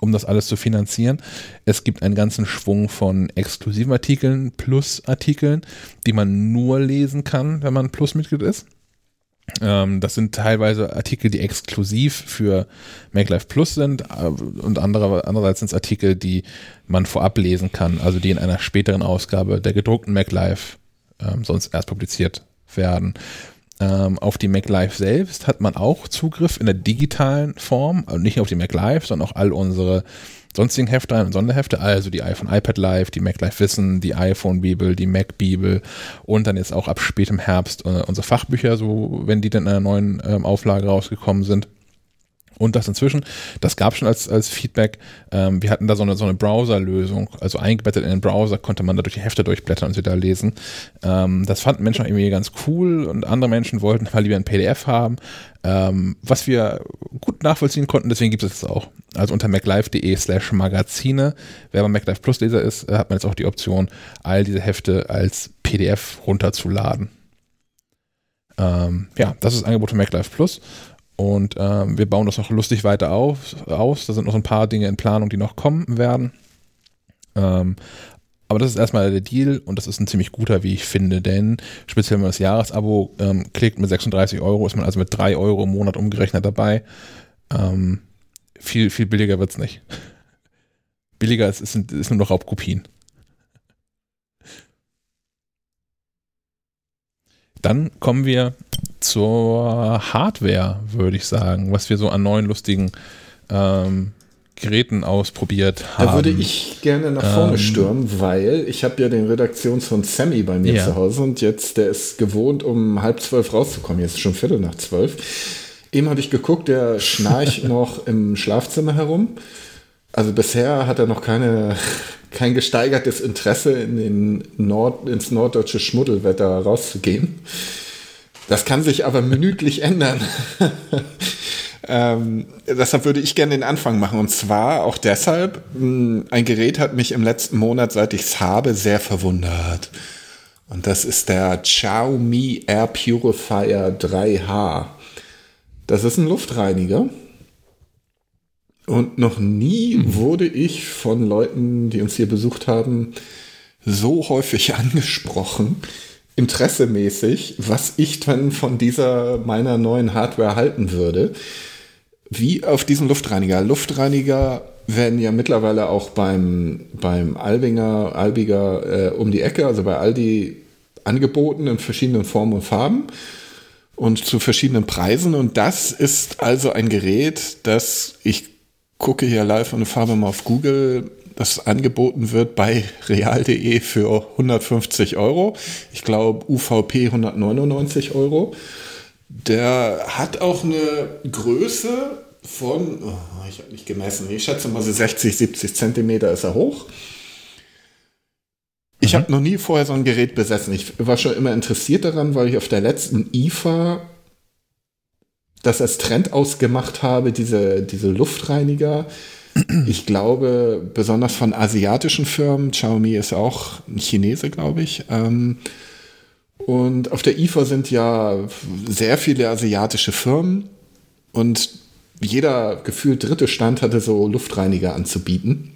um das alles zu finanzieren. Es gibt einen ganzen Schwung von exklusiven Artikeln plus Artikeln, die man nur lesen kann, wenn man Plus-Mitglied ist. Ähm, das sind teilweise Artikel, die exklusiv für MacLife Plus sind äh, und andere, andererseits sind es Artikel, die man vorab lesen kann, also die in einer späteren Ausgabe der gedruckten MacLife ähm, sonst erst publiziert werden. Ähm, auf die MacLife selbst hat man auch Zugriff in der digitalen Form, also nicht nur auf die MacLife, sondern auch all unsere sonstigen Hefte und Sonderhefte, also die iPhone iPad Live, die MacLife Wissen, die iPhone Bibel, die Mac Bibel und dann jetzt auch ab spätem Herbst äh, unsere Fachbücher, so wenn die dann in einer neuen ähm, Auflage rausgekommen sind. Und das inzwischen, das gab schon als, als Feedback, ähm, wir hatten da so eine, so eine Browser-Lösung, also eingebettet in den Browser konnte man da durch die Hefte durchblättern und sie da lesen. Ähm, das fanden Menschen auch irgendwie ganz cool und andere Menschen wollten mal lieber ein PDF haben, ähm, was wir gut nachvollziehen konnten, deswegen gibt es es auch. Also unter maclife.de slash Magazine, wer beim MacLife Plus Leser ist, äh, hat man jetzt auch die Option, all diese Hefte als PDF runterzuladen. Ähm, ja, das ist das Angebot von MacLife Plus. Und ähm, wir bauen das noch lustig weiter auf, aus. Da sind noch ein paar Dinge in Planung, die noch kommen werden. Ähm, aber das ist erstmal der Deal und das ist ein ziemlich guter, wie ich finde, denn speziell wenn man das Jahresabo ähm, klickt mit 36 Euro, ist man also mit 3 Euro im Monat umgerechnet dabei. Ähm, viel, viel billiger wird's nicht. Billiger ist, ist, ist nur noch Raubkopien. Dann kommen wir zur Hardware, würde ich sagen, was wir so an neuen lustigen ähm, Geräten ausprobiert haben. Da würde ich gerne nach vorne Ähm. stürmen, weil ich habe ja den Redaktions von Sammy bei mir Ja. zu Hause und jetzt, der ist gewohnt, um halb zwölf rauszukommen. Jetzt ist schon Viertel nach zwölf. Eben habe ich geguckt, der schnarcht noch im Schlafzimmer herum. Also bisher hat er noch keine, kein gesteigertes Interesse, in den Nord, ins norddeutsche Schmuddelwetter rauszugehen. Das kann sich aber minütlich ändern. ähm, deshalb würde ich gerne den Anfang machen. Und zwar auch deshalb, mh, ein Gerät hat mich im letzten Monat, seit ich es habe, sehr verwundert. Und das ist der Xiaomi Air Purifier 3H. Das ist ein Luftreiniger. Und noch nie wurde ich von Leuten, die uns hier besucht haben, so häufig angesprochen, interessemäßig, was ich dann von dieser meiner neuen Hardware halten würde, wie auf diesen Luftreiniger. Luftreiniger werden ja mittlerweile auch beim, beim Albinger, Albiger äh, um die Ecke, also bei Aldi, angeboten in verschiedenen Formen und Farben und zu verschiedenen Preisen. Und das ist also ein Gerät, das ich gucke hier live eine Farbe mal auf Google, das angeboten wird bei real.de für 150 Euro. Ich glaube UVP 199 Euro. Der hat auch eine Größe von, oh, ich habe nicht gemessen, ich schätze mal so 60, 70 Zentimeter ist er hoch. Ich habe noch nie vorher so ein Gerät besessen. Ich war schon immer interessiert daran, weil ich auf der letzten IFA das als Trend ausgemacht habe, diese, diese Luftreiniger. Ich glaube, besonders von asiatischen Firmen, Xiaomi ist auch ein Chinese, glaube ich. Ähm, und auf der IFA sind ja sehr viele asiatische Firmen und jeder gefühlt dritte Stand hatte so Luftreiniger anzubieten.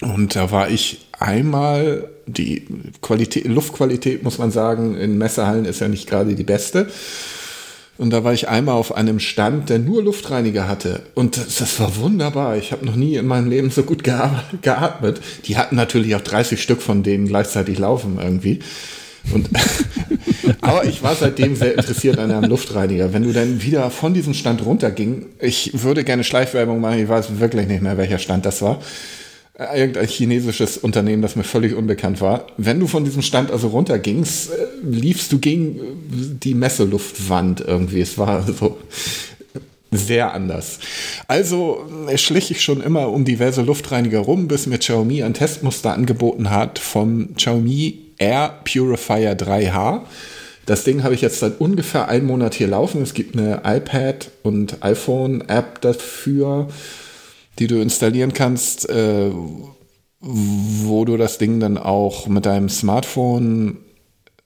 Und da war ich einmal, die Qualität, Luftqualität muss man sagen, in Messehallen ist ja nicht gerade die beste. Und da war ich einmal auf einem Stand, der nur Luftreiniger hatte. Und das, das war wunderbar. Ich habe noch nie in meinem Leben so gut geatmet. Die hatten natürlich auch 30 Stück von denen gleichzeitig laufen irgendwie. Und aber ich war seitdem sehr interessiert an einem Luftreiniger. Wenn du dann wieder von diesem Stand runterging, ich würde gerne Schleichwerbung machen, ich weiß wirklich nicht mehr, welcher Stand das war. Äh, irgendein chinesisches Unternehmen, das mir völlig unbekannt war. Wenn du von diesem Stand also runtergingst, äh, liefst du gegen äh, die Messeluftwand irgendwie. Es war so sehr anders. Also schlich ich schon immer um diverse Luftreiniger rum, bis mir Xiaomi ein Testmuster angeboten hat vom Xiaomi Air Purifier 3H. Das Ding habe ich jetzt seit ungefähr einem Monat hier laufen. Es gibt eine iPad und iPhone-App dafür die du installieren kannst, äh, wo du das Ding dann auch mit deinem Smartphone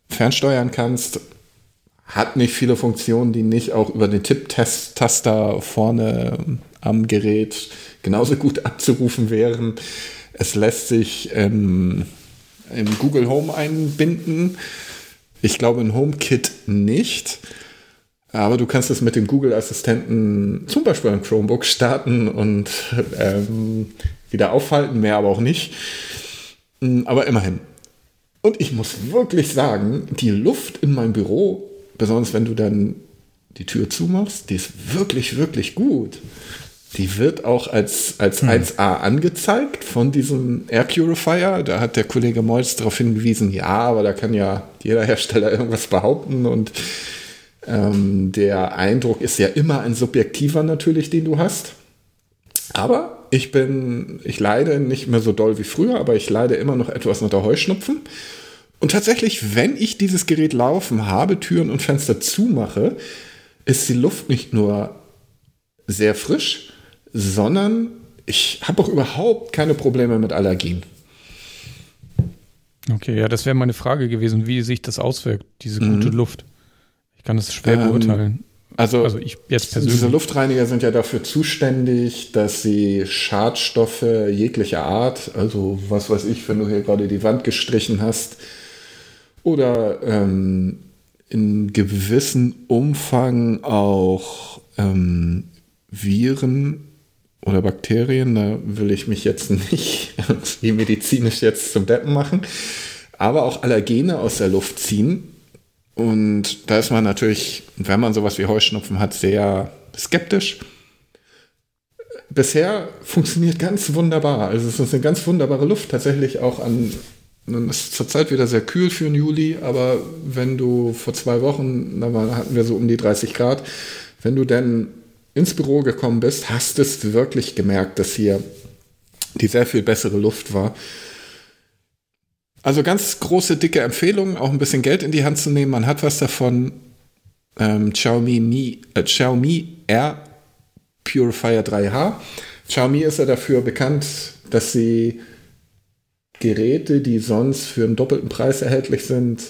fernsteuern kannst. Hat nicht viele Funktionen, die nicht auch über den Tipptaster vorne am Gerät genauso gut abzurufen wären. Es lässt sich ähm, im Google Home einbinden. Ich glaube in HomeKit nicht. Aber du kannst es mit dem Google-Assistenten zum Beispiel am Chromebook starten und ähm, wieder aufhalten, mehr aber auch nicht. Hm, aber immerhin. Und ich muss wirklich sagen, die Luft in meinem Büro, besonders wenn du dann die Tür zumachst, die ist wirklich, wirklich gut. Die wird auch als, als hm. 1A angezeigt von diesem Air Purifier. Da hat der Kollege Molz darauf hingewiesen, ja, aber da kann ja jeder Hersteller irgendwas behaupten und ähm, der Eindruck ist ja immer ein subjektiver natürlich, den du hast. Aber ich bin, ich leide nicht mehr so doll wie früher, aber ich leide immer noch etwas unter Heuschnupfen. Und tatsächlich, wenn ich dieses Gerät laufen habe, Türen und Fenster zumache, ist die Luft nicht nur sehr frisch, sondern ich habe auch überhaupt keine Probleme mit Allergien. Okay, ja, das wäre meine Frage gewesen, wie sich das auswirkt, diese gute mhm. Luft kann es schwer ähm, beurteilen. Also, also ich jetzt persönlich. Diese Luftreiniger sind ja dafür zuständig, dass sie Schadstoffe jeglicher Art, also was weiß ich, wenn du hier gerade die Wand gestrichen hast, oder ähm, in gewissem Umfang auch ähm, Viren oder Bakterien, da will ich mich jetzt nicht medizinisch jetzt zum Deppen machen, aber auch Allergene aus der Luft ziehen und da ist man natürlich, wenn man sowas wie Heuschnupfen hat, sehr skeptisch. Bisher funktioniert ganz wunderbar. Also es ist eine ganz wunderbare Luft, tatsächlich auch an. Es ist zurzeit wieder sehr kühl für den Juli, aber wenn du vor zwei Wochen, da hatten wir so um die 30 Grad, wenn du dann ins Büro gekommen bist, hast es wirklich gemerkt, dass hier die sehr viel bessere Luft war. Also ganz große, dicke Empfehlung, auch ein bisschen Geld in die Hand zu nehmen. Man hat was davon. Ähm, Xiaomi, Mi, äh, Xiaomi Air Purifier 3H. Xiaomi ist ja dafür bekannt, dass sie Geräte, die sonst für einen doppelten Preis erhältlich sind,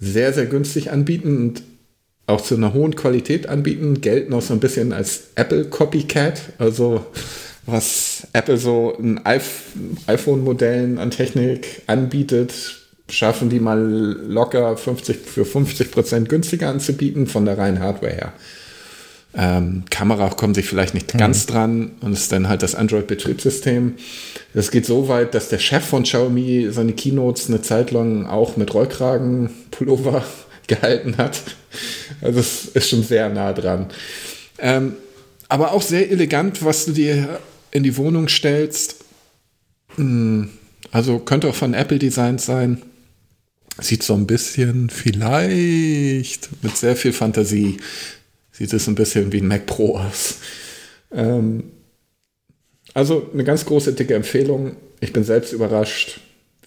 sehr, sehr günstig anbieten und auch zu einer hohen Qualität anbieten, gelten auch so ein bisschen als Apple Copycat. Also was Apple so in iPhone-Modellen an Technik anbietet, schaffen die mal locker 50 für 50 Prozent günstiger anzubieten von der reinen Hardware her. Ähm, Kamera kommen sich vielleicht nicht mhm. ganz dran und ist dann halt das Android-Betriebssystem. Das geht so weit, dass der Chef von Xiaomi seine Keynotes eine Zeit lang auch mit Rollkragen-Pullover gehalten hat. Also es ist schon sehr nah dran. Ähm, aber auch sehr elegant, was du dir in die Wohnung stellst. Hm, also könnte auch von Apple Designs sein. Sieht so ein bisschen, vielleicht mit sehr viel Fantasie, sieht es ein bisschen wie ein Mac Pro aus. Ähm, also eine ganz große, dicke Empfehlung. Ich bin selbst überrascht,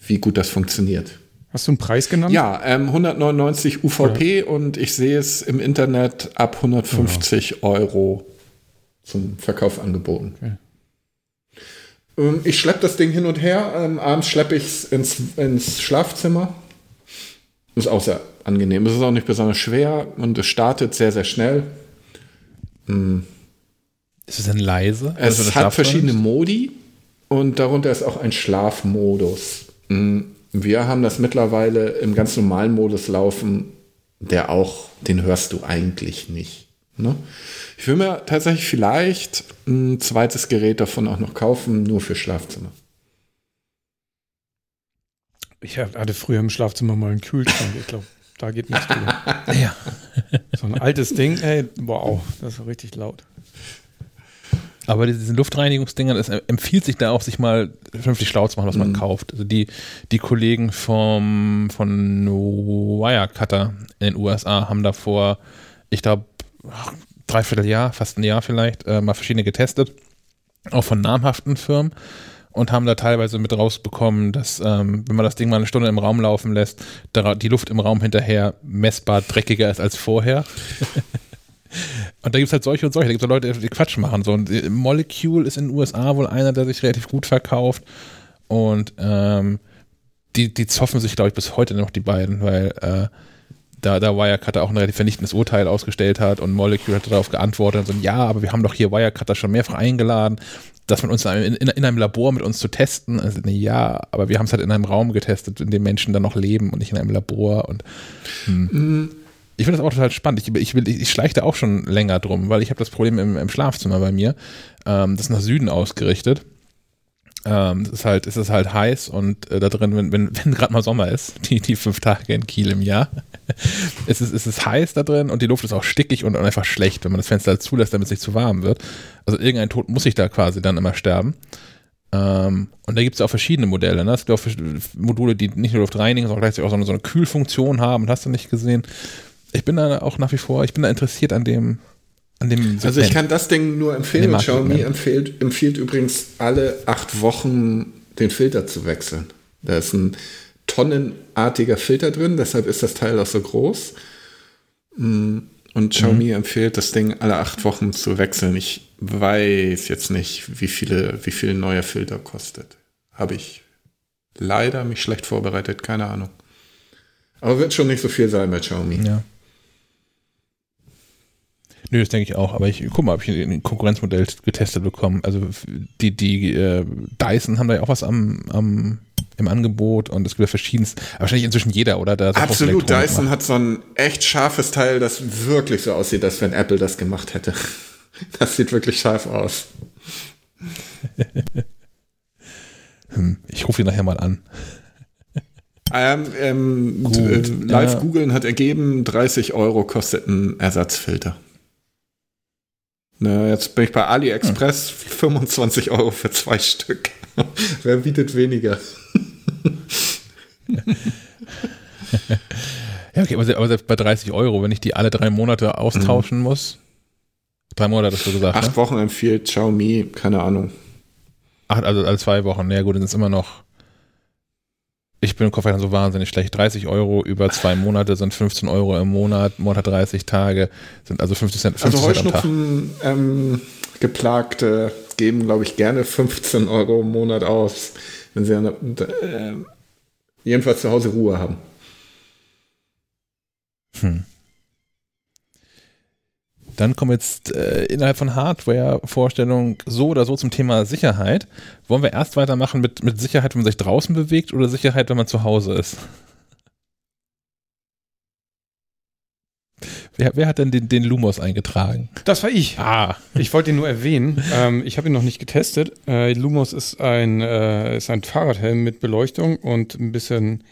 wie gut das funktioniert. Hast du einen Preis genannt? Ja, ähm, 199 UVP ja. und ich sehe es im Internet ab 150 ja. Euro zum Verkauf angeboten. Okay. Ähm, ich schleppe das Ding hin und her. Ähm, abends schleppe ich es ins, ins Schlafzimmer. Ist auch sehr angenehm. Es ist auch nicht besonders schwer und es startet sehr, sehr schnell. Mhm. Ist es denn leise? Es also hat verschiedene Modi und darunter ist auch ein Schlafmodus. Mhm. Wir haben das mittlerweile im ganz normalen Modus laufen. der auch, den hörst du eigentlich nicht. Ne? Ich will mir tatsächlich vielleicht ein zweites Gerät davon auch noch kaufen, nur für Schlafzimmer. Ich hatte früher im Schlafzimmer mal einen Kühlschrank, ich glaube, da geht nichts drüber. Ja. So ein altes Ding, ey, wow, das ist richtig laut. Aber diesen Luftreinigungsdingern, es empfiehlt sich da auch, sich mal vernünftig schlau zu machen, was man Mhm. kauft. Also die, die Kollegen vom, von Wirecutter in den USA haben da vor, ich glaube, dreiviertel Jahr, fast ein Jahr vielleicht, äh, mal verschiedene getestet. Auch von namhaften Firmen. Und haben da teilweise mit rausbekommen, dass, ähm, wenn man das Ding mal eine Stunde im Raum laufen lässt, da die Luft im Raum hinterher messbar dreckiger ist als vorher. Und da gibt es halt solche und solche. Da gibt es Leute, die Quatsch machen. So ein äh, Molecule ist in den USA wohl einer, der sich relativ gut verkauft. Und ähm, die, die zoffen sich, glaube ich, bis heute noch, die beiden, weil äh, da, da Wirecutter auch ein relativ vernichtendes Urteil ausgestellt hat und Molecule hat darauf geantwortet und so, ja, aber wir haben doch hier Wirecutter schon mehrfach eingeladen, das mit uns in, in, in einem Labor mit uns zu testen. Also, nee, ja, aber wir haben es halt in einem Raum getestet, in dem Menschen dann noch leben und nicht in einem Labor und hm. Ich finde das auch total spannend. Ich, ich, will, ich schleiche da auch schon länger drum, weil ich habe das Problem im, im Schlafzimmer bei mir. Ähm, das ist nach Süden ausgerichtet. Ähm, es ist halt, es ist halt heiß und äh, da drin, wenn, wenn, wenn gerade mal Sommer ist, die, die fünf Tage in Kiel im Jahr, es ist, es ist heiß da drin und die Luft ist auch stickig und, einfach schlecht, wenn man das Fenster halt zulässt, damit es nicht zu warm wird. Also irgendein Tod muss ich da quasi dann immer sterben. Ähm, und da gibt es auch verschiedene Modelle. Ne? Es gibt auch Module, die nicht nur Luft reinigen, sondern gleichzeitig auch so eine, so eine Kühlfunktion haben. Hast du nicht gesehen? Ich bin da auch nach wie vor, ich bin da interessiert an dem Also ich kann das Ding nur empfehlen. Xiaomi empfiehlt, empfiehlt übrigens alle acht Wochen den Filter zu wechseln. Da ist ein tonnenartiger Filter drin, deshalb ist das Teil auch so groß. Mm, Und Xiaomi empfiehlt, das Ding alle acht Wochen zu wechseln. Ich weiß jetzt nicht, wie viele, wie viel neuer Filter kostet. Habe ich leider mich schlecht vorbereitet, keine Ahnung. Aber wird schon nicht so viel sein bei Xiaomi. Ja. Nö, das denke ich auch. Aber ich guck mal, ob ich ein Konkurrenzmodell getestet bekomme. Also die, die äh, Dyson haben da ja auch was am, am im Angebot und es gibt ja verschiedenes, wahrscheinlich inzwischen jeder, oder? Da so Absolut, Dyson macht. hat so ein echt scharfes Teil, das wirklich so aussieht, als wenn Apple das gemacht hätte. Das sieht wirklich scharf aus. Hm, ich rufe ihn nachher mal an. Ähm, ähm, Gut, äh, live ja. googeln hat ergeben, 30 Euro kostet ein Ersatzfilter. Na, jetzt bin ich bei AliExpress, 25 Euro für zwei Stück. Wer bietet weniger? Ja, okay, aber, se- aber selbst bei 30 Euro, wenn ich die alle drei Monate austauschen muss. Drei Monate hast du gesagt, Acht ne? Wochen empfiehlt Xiaomi, keine Ahnung. Ach, also alle zwei Wochen. Ja gut, dann ist es immer noch. Ich bin im Kopf so wahnsinnig schlecht. 30 Euro über zwei Monate sind 15 Euro im Monat. Monat 30 Tage sind also 50 Cent, 50 Also. Heuschnupfen ähm, geplagte geben, glaube ich, gerne 15 Euro im Monat aus, wenn sie eine, äh, jedenfalls zu Hause Ruhe haben. Hm. Dann kommen wir jetzt äh, innerhalb von Hardware-Vorstellungen so oder so zum Thema Sicherheit. Wollen wir erst weitermachen mit, mit Sicherheit, wenn man sich draußen bewegt oder Sicherheit, wenn man zu Hause ist? Wer, wer hat denn den, den Lumos eingetragen? Das war ich. Ah, Ich wollte ihn nur erwähnen. ähm, ich habe ihn noch nicht getestet. Äh, Lumos ist ein, äh, ist ein Fahrradhelm mit Beleuchtung und ein bisschen,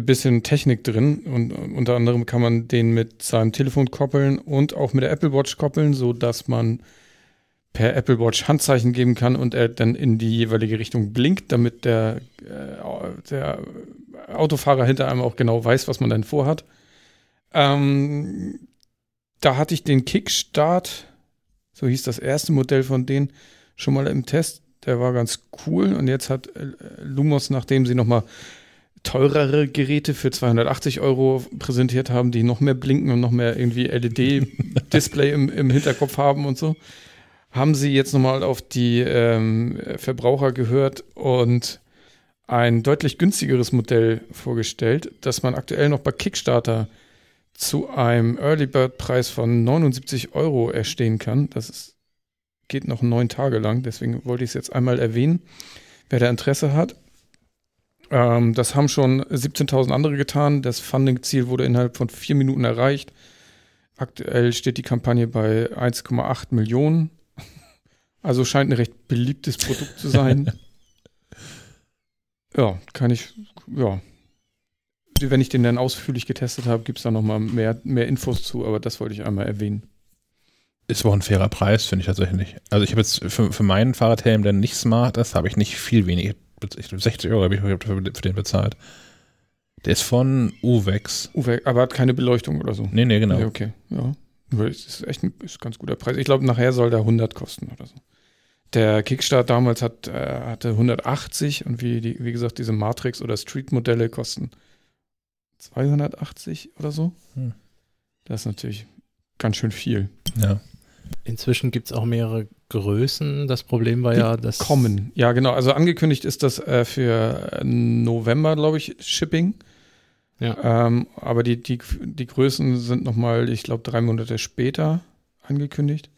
bisschen Technik drin. Und unter anderem kann man den mit seinem Telefon koppeln und auch mit der Apple Watch koppeln, so dass man per Apple Watch Handzeichen geben kann und er dann in die jeweilige Richtung blinkt, damit der, äh, der Autofahrer hinter einem auch genau weiß, was man denn vorhat. Ähm, da hatte ich den Kickstart, so hieß das erste Modell von denen, schon mal im Test. Der war ganz cool und jetzt hat äh, Lumos, nachdem sie nochmal teurere Geräte für 280 Euro präsentiert haben, die noch mehr blinken und noch mehr irgendwie LED-Display im, im Hinterkopf haben und so, haben sie jetzt nochmal auf die ähm, Verbraucher gehört und ein deutlich günstigeres Modell vorgestellt, das man aktuell noch bei Kickstarter zu einem Early Bird Preis von 79 Euro erstehen kann. Das ist, geht noch neun Tage lang, deswegen wollte ich es jetzt einmal erwähnen, wer da Interesse hat. Ähm, das haben schon 17.000 andere getan. Das Funding-Ziel wurde innerhalb von vier Minuten erreicht. Aktuell steht die Kampagne bei 1,8 Millionen. Also scheint ein recht beliebtes Produkt zu sein. ja, kann ich, ja. Wenn ich den dann ausführlich getestet habe, gibt es da nochmal mehr, mehr Infos zu, aber das wollte ich einmal erwähnen. Ist aber auch ein fairer Preis, finde ich tatsächlich. Also ich habe jetzt für, für meinen Fahrradhelm, der nicht smart ist, habe ich nicht viel weniger. Ich glaube 60 Euro habe ich für, den bezahlt. Der ist von Uvex. Uwe, aber hat keine Beleuchtung oder so. Nee, nee, genau. Ja, okay, ja. Es ist echt ein, ist ein ganz guter Preis. Ich glaube, nachher soll der 100 kosten oder so. Der Kickstart damals hat, äh, hatte 180 und wie, die, wie gesagt, diese Matrix- oder Street-Modelle kosten 280 oder so. Hm. Das ist natürlich ganz schön viel. Ja. Inzwischen gibt es auch mehrere Größen. Das Problem war Die ja, dass. Kommen. Ja, genau. Also angekündigt ist das äh, für November, glaube ich, Shipping. Ja. Ähm, aber die, die, die Größen sind nochmal, ich glaube, drei Monate später angekündigt.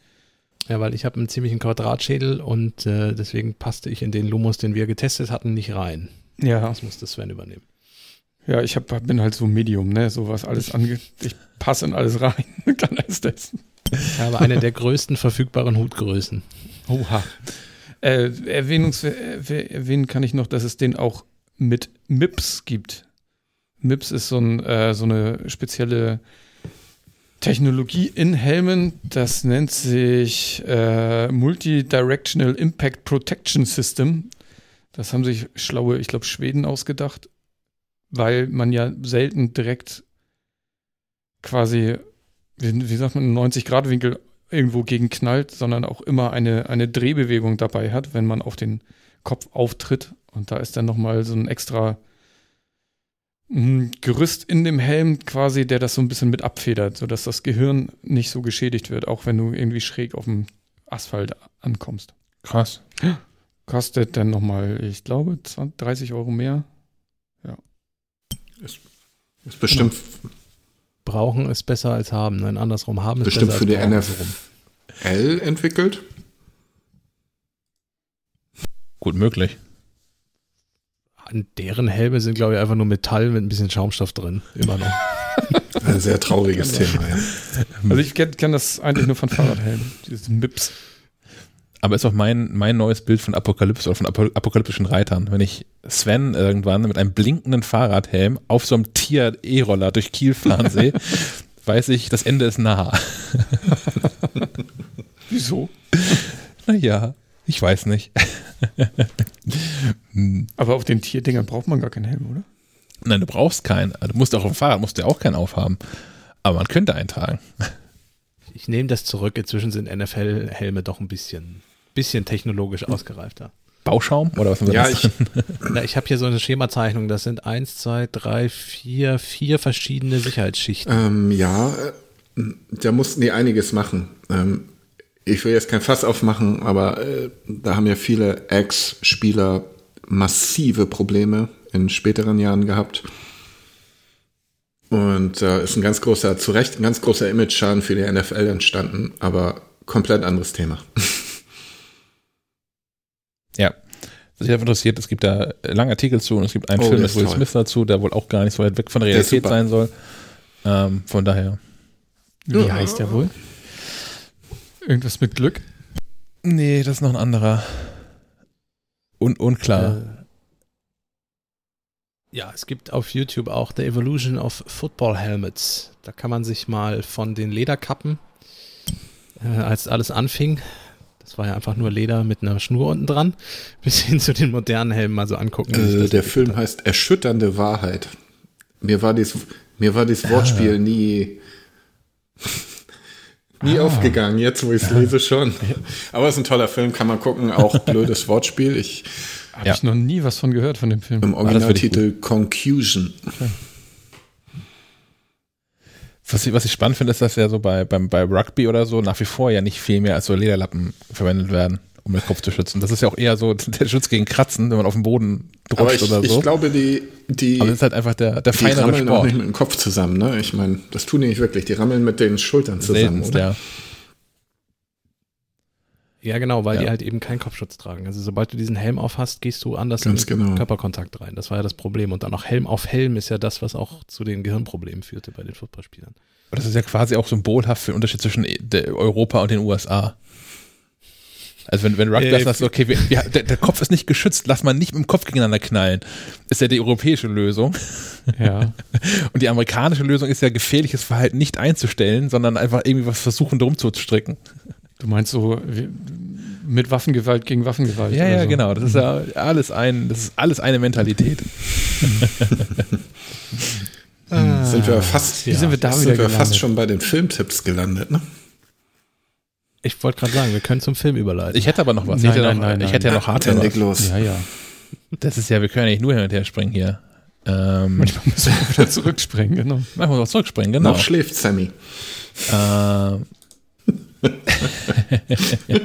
Ja, weil ich habe einen ziemlichen Quadratschädel und äh, deswegen passte ich in den Lumos, den wir getestet hatten, nicht rein. Ja. Das musste Sven übernehmen. Ja, ich hab, bin halt so Medium, ne? So was alles angeht. Ich passe in alles rein, kann alles testen. Ich habe eine der größten verfügbaren Hutgrößen. Oha. Äh, erwähnungs erwähnen kann ich noch, dass es den auch mit MIPS gibt. MIPS ist so, ein, äh, so eine spezielle Technologie in Helmen. Das nennt sich äh, Multidirectional Impact Protection System. Das haben sich schlaue, ich glaube, Schweden ausgedacht, weil man ja selten direkt quasi, wie, sagt man, 90-Grad-Winkel irgendwo gegen knallt, sondern auch immer eine, eine Drehbewegung dabei hat, wenn man auf den Kopf auftritt. Und da ist dann nochmal so ein extra mh, Gerüst in dem Helm quasi, der das so ein bisschen mit abfedert, sodass das Gehirn nicht so geschädigt wird, auch wenn du irgendwie schräg auf dem Asphalt ankommst. Krass. Kostet dann nochmal, ich glaube, 20, 30 Euro mehr. Ist bestimmt, Brauchen ist besser als haben. Nein, andersrum haben ist bestimmt besser für die. NFL entwickelt. Gut möglich. An deren Helme sind, glaube ich, einfach nur Metall mit ein bisschen Schaumstoff drin. Immer noch. Ein sehr trauriges Thema, ja. Also ich kenne kenn das eigentlich nur von Fahrradhelmen, dieses MIPS. Aber ist auch mein, mein neues Bild von Apokalypse oder von apo apokalyptischen Reitern. Wenn ich Sven irgendwann mit einem blinkenden Fahrradhelm auf so einem Tier-E-Roller durch Kiel fahren sehe, weiß ich, das Ende ist nah. Wieso? Naja, ich weiß nicht. Hm. Aber auf den Tierdingern braucht man gar keinen Helm, oder? Nein, du brauchst keinen. Du musst auch auf dem Fahrrad musst du ja auch keinen aufhaben. Aber man könnte einen tragen. Ich nehme das zurück. Inzwischen sind NFL-Helme doch ein bisschen, bisschen technologisch ausgereifter. Bauschaum oder was haben wir Ja, das? ich, Na, ich habe hier so eine Schemazeichnung. Das sind eins, zwei, drei, vier, vier verschiedene Sicherheitsschichten. ähm, ja, äh, da mussten die einiges machen. Ähm, ich will jetzt kein Fass aufmachen, aber äh, da haben ja viele Ex-Spieler massive Probleme in späteren Jahren gehabt. Und da ist ein ganz großer, zu Recht ein ganz großer Image-Schaden für die NFL entstanden, aber komplett anderes Thema. Ja. Was mich einfach interessiert, es gibt da lange Artikel zu und es gibt einen Oh, Film der mit Will toll. Smith dazu, der wohl auch gar nicht so weit weg von der Der Realität super. sein soll. Ähm, von daher. Wie Ja. heißt der wohl? Irgendwas mit Glück? Nee, das ist noch ein anderer. Un unklar. Äh, ja, es gibt auf YouTube auch The Evolution of Football Helmets. Da kann man sich mal von den Lederkappen, äh, als alles anfing, das war ja einfach nur Leder mit einer Schnur unten dran, bis hin zu den modernen Helmen mal so angucken. Äh, der Film hat. heißt Erschütternde Wahrheit. Mir war dies, mir war dieses Wortspiel nie, nie aufgegangen. Jetzt, wo ich es lese, schon. Aber es ist ein toller Film, kann man gucken. Auch blödes Wortspiel. Ich Habe Ja. ich noch nie was von gehört von dem Film. im ich Originaltitel Confusion. Was ich, was ich spannend finde, ist, dass ja so bei, beim, bei Rugby oder so nach wie vor ja nicht viel mehr als so Lederlappen verwendet werden, um den Kopf zu schützen. Das ist ja auch eher so der Schutz gegen Kratzen, wenn man auf dem Boden rutscht oder so. ich glaube, die, die, Aber das ist halt einfach der, der die feinere rammeln auch Sport. nicht mit dem Kopf zusammen. Ne? Ich meine, das tun die nicht wirklich. Die rammeln mit den Schultern zusammen. Seltenst, Oder? ja. Ja, genau, weil Ja. die halt eben keinen Kopfschutz tragen. Also sobald du diesen Helm auf hast, gehst du anders Ganz in den genau. Körperkontakt rein. Das war ja das Problem. Und dann noch Helm auf Helm ist ja das, was auch zu den Gehirnproblemen führte bei den Footballspielern. Aber das ist ja quasi auch symbolhaft für den Unterschied zwischen Europa und den USA. Also wenn, wenn Rugby Äh, sagt, okay, wir, wir, der, der Kopf ist nicht geschützt, lass mal nicht mit dem Kopf gegeneinander knallen. Ist ja die europäische Lösung. Ja. Und die amerikanische Lösung ist ja gefährliches Verhalten nicht einzustellen, sondern einfach irgendwie was versuchen drum zu stricken. Du meinst so mit Waffengewalt gegen Waffengewalt. Ja, oder ja, so. genau. Das ist ja alles ein, das ist alles eine Mentalität. sind wir fast, Wie sind wir da sind wir fast schon bei den Filmtipps gelandet, ne? Ich wollte gerade sagen, wir können zum Film überleiten. Ich hätte aber noch was. Nein, ich hätte, nein, noch, nein, ich hätte ja noch Was. los. Ja, ja. Das ist ja, wir können ja nicht nur hin und her springen hier. Ähm, Manchmal muss man wieder zurückspringen, genau. machen wir noch zurückspringen, genau. Noch schläft Sammy. Ähm,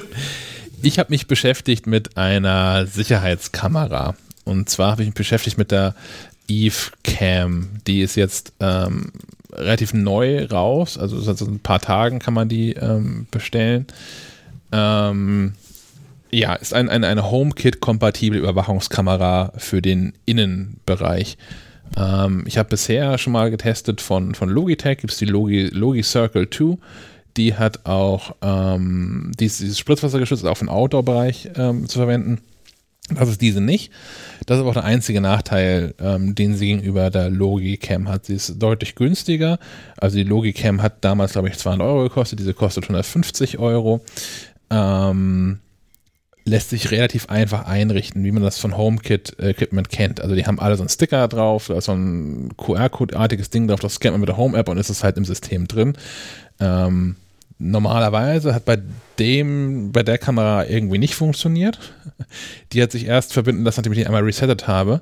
ich habe mich beschäftigt mit einer Sicherheitskamera. Und zwar habe ich mich beschäftigt mit der Eve Cam. Die ist jetzt ähm, relativ neu raus. Also seit so ein paar Tagen kann man die ähm, bestellen. Ähm, ja, ist ein, ein, eine HomeKit-kompatible Überwachungskamera für den Innenbereich. Ähm, ich habe bisher schon mal getestet von, von Logitech, gibt es die Logi, Logi Circle 2. Die hat auch ähm, dieses, dieses Spritzwassergeschütz auch für den Outdoor-Bereich ähm, zu verwenden. Das ist diese nicht. Das ist aber auch der einzige Nachteil, ähm, den sie gegenüber der Logicam hat. Sie ist deutlich günstiger. Also die Logicam hat damals, glaube ich, 200 Euro gekostet. Diese kostet 150 Euro. Ähm, lässt sich relativ einfach einrichten, wie man das von HomeKit-Equipment kennt. Also die haben alle so einen Sticker drauf, da ist so ein QR-Code-artiges Ding drauf, das scannt man mit der Home-App und ist es halt im System drin. Ähm, normalerweise hat bei dem, bei der Kamera irgendwie nicht funktioniert. Die hat sich erst verbinden lassen, nachdem ich die einmal resettet habe.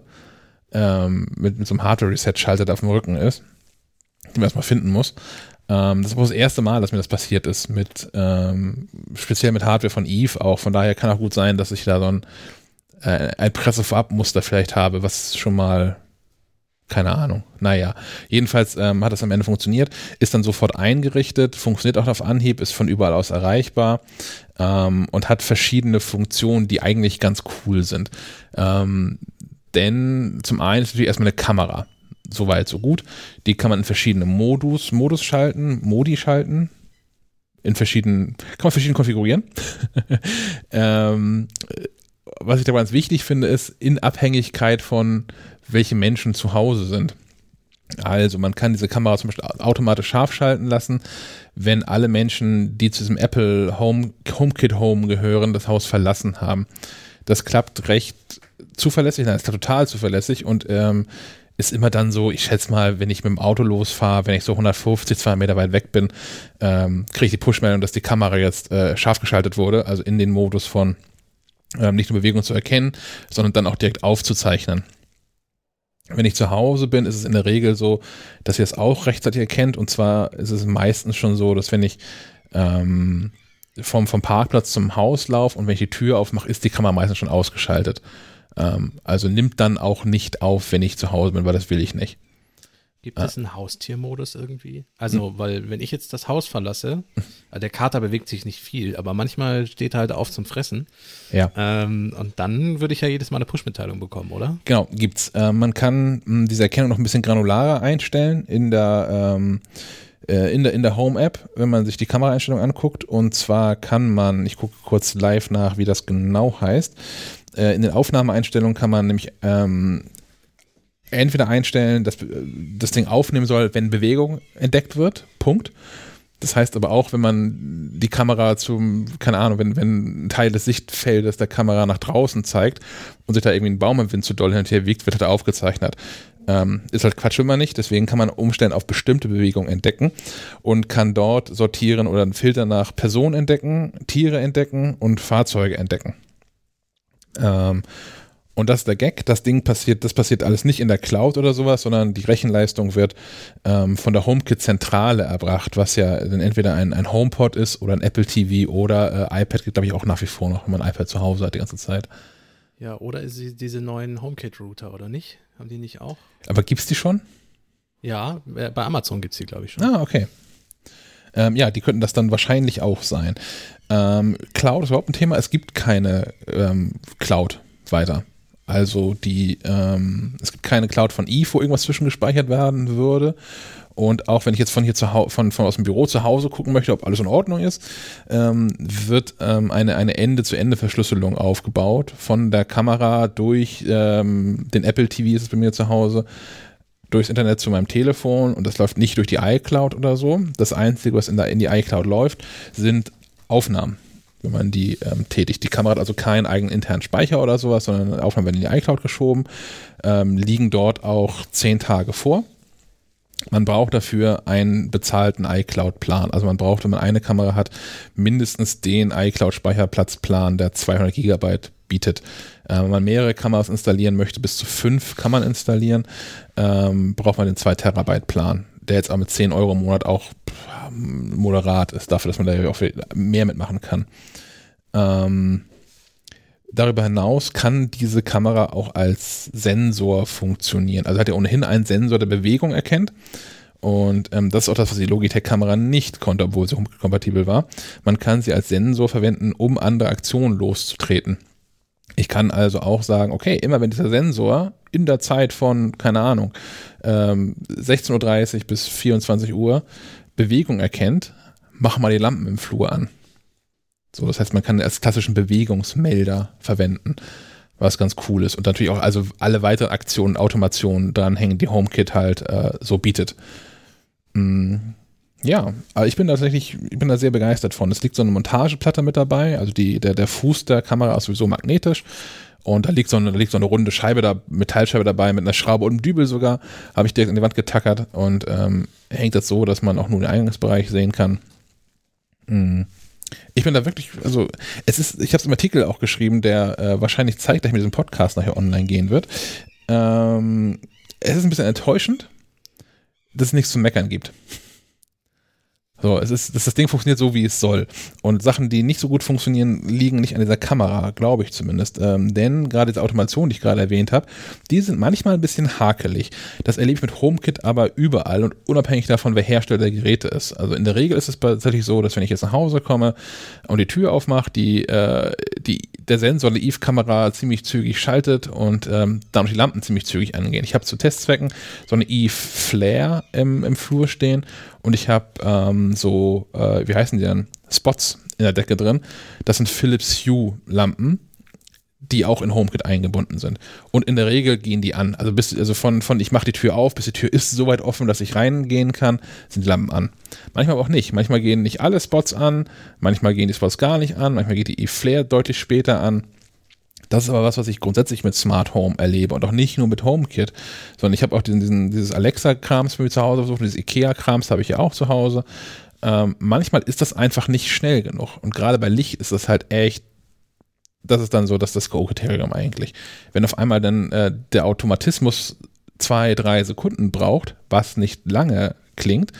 Ähm, mit, mit so einem Hardware-Reset-Schalter, der auf dem Rücken ist, den man erstmal finden muss. Ähm, das war das erste Mal, dass mir das passiert ist, mit ähm, speziell mit Hardware von Eve auch. Von daher kann auch gut sein, dass ich da so ein, äh, ein Presse-Vorab-Muster vielleicht habe, was schon mal keine Ahnung. Naja, jedenfalls ähm, hat das am Ende funktioniert, ist dann sofort eingerichtet, funktioniert auch auf Anhieb, ist von überall aus erreichbar ähm, und hat verschiedene Funktionen, die eigentlich ganz cool sind. Ähm, denn zum einen ist natürlich erstmal eine Kamera. Soweit, so gut. Die kann man in verschiedene Modus, Modus schalten, Modi schalten. In verschiedenen, kann man verschieden konfigurieren. ähm, was ich da ganz wichtig finde, ist in Abhängigkeit von welche Menschen zu Hause sind. Also man kann diese Kamera zum Beispiel automatisch scharf schalten lassen, wenn alle Menschen, die zu diesem Apple Home, HomeKit Home gehören, das Haus verlassen haben. Das klappt recht zuverlässig, nein, ist total zuverlässig und ähm, ist immer dann so, ich schätze mal, wenn ich mit dem Auto losfahre, wenn ich so 150, 200 Meter weit weg bin, ähm, kriege ich die Push-Meldung, dass die Kamera jetzt äh, scharf geschaltet wurde, also in den Modus von ähm, nicht nur Bewegung zu erkennen, sondern dann auch direkt aufzuzeichnen. Wenn ich zu Hause bin, ist es in der Regel so, dass ihr es auch rechtzeitig erkennt. Und zwar ist es meistens schon so, dass wenn ich ähm, vom, vom Parkplatz zum Haus laufe und wenn ich die Tür aufmache, ist die Kamera meistens schon ausgeschaltet. Ähm, also nimmt dann auch nicht auf, wenn ich zu Hause bin, weil das will ich nicht. Gibt es einen Haustiermodus irgendwie? Also, Hm. weil wenn ich jetzt das Haus verlasse, äh, der Kater bewegt sich nicht viel, aber manchmal steht er halt auf zum Fressen. Ja. Ähm, und dann würde ich ja jedes Mal eine Push-Mitteilung bekommen, oder? Genau, gibt's. Äh, man kann mh, diese Erkennung noch ein bisschen granularer einstellen in der, ähm, äh, in der, in der Home-App, wenn man sich die Kameraeinstellung anguckt. Und zwar kann man, ich gucke kurz live nach, wie das genau heißt. Äh, in den Aufnahmeeinstellungen kann man nämlich ähm, entweder einstellen, dass äh, das Ding aufnehmen soll, wenn Bewegung entdeckt wird. Punkt. Das heißt aber auch, wenn man die Kamera zum, keine Ahnung, wenn, wenn ein Teil des Sichtfeldes der Kamera nach draußen zeigt und sich da irgendwie ein Baum im Wind zu doll hin und her wiegt, wird halt aufgezeichnet. Ähm, ist halt Quatsch immer nicht, deswegen kann man Umstellen auf bestimmte Bewegungen entdecken und kann dort sortieren oder einen Filter nach Personen entdecken, Tiere entdecken und Fahrzeuge entdecken. Ähm, und das ist der Gag. Das Ding passiert, das passiert alles nicht in der Cloud oder sowas, sondern die Rechenleistung wird ähm, von der HomeKit-Zentrale erbracht, was ja dann entweder ein, ein HomePod ist oder ein Apple TV oder äh, iPad, glaube ich, auch nach wie vor noch, wenn man ein iPad zu Hause hat die ganze Zeit. Ja, oder ist sie diese neuen HomeKit-Router, oder nicht? Haben die nicht auch? Aber gibt's die schon? Ja, äh, bei Amazon gibt es die, glaube ich, schon. Ah, okay. Ähm, ja, die könnten das dann wahrscheinlich auch sein. Ähm, Cloud ist überhaupt ein Thema. Es gibt keine ähm, Cloud weiter. Also die, ähm, es gibt keine Cloud von Eve, wo irgendwas zwischengespeichert werden würde. Und auch wenn ich jetzt von hier zu von, von aus dem Büro zu Hause gucken möchte, ob alles in Ordnung ist, ähm, wird ähm, eine, eine Ende-zu-Ende-Verschlüsselung aufgebaut von der Kamera durch ähm, den Apple TV ist es bei mir zu Hause, durchs Internet zu meinem Telefon und das läuft nicht durch die iCloud oder so. Das Einzige, was in, der, in die iCloud läuft, sind Aufnahmen wenn man die ähm, tätigt. Die Kamera hat also keinen eigenen internen Speicher oder sowas, sondern Aufnahmen werden in die iCloud geschoben, ähm, liegen dort auch zehn Tage vor. Man braucht dafür einen bezahlten iCloud-Plan. Also man braucht, wenn man eine Kamera hat, mindestens den iCloud-Speicherplatzplan, der 200 Gigabyte bietet. Äh, wenn man mehrere Kameras installieren möchte, bis zu fünf kann man installieren, ähm, braucht man den 2 Terabyte Plan, der jetzt auch mit 10 Euro im Monat auch pff, moderat ist, dafür, dass man da auch mehr mitmachen kann. Ähm, Darüber hinaus kann diese Kamera auch als Sensor funktionieren. Also hat er ohnehin einen Sensor, der Bewegung erkennt. Und ähm, das ist auch das, was die Logitech-Kamera nicht konnte, obwohl sie kompatibel war. Man kann sie als Sensor verwenden, um andere Aktionen loszutreten. Ich kann also auch sagen, okay, immer wenn dieser Sensor in der Zeit von, keine Ahnung, ähm, 16.30 Uhr bis 24 Uhr Bewegung erkennt, mach mal die Lampen im Flur an. So, das heißt, man kann als klassischen Bewegungsmelder verwenden, was ganz cool ist. Und natürlich auch also alle weiteren Aktionen, Automationen dranhängen, die HomeKit halt äh, so bietet. Mm, ja, aber ich bin tatsächlich, ich bin da sehr begeistert von. Es liegt so eine Montageplatte mit dabei, also die, der, der Fuß der Kamera ist sowieso magnetisch. Und da liegt so eine, da liegt so eine runde Scheibe da, Metallscheibe dabei mit einer Schraube und einem Dübel sogar. Habe ich direkt in die Wand getackert und ähm, hängt das so, dass man auch nur den Eingangsbereich sehen kann. Mhm. Ich bin da wirklich, also es ist, ich habe es im Artikel auch geschrieben, der äh, wahrscheinlich zeitgleich mit diesem Podcast nachher online gehen wird. Ähm, es ist ein bisschen enttäuschend, dass es nichts zu meckern gibt. So, es ist, dass das Ding funktioniert so, wie es soll. Und Sachen, die nicht so gut funktionieren, liegen nicht an dieser Kamera, glaube ich zumindest. Ähm, denn gerade diese Automation, die ich gerade erwähnt habe, die sind manchmal ein bisschen hakelig. Das erlebe ich mit HomeKit aber überall und unabhängig davon, wer Hersteller der Geräte ist. Also in der Regel ist es tatsächlich so, dass wenn ich jetzt nach Hause komme und die Tür aufmache, die, äh, die, der Sensor der Eve-Kamera ziemlich zügig schaltet und ähm, dann auch die Lampen ziemlich zügig angehen. Ich habe zu Testzwecken so eine Eve Flare im, im Flur stehen und ich habe ähm, so, äh, wie heißen die denn? Spots in der Decke drin. Das sind Philips Hue Lampen, die auch in HomeKit eingebunden sind. Und in der Regel gehen die an. Also bis, also von, von ich mache die Tür auf, bis die Tür ist so weit offen, dass ich reingehen kann, sind die Lampen an. Manchmal aber auch nicht. Manchmal gehen nicht alle Spots an, manchmal gehen die Spots gar nicht an, manchmal geht die E-Flare deutlich später an. Das ist aber was, was ich grundsätzlich mit Smart Home erlebe und auch nicht nur mit HomeKit, sondern ich habe auch diesen, diesen, dieses Alexa-Krams für mich zu Hause versucht, dieses IKEA-Krams habe ich ja auch zu Hause. Ähm, manchmal ist das einfach nicht schnell genug und gerade bei Licht ist das halt echt, das ist dann so, dass das Go-Kriterium eigentlich. Wenn auf einmal dann äh, der Automatismus zwei, drei Sekunden braucht, was nicht lange klingt,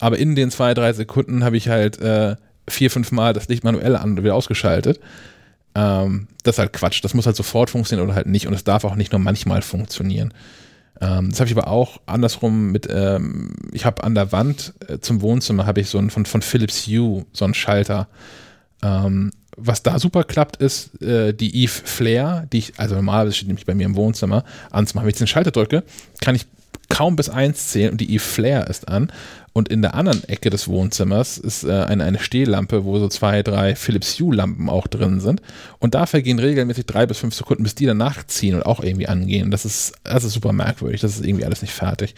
aber in den zwei, drei Sekunden habe ich halt äh, vier, fünf Mal das Licht manuell an und wieder ausgeschaltet ähm, das ist halt Quatsch. Das muss halt sofort funktionieren oder halt nicht. Und es darf auch nicht nur manchmal funktionieren. Ähm, das habe ich aber auch andersrum mit, ähm, ich habe an der Wand äh, zum Wohnzimmer habe ich so ein von, von Philips Hue, so einen Schalter. Ähm, was da super klappt, ist äh, die Eve Flare, die ich, also normalerweise steht nämlich bei mir im Wohnzimmer, anzumachen. Wenn ich den Schalter drücke, kann ich kaum bis eins zählen und die Eve Flare ist an. Und in der anderen Ecke des Wohnzimmers ist äh, eine, eine Stehlampe, wo so zwei, drei Philips Hue-Lampen auch drin sind. Und da vergehen regelmäßig drei bis fünf Sekunden, bis die danach ziehen und auch irgendwie angehen. Das ist, das ist super merkwürdig. Das ist irgendwie alles nicht fertig.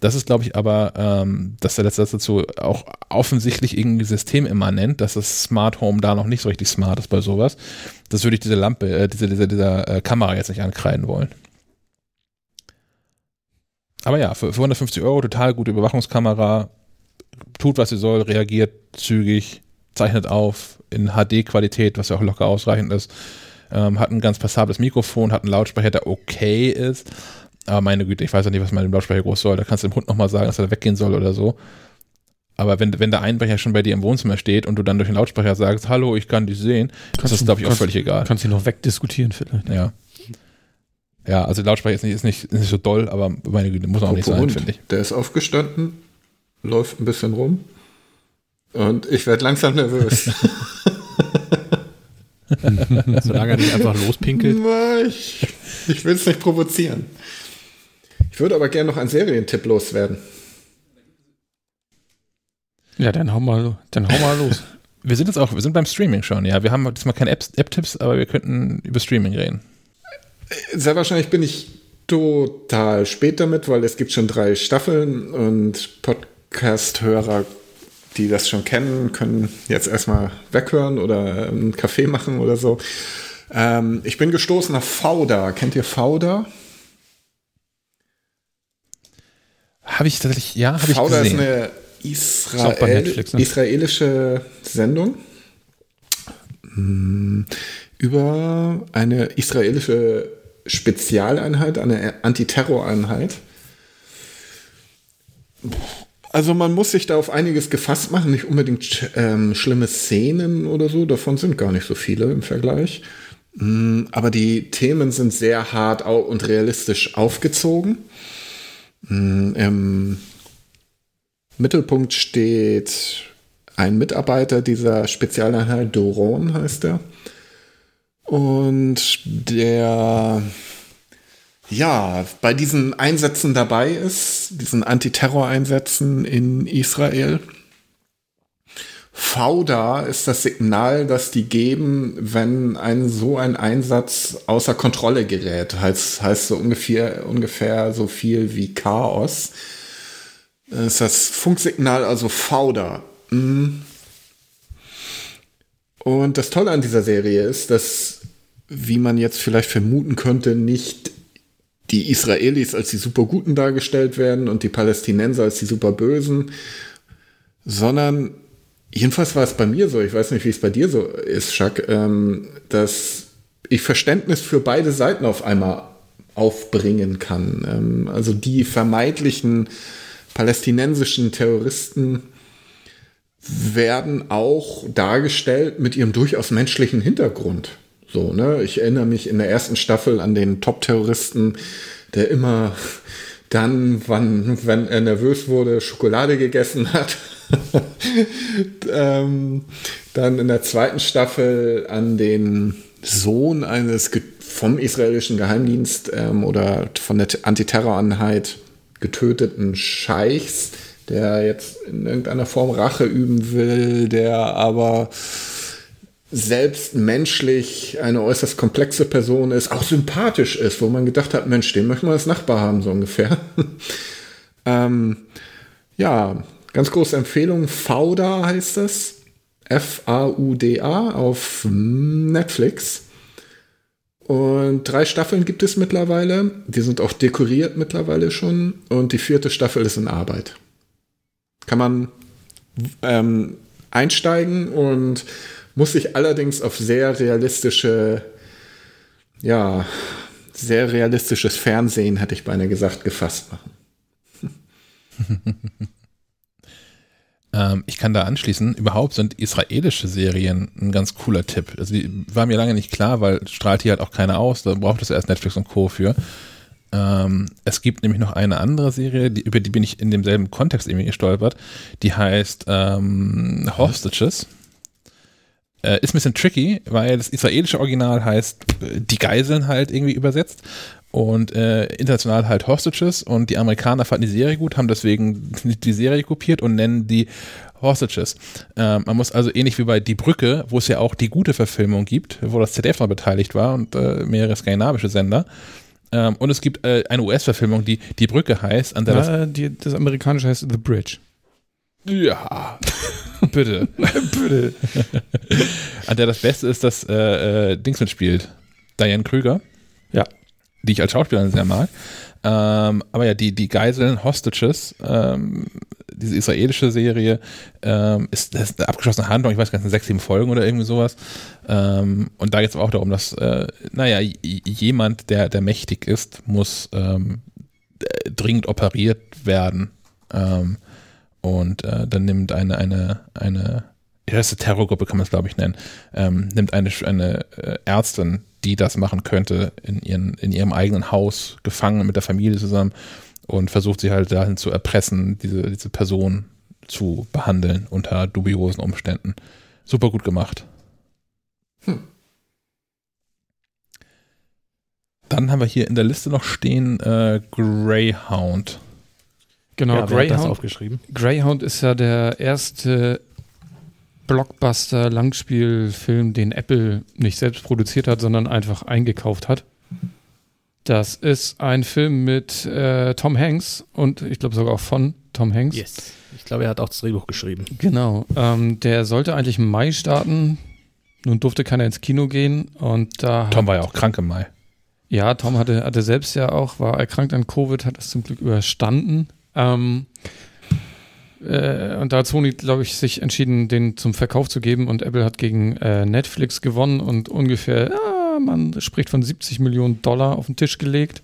Das ist, glaube ich, aber, ähm, dass der letzte Satz dazu auch offensichtlich irgendwie systemimmanent, dass das Smart Home da noch nicht so richtig smart ist bei sowas. Das würde ich diese Lampe, äh, diese, diese, dieser äh, Kamera jetzt nicht ankreiden wollen. Aber ja, für, für 150 Euro total gute Überwachungskamera, tut, was sie soll, reagiert zügig, zeichnet auf in HD-Qualität, was ja auch locker ausreichend ist. Ähm, hat ein ganz passables Mikrofon, hat einen Lautsprecher, der okay ist. Aber meine Güte, ich weiß ja nicht, was man dem Lautsprecher groß soll. Da kannst du dem Hund nochmal sagen, dass er weggehen soll oder so. Aber wenn, wenn der Einbrecher schon bei dir im Wohnzimmer steht und du dann durch den Lautsprecher sagst, hallo, ich kann dich sehen, kannst ist das, glaube ich, auch völlig egal. Kannst du noch wegdiskutieren vielleicht. Ja. Ja, also Lautsprecher ist nicht, ist nicht, ist nicht so doll, aber meine Güte, muss auch nicht sein, finde ich. Der ist aufgestanden, läuft ein bisschen rum. Und ich werde langsam nervös. Solange er nicht einfach lospinkelt. Ich, ich will es nicht provozieren. Ich würde aber gerne noch einen Serientipp loswerden. Ja, dann hau mal, dann hau mal los. Wir sind jetzt auch, wir sind beim Streaming schon, ja. Wir haben diesmal keine App-Tipps, aber wir könnten über Streaming reden. Sehr wahrscheinlich bin ich total spät damit, weil es gibt schon drei Staffeln und Podcast-Hörer, die das schon kennen, können jetzt erstmal weghören oder einen Kaffee machen oder so. Ähm, ich bin gestoßen auf Fauda. Kennt ihr Fauda? Habe ich tatsächlich, ja, habe ich Fauda gesehen. ist eine Israel Netflix, ne? israelische Sendung mm, über eine israelische Spezialeinheit, eine Antiterroreinheit. Also man muss sich da auf einiges gefasst machen, nicht unbedingt ähm, schlimme Szenen oder so, davon sind gar nicht so viele im Vergleich. Mm, Aber die Themen sind sehr hart und realistisch aufgezogen. Mm, Im Mittelpunkt steht ein Mitarbeiter dieser Spezialeinheit, Doron heißt er. Und der ja, bei diesen Einsätzen dabei ist, diesen Antiterror-Einsätzen in Israel. Fauda ist das Signal, das die geben, wenn ein so ein Einsatz außer Kontrolle gerät. Heißt, heißt so ungefähr, ungefähr so viel wie Chaos. Das ist das Funksignal also Fauda. Mhm. Und das Tolle an dieser Serie ist, dass, wie man jetzt vielleicht vermuten könnte, nicht die Israelis als die Superguten dargestellt werden und die Palästinenser als die Superbösen, sondern jedenfalls war es bei mir so, ich weiß nicht, wie es bei dir so ist, Chuck, ähm, dass ich Verständnis für beide Seiten auf einmal aufbringen kann. Ähm, also die vermeintlichen palästinensischen Terroristen werden auch dargestellt mit ihrem durchaus menschlichen Hintergrund. So, ne? Ich erinnere mich in der ersten Staffel an den Top-Terroristen, der immer dann, wann, wenn er nervös wurde, Schokolade gegessen hat. ähm, dann in der zweiten Staffel an den Sohn eines vom israelischen Geheimdienst ähm, oder von der Antiterroreinheit getöteten Scheichs, der jetzt in irgendeiner Form Rache üben will, der aber selbst menschlich eine äußerst komplexe Person ist, auch sympathisch ist, wo man gedacht hat, Mensch, den möchten wir als Nachbar haben, so ungefähr. ähm, ja, ganz große Empfehlung, Fauda heißt es. F-A-U-D-A auf Netflix. Und drei Staffeln gibt es mittlerweile. Die sind auch dekoriert mittlerweile schon. Und die vierte Staffel ist in Arbeit. Kann man ähm, einsteigen und muss sich allerdings auf sehr realistische, ja, sehr realistisches Fernsehen, hätte ich beinahe gesagt, gefasst machen. Ähm, ich kann da anschließen, überhaupt sind israelische Serien ein ganz cooler Tipp. Also die war mir lange nicht klar, weil strahlt hier halt auch keiner aus, da braucht es erst Netflix und Co. für. Ähm, es gibt nämlich noch eine andere Serie, die, über die bin ich in demselben Kontext irgendwie gestolpert. Die heißt ähm, Hostages. Äh, ist ein bisschen tricky, weil das israelische Original heißt die Geiseln halt irgendwie übersetzt und äh, international halt Hostages und die Amerikaner fanden die Serie gut, haben deswegen die Serie kopiert und nennen die Hostages. Ähm, man muss also ähnlich wie bei Die Brücke, wo es ja auch die gute Verfilmung gibt, wo das ZDF noch beteiligt war und äh, mehrere skandinavische Sender. Ähm, und es gibt äh, eine US-Verfilmung, die Die Brücke heißt, an der das Ja, die, das amerikanische heißt The Bridge. Ja, bitte. bitte. An der das Beste ist, dass äh, äh, Dings mitspielt. Diane Krüger. Ja. Die ich als Schauspielerin sehr mag. Ähm, aber ja, die, die Geiseln, Hostages, ähm, diese israelische Serie, ähm, ist, ist eine abgeschlossene Handlung, ich weiß gar nicht, sechs, sieben Folgen oder irgendwie sowas. Ähm, und da geht es auch darum, dass, äh, naja, jemand, der, der mächtig ist, muss ähm, äh, dringend operiert werden. Ähm, und äh, dann nimmt eine, eine, eine erste Terrorgruppe, kann man es glaube ich nennen, ähm, nimmt eine, eine äh, Ärztin, die das machen könnte, in, ihren, in ihrem eigenen Haus gefangen mit der Familie zusammen und versucht sie halt dahin zu erpressen, diese, diese Person zu behandeln unter dubiosen Umständen. Super gut gemacht. Hm. Dann haben wir hier in der Liste noch stehen äh, Greyhound. Genau, ja, Greyhound, aufgeschrieben. Greyhound ist ja der erste Blockbuster-Langspielfilm, den Apple nicht selbst produziert hat, sondern einfach eingekauft hat. Das ist ein Film mit äh, Tom Hanks und ich glaube sogar auch von Tom Hanks. Yes. Ich glaube, er hat auch das Drehbuch geschrieben. Genau. Ähm, der sollte eigentlich im Mai starten. Nun durfte keiner ins Kino gehen und da. Tom war ja auch krank im Mai. Ja, Tom hatte, hatte selbst ja auch, war erkrankt an Covid, hat das zum Glück überstanden. Ähm, äh, und da hat Sony, glaube ich, sich entschieden, den zum Verkauf zu geben und Apple hat gegen äh, Netflix gewonnen und ungefähr, ja, man spricht von 70 Millionen Dollar auf den Tisch gelegt,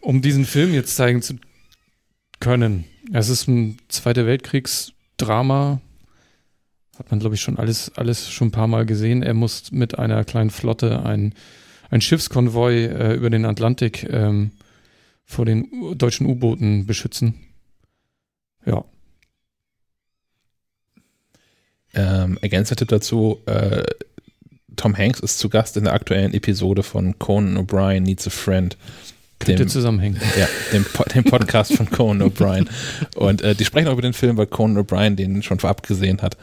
um diesen Film jetzt zeigen zu können. Es ist ein Zweiter Weltkriegsdrama. Hat man, glaube ich, schon alles, alles schon ein paar Mal gesehen. Er muss mit einer kleinen Flotte ein, ein Schiffskonvoi äh, über den Atlantik ähm, vor den deutschen U-Booten beschützen. Ja. Ähm, ergänzender Tipp dazu, äh, Tom Hanks ist zu Gast in der aktuellen Episode von Conan O'Brien Needs a Friend. Könnte Dem, zusammenhängen. ja, dem, dem Podcast von Conan O'Brien. Und äh, die sprechen auch über den Film, weil Conan O'Brien den schon vorab gesehen hat.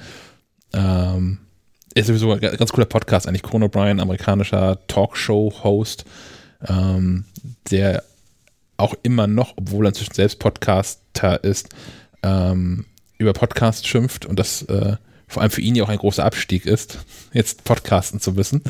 Ähm, ist sowieso ein ganz cooler Podcast eigentlich. Conan O'Brien, amerikanischer Talkshow-Host, ähm, der auch immer noch, obwohl er inzwischen selbst Podcaster ist, ähm, über Podcasts schimpft und das äh, vor allem für ihn ja auch ein großer Abstieg ist, jetzt Podcasten zu wissen.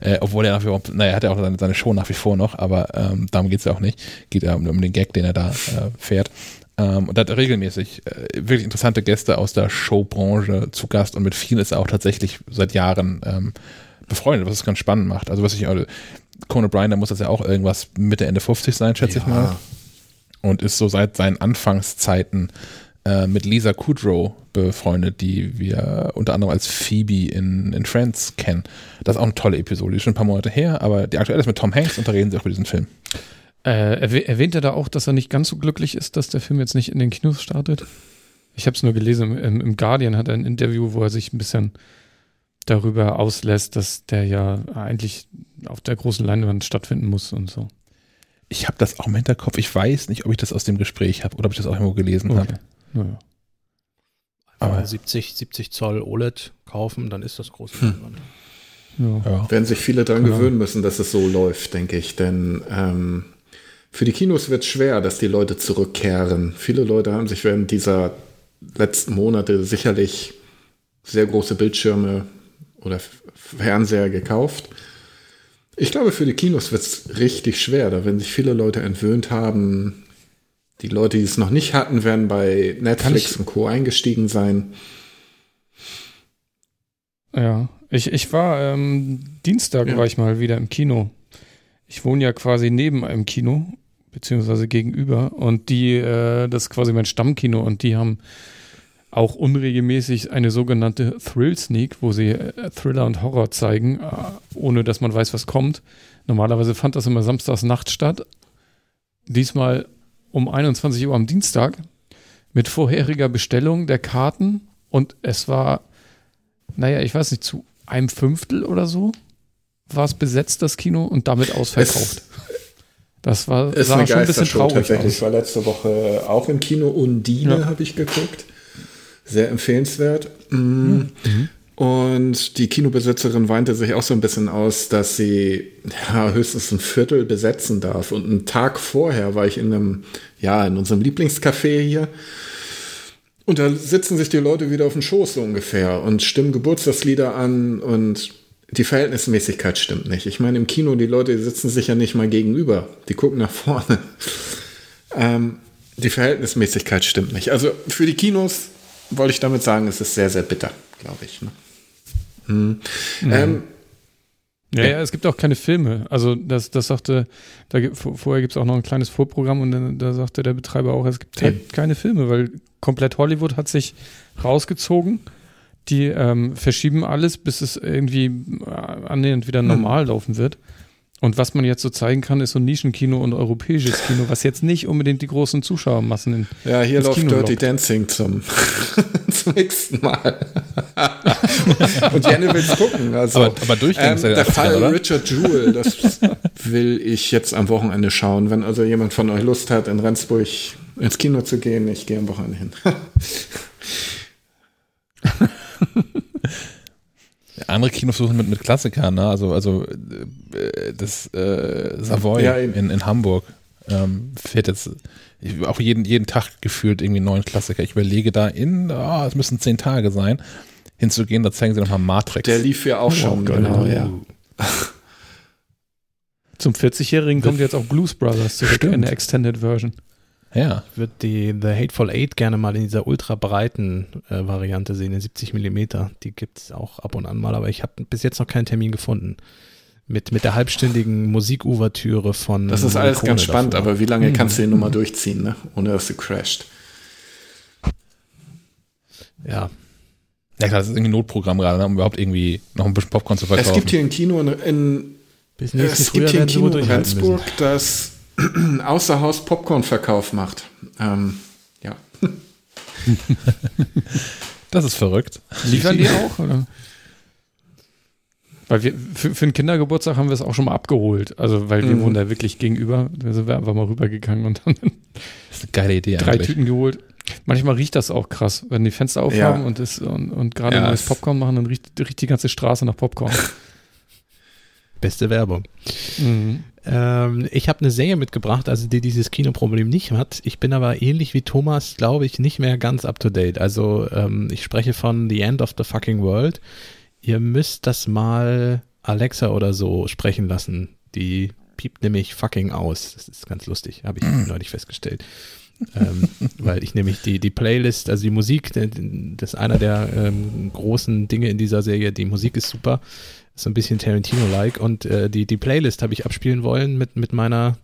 Äh, obwohl er nach wie vor, naja, er hat ja auch seine, seine Show nach wie vor noch, aber ähm, darum geht es ja auch nicht. Geht ja um, um den Gag, den er da äh, fährt. Ähm, und hat regelmäßig äh, wirklich interessante Gäste aus der Showbranche zu Gast und mit vielen ist er auch tatsächlich seit Jahren ähm, befreundet, was es ganz spannend macht. Also was ich, also, Conan O'Brien, da muss das ja auch irgendwas Mitte, Ende 50 sein, schätze ich mal. Und ist so seit seinen Anfangszeiten äh, mit Lisa Kudrow befreundet, die wir unter anderem als Phoebe in, in Friends kennen. Das ist auch eine tolle Episode, die ist schon ein paar Monate her, aber die aktuelle ist mit Tom Hanks und da reden sie auch über diesen Film. Äh, erwäh- erwähnt er da auch, dass er nicht ganz so glücklich ist, dass der Film jetzt nicht in den Kinos startet? Ich habe es nur gelesen, im, im Guardian hat er ein Interview, wo er sich ein bisschen darüber auslässt, dass der ja eigentlich auf der großen Leinwand stattfinden muss und so. Ich habe das auch im Hinterkopf. Ich weiß nicht, ob ich das aus dem Gespräch habe oder ob ich das auch irgendwo gelesen habe. Naja. Aber- Aber 70, 70 Zoll OLED kaufen, dann ist das große Hm. Leinwand. Ja. Ja. Werden sich viele daran Genau. gewöhnen müssen, dass es so läuft, denke ich. Denn ähm, für die Kinos wird es schwer, dass die Leute zurückkehren. Viele Leute haben sich während dieser letzten Monate sicherlich sehr große Bildschirme oder Fernseher gekauft. Ich glaube, für die Kinos wird es richtig schwer. Da werden sich viele Leute entwöhnt haben. Die Leute, die es noch nicht hatten, werden bei Netflix und Co. eingestiegen sein. Ja, ich, ich war ähm, Dienstag Ja. war ich mal wieder im Kino. Ich wohne ja quasi neben einem Kino, beziehungsweise gegenüber. Und die, äh, das ist quasi mein Stammkino und die haben auch unregelmäßig eine sogenannte Thrill Sneak, wo sie äh, Thriller und Horror zeigen, äh, ohne dass man weiß, was kommt. Normalerweise fand das immer samstags Nacht statt. Diesmal um 21 Uhr am Dienstag mit vorheriger Bestellung der Karten und es war naja, ich weiß nicht, zu einem Fünftel oder so war es besetzt, das Kino, und damit ausverkauft. Das war Ist sah schon ein bisschen traurig tatsächlich. Ich war letzte Woche auch im Kino. Undine Ja. habe ich geguckt. Sehr empfehlenswert. Mm. Und die Kinobesitzerin weinte sich auch so ein bisschen aus, dass sie ja, höchstens ein Viertel besetzen darf. Und einen Tag vorher war ich in einem, ja, in unserem Lieblingscafé hier. Und da sitzen sich die Leute wieder auf dem Schoß so ungefähr und stimmen Geburtstagslieder an und die Verhältnismäßigkeit stimmt nicht. Ich meine, im Kino, die Leute sitzen sich ja nicht mal gegenüber. Die gucken nach vorne. Ähm, die Verhältnismäßigkeit stimmt nicht. Also für die Kinos wollte ich damit sagen, es ist sehr, sehr bitter, glaube ich. Ne? Hm. Ähm, Ja, ja, es gibt auch keine Filme. Also das, das sagte, da vorher gibt es auch noch ein kleines Vorprogramm und dann, da sagte der Betreiber auch, es gibt halt keine Filme, weil komplett Hollywood hat sich rausgezogen. Die ähm, verschieben alles, bis es irgendwie äh, annähernd wieder normal laufen wird. Und was man jetzt so zeigen kann, ist so Nischenkino und europäisches Kino, was jetzt nicht unbedingt die großen Zuschauermassen in Ja, hier ins läuft Kino Dirty lockt. Dancing zum, zum nächsten Mal. Und Janne will's gucken. Also, Aber- aber durchgehend ähm, der Fall oder? Richard Jewell, das will ich jetzt am Wochenende schauen. Wenn also jemand von euch Lust hat, in Rendsburg ins Kino zu gehen, ich gehe am Wochenende hin. Andere Kinos suchen mit, mit Klassikern, ne? Also, also äh, das äh, Savoy Ja, in, in Hamburg ähm, fährt jetzt auch jeden, jeden Tag gefühlt irgendwie einen neuen Klassiker. Ich überlege da in, ah, es müssen zehn Tage sein, hinzugehen, da zeigen sie nochmal Matrix. Der lief ja auch schon, Gott. genau, ja. Zum 40-Jährigen kommt jetzt auch Blues Brothers zurück Stimmt. in der Extended Version. Ja. Ich würde die The Hateful Eight gerne mal in dieser ultra breiten äh, Variante sehen, in 70 Millimeter. Die gibt es auch ab und an mal, aber ich habe bis jetzt noch keinen Termin gefunden. Mit, mit der halbstündigen Musikouvertüre von. Das ist alles Morricone ganz spannend, davor. aber wie lange kannst du die Nummer durchziehen, ne? ohne dass du crasht? Ja, Ja klar, das ist irgendwie ein Notprogramm gerade, ne, um überhaupt irgendwie noch ein bisschen Popcorn zu verkaufen. Es gibt hier ein Kino in, in Es gibt hier ein Kino in. Rendsburg, das Außerhaus Popcorn-Verkauf macht. Ähm, ja. das ist verrückt. Liefern die auch, oder? Weil wir, für, für einen Kindergeburtstag haben wir es auch schon mal abgeholt. Also, weil wir Mhm. wohnen da wirklich gegenüber. Da sind wir einfach mal rübergegangen und haben dann Das ist eine geile Idee drei eigentlich. Tüten geholt. Manchmal riecht das auch krass, wenn die Fenster aufhaben Ja. und, und, und gerade Ja, neues es- Popcorn machen, dann riecht, riecht die ganze Straße nach Popcorn. Beste Werbung. mhm. Ähm, ich habe eine Serie mitgebracht, also die dieses Kinoproblem nicht hat. Ich bin aber ähnlich wie Thomas, glaube ich, nicht mehr ganz up to date. Also ähm, ich spreche von The End of the Fucking World. Ihr müsst das mal Alexa oder so sprechen lassen. Die piept nämlich fucking aus. Das ist ganz lustig, habe ich neulich festgestellt. ähm, weil ich nämlich die, die Playlist, also die Musik, das ist einer der ähm, großen Dinge in dieser Serie. Die Musik ist super, so ein bisschen Tarantino-like und äh, die, die Playlist habe ich abspielen wollen mit, mit meiner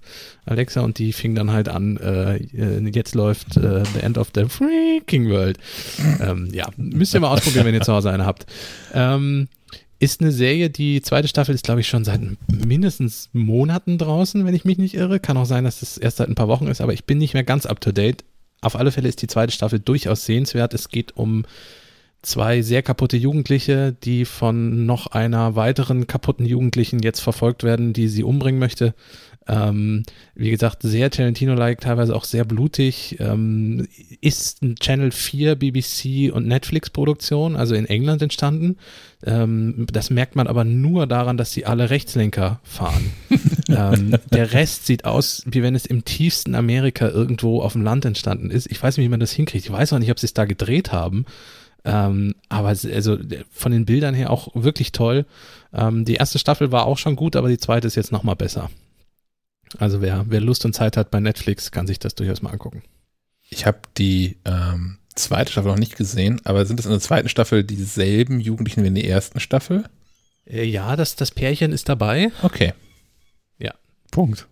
Alexa und die fing dann halt an, äh, äh, jetzt läuft äh, The End of the Freaking World. ähm, ja, müsst ihr mal ausprobieren, wenn ihr zu Hause eine habt. Ähm, ist eine Serie, die zweite Staffel ist, glaube ich, schon seit mindestens Monaten draußen, wenn ich mich nicht irre. Kann auch sein, dass es erst seit ein paar Wochen ist, aber ich bin nicht mehr ganz up to date. Auf alle Fälle ist die zweite Staffel durchaus sehenswert. Es geht um zwei sehr kaputte Jugendliche, die von noch einer weiteren kaputten Jugendlichen jetzt verfolgt werden, die sie umbringen möchte. Ähm, wie gesagt, sehr Tarantino-like, teilweise auch sehr blutig. Ähm, ist ein Channel 4 BBC und Netflix-Produktion, also in England entstanden. Ähm, das merkt man aber nur daran, dass sie alle Rechtslenker fahren. ähm, der Rest sieht aus, wie wenn es im tiefsten Amerika irgendwo auf dem Land entstanden ist. Ich weiß nicht, wie man das hinkriegt. Ich weiß auch nicht, ob sie es da gedreht haben. Ähm, aber also von den Bildern her auch wirklich toll. Ähm, die erste Staffel war auch schon gut, aber die zweite ist jetzt noch mal besser. Also wer, wer Lust und Zeit hat bei Netflix, kann sich das durchaus mal angucken. Ich habe die ähm, zweite Staffel noch nicht gesehen, aber sind es in der zweiten Staffel dieselben Jugendlichen wie in der ersten Staffel? Äh, ja, das, das Pärchen ist dabei. Okay. Punkt.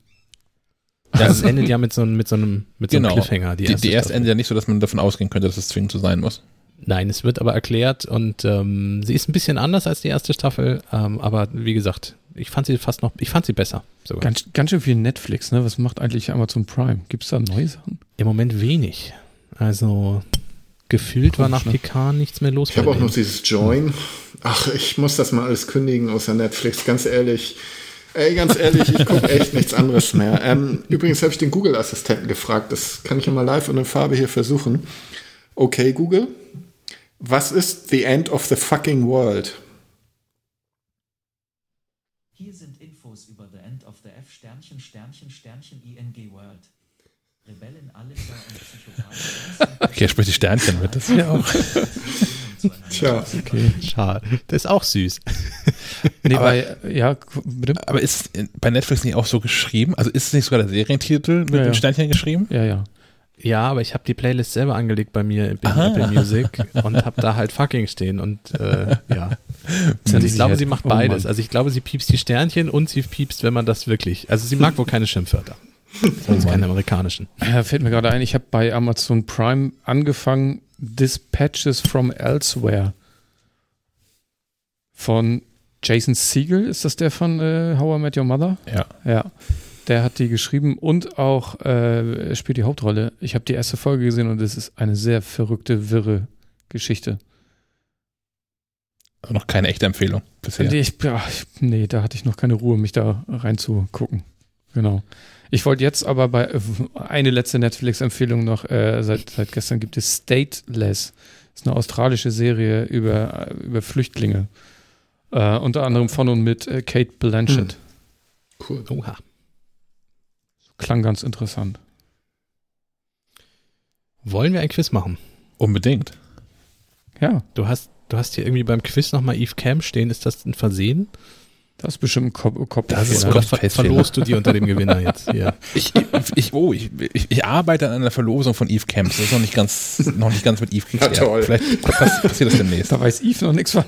Ja, es endet ja mit so, einem- mit so einem, mit so einem Genau. Cliffhanger. Die, die erste Staffel. endet ja nicht so, dass man davon ausgehen könnte, dass es zwingend so sein muss. Nein, es wird aber erklärt und ähm, sie ist ein bisschen anders als die erste Staffel, ähm, aber wie gesagt, ich fand sie fast noch, ich fand sie besser sogar. Ganz, ganz schön viel Netflix, ne? Was macht eigentlich Amazon Prime? Gibt es da neue Sachen? Im Moment wenig. Also gefühlt war nach ne? PK nichts mehr los. Ich habe auch noch dieses Join. Ach, ich muss das mal alles kündigen außer Netflix, ganz ehrlich. Ey, ganz ehrlich, ich gucke echt nichts anderes mehr. Ähm, übrigens habe ich den Google-Assistenten gefragt, das kann ich ja mal live und in Farbe hier versuchen. Okay, Google, was ist the end of the fucking world? Hier sind Infos über The End of the F Sternchen Sternchen Sternchen ING World. Rebellen Alissa und Psychopathen. Okay, er spricht die Sternchen mit. Das ist ja auch. Tja, Schade. Das ist auch süß. Nee, Aber- bei, ja, bitte? Aber ist bei Netflix nicht auch so geschrieben? Also ist es nicht sogar der Serientitel mit Ja, ja. dem Sternchen geschrieben? Ja, ja. Ja, aber ich habe die Playlist selber angelegt bei mir in Aha. Apple Music und habe da halt fucking stehen und äh, ja. Die ich glaube, sie macht oh beides. Also ich glaube, sie piepst die Sternchen und sie piepst, wenn man das wirklich. Also sie mag wohl keine Schimpfwörter. Sonst keine amerikanischen. Ja, fällt mir gerade ein, ich habe bei Amazon Prime angefangen, Dispatches from Elsewhere von Jason Siegel, ist das der von äh, How I Met Your Mother? Ja. Ja. Der hat die geschrieben und auch äh, er spielt die Hauptrolle. Ich habe die erste Folge gesehen und es ist eine sehr verrückte, wirre Geschichte. Also noch keine echte Empfehlung bisher. Nee, ich, ja, ich- nee, da hatte ich noch keine Ruhe, mich da reinzugucken. Genau. Ich wollte jetzt aber bei äh, eine letzte Netflix-Empfehlung noch, äh, seit, seit gestern gibt es Stateless. Das ist eine australische Serie über, äh, über Flüchtlinge. Äh, unter anderem von und mit äh, Kate Blanchett. Cool. Oha. Klang ganz interessant. Wollen wir ein Quiz machen? Unbedingt. Ja, Du hast, du hast hier irgendwie beim Quiz nochmal Eve Cam stehen. Ist das ein Versehen? das ist bestimmt ein Kopf. Kopf Das ist Oder ver verlost du die unter dem Gewinner jetzt hier? Ich, ich, oh, ich, ich, arbeite an einer Verlosung von Eve Camps. Das ist noch nicht ganz, noch nicht ganz mit Eve geklärt. toll. Vielleicht pass- passiert das demnächst. Da weiß Yves noch nichts von.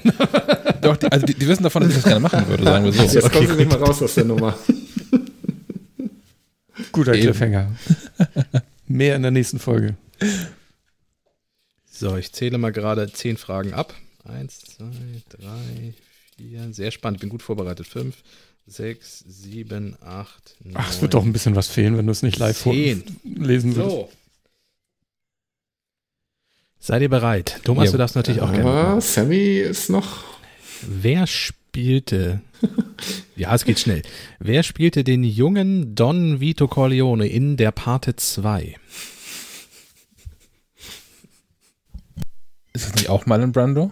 Doch, die, also die, die wissen davon, dass ich das gerne machen würde, sagen wir so. Jetzt kommen Sie nicht mal raus aus der Nummer. Guter Eben. Cliffhanger. Mehr in der nächsten Folge. So, ich zähle mal gerade zehn Fragen ab. Eins, zwei, drei, vier. Sehr spannend. Ich bin gut vorbereitet. Fünf, sechs, sieben, acht, neun. Ach, es wird doch ein bisschen was fehlen, wenn du es nicht live Zehn. vorlesen würdest. So. Seid ihr bereit? Thomas, Ja. du darfst natürlich auch gerne. Aber machen. Sammy ist noch. Wer spielte. ja, es geht schnell. Wer spielte den jungen Don Vito Corleone in der Parte 2? Ist das nicht auch Marlon Brando?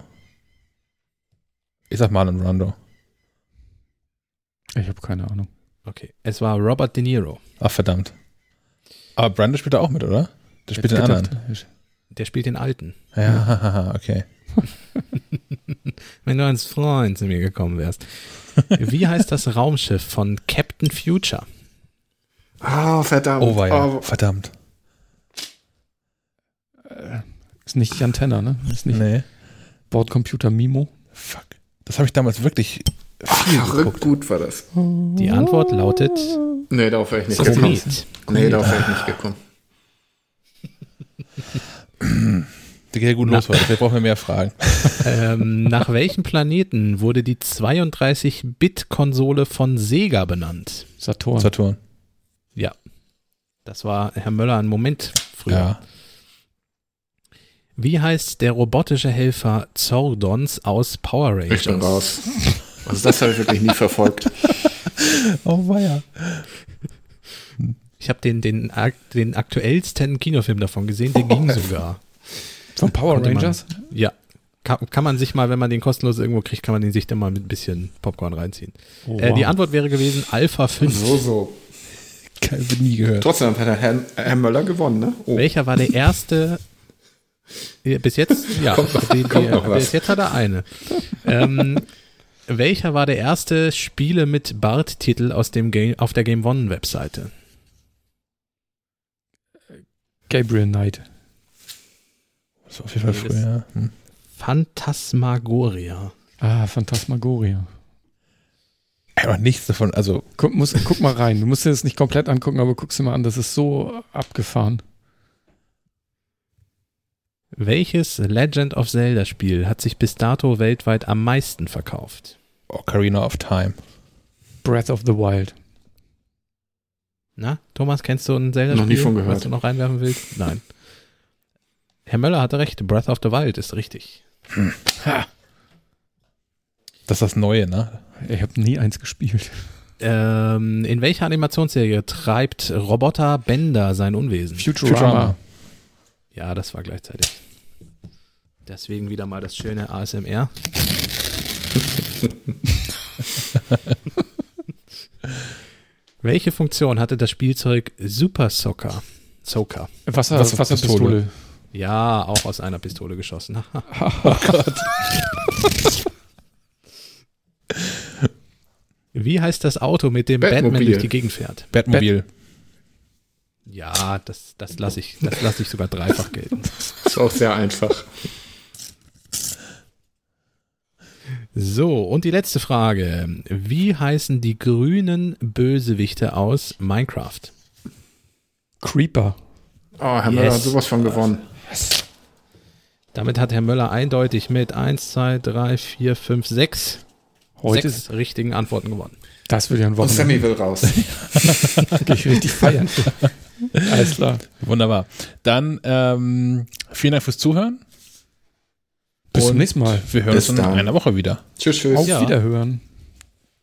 Ich sag Marlon Brando. Ich habe keine Ahnung. Okay. Es war Robert De Niro. Ach, verdammt. Aber Brando spielt da auch mit, oder? Der spielt den anderen. Der spielt den Alten. Ja, okay. Wenn du als Freund zu mir gekommen wärst. Wie heißt das Raumschiff von Captain Future? Ah, verdammt. Oh, war ja. Oh, Verdammt. Ist nicht Jan Tenner, ne? Ist nicht Nee. Bordcomputer Mimo. Fuck. Das habe ich damals wirklich viel verrückt geguckt. gut war das. Die Antwort lautet Nee, darauf wäre ich nicht gekommen. Komet. Nee, darauf wäre ich nicht gekommen. Der geht ja gut los heute. Vielleicht brauchen wir mehr Fragen. Ähm, nach welchem Planeten wurde die 32-Bit-Konsole von Sega benannt? Saturn. Saturn. Ja. Das war Herr Möller ein Moment früher. Ja. Wie heißt der robotische Helfer Zordons aus Power Rangers? Ich bin raus. Also das habe ich wirklich nie verfolgt. Oh, ja. Ich habe den, den, den aktuellsten Kinofilm davon gesehen, der ging sogar. Von Power Konnte man- Rangers? Ja. Kann, kann man sich mal, wenn man den kostenlos irgendwo kriegt, kann man den sich dann mal mit ein bisschen Popcorn reinziehen. Oh, Äh, die wow. Antwort wäre gewesen Alpha 5. So, so. Keine, nie gehört. Trotzdem hat Herr, Herr Möller gewonnen, ne? Oh. Welcher war der erste? Bis jetzt, ja, Kommt noch- die, die, kommt noch was. bis jetzt hat er eine. ähm, welcher war der erste Spiele mit Bart-Titel aus dem Game, auf der Game One Webseite? Gabriel Knight. Das war auf jeden Fall früher. Hm. Phantasmagoria. Ah, Phantasmagoria. Aber nichts davon, also Guck, muss, guck mal rein. Du musst dir das nicht komplett angucken, aber guck's dir mal an. Das ist so abgefahren. Welches Legend of Zelda Spiel hat sich bis dato weltweit am meisten verkauft? Ocarina of Time. Breath of the Wild. Na, Thomas, kennst du ein Zelda-Spiel? Noch nie von gehört. Was du noch reinwerfen willst? Nein. Herr Möller hatte recht. Breath of the Wild ist richtig. Das ist das Neue, ne? Ich habe nie eins gespielt. Ähm, in welcher Animationsserie treibt Roboter Bender sein Unwesen? Futurama. Ja, das war gleichzeitig. Deswegen wieder mal das schöne ASMR. Welche Funktion hatte das Spielzeug Super Soccer? Soccer. Wasser, Wasser- Wasserpistole. Ja, auch aus einer Pistole geschossen. Wie heißt das Auto, mit dem Batman Batmobil. durch die Gegend fährt? Batmobil. Ja, das, das lasse ich, das lass ich sogar dreifach gelten. Ist auch sehr einfach. So, und die letzte Frage. Wie heißen die grünen Bösewichte aus Minecraft? Creeper. Oh, Herr Möller Yes. hat sowas von gewonnen. Damit hat Herr Möller eindeutig mit 1, 2, 3, 4, 5, 6 Heute Sechs richtigen Antworten gewonnen. Das wird ja ein Und Wochenende. Sammy will raus. Gehe ich richtig feiern. Alles klar. Wunderbar. Dann ähm, vielen Dank fürs Zuhören. Bis zum Und nächsten Mal. Wir hören Bis uns in dann. einer Woche wieder. tschüss, tschüss. Auf Ja. Wiederhören.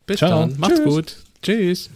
Bis Ciao. dann. Macht's Tschüss. gut. Tschüss.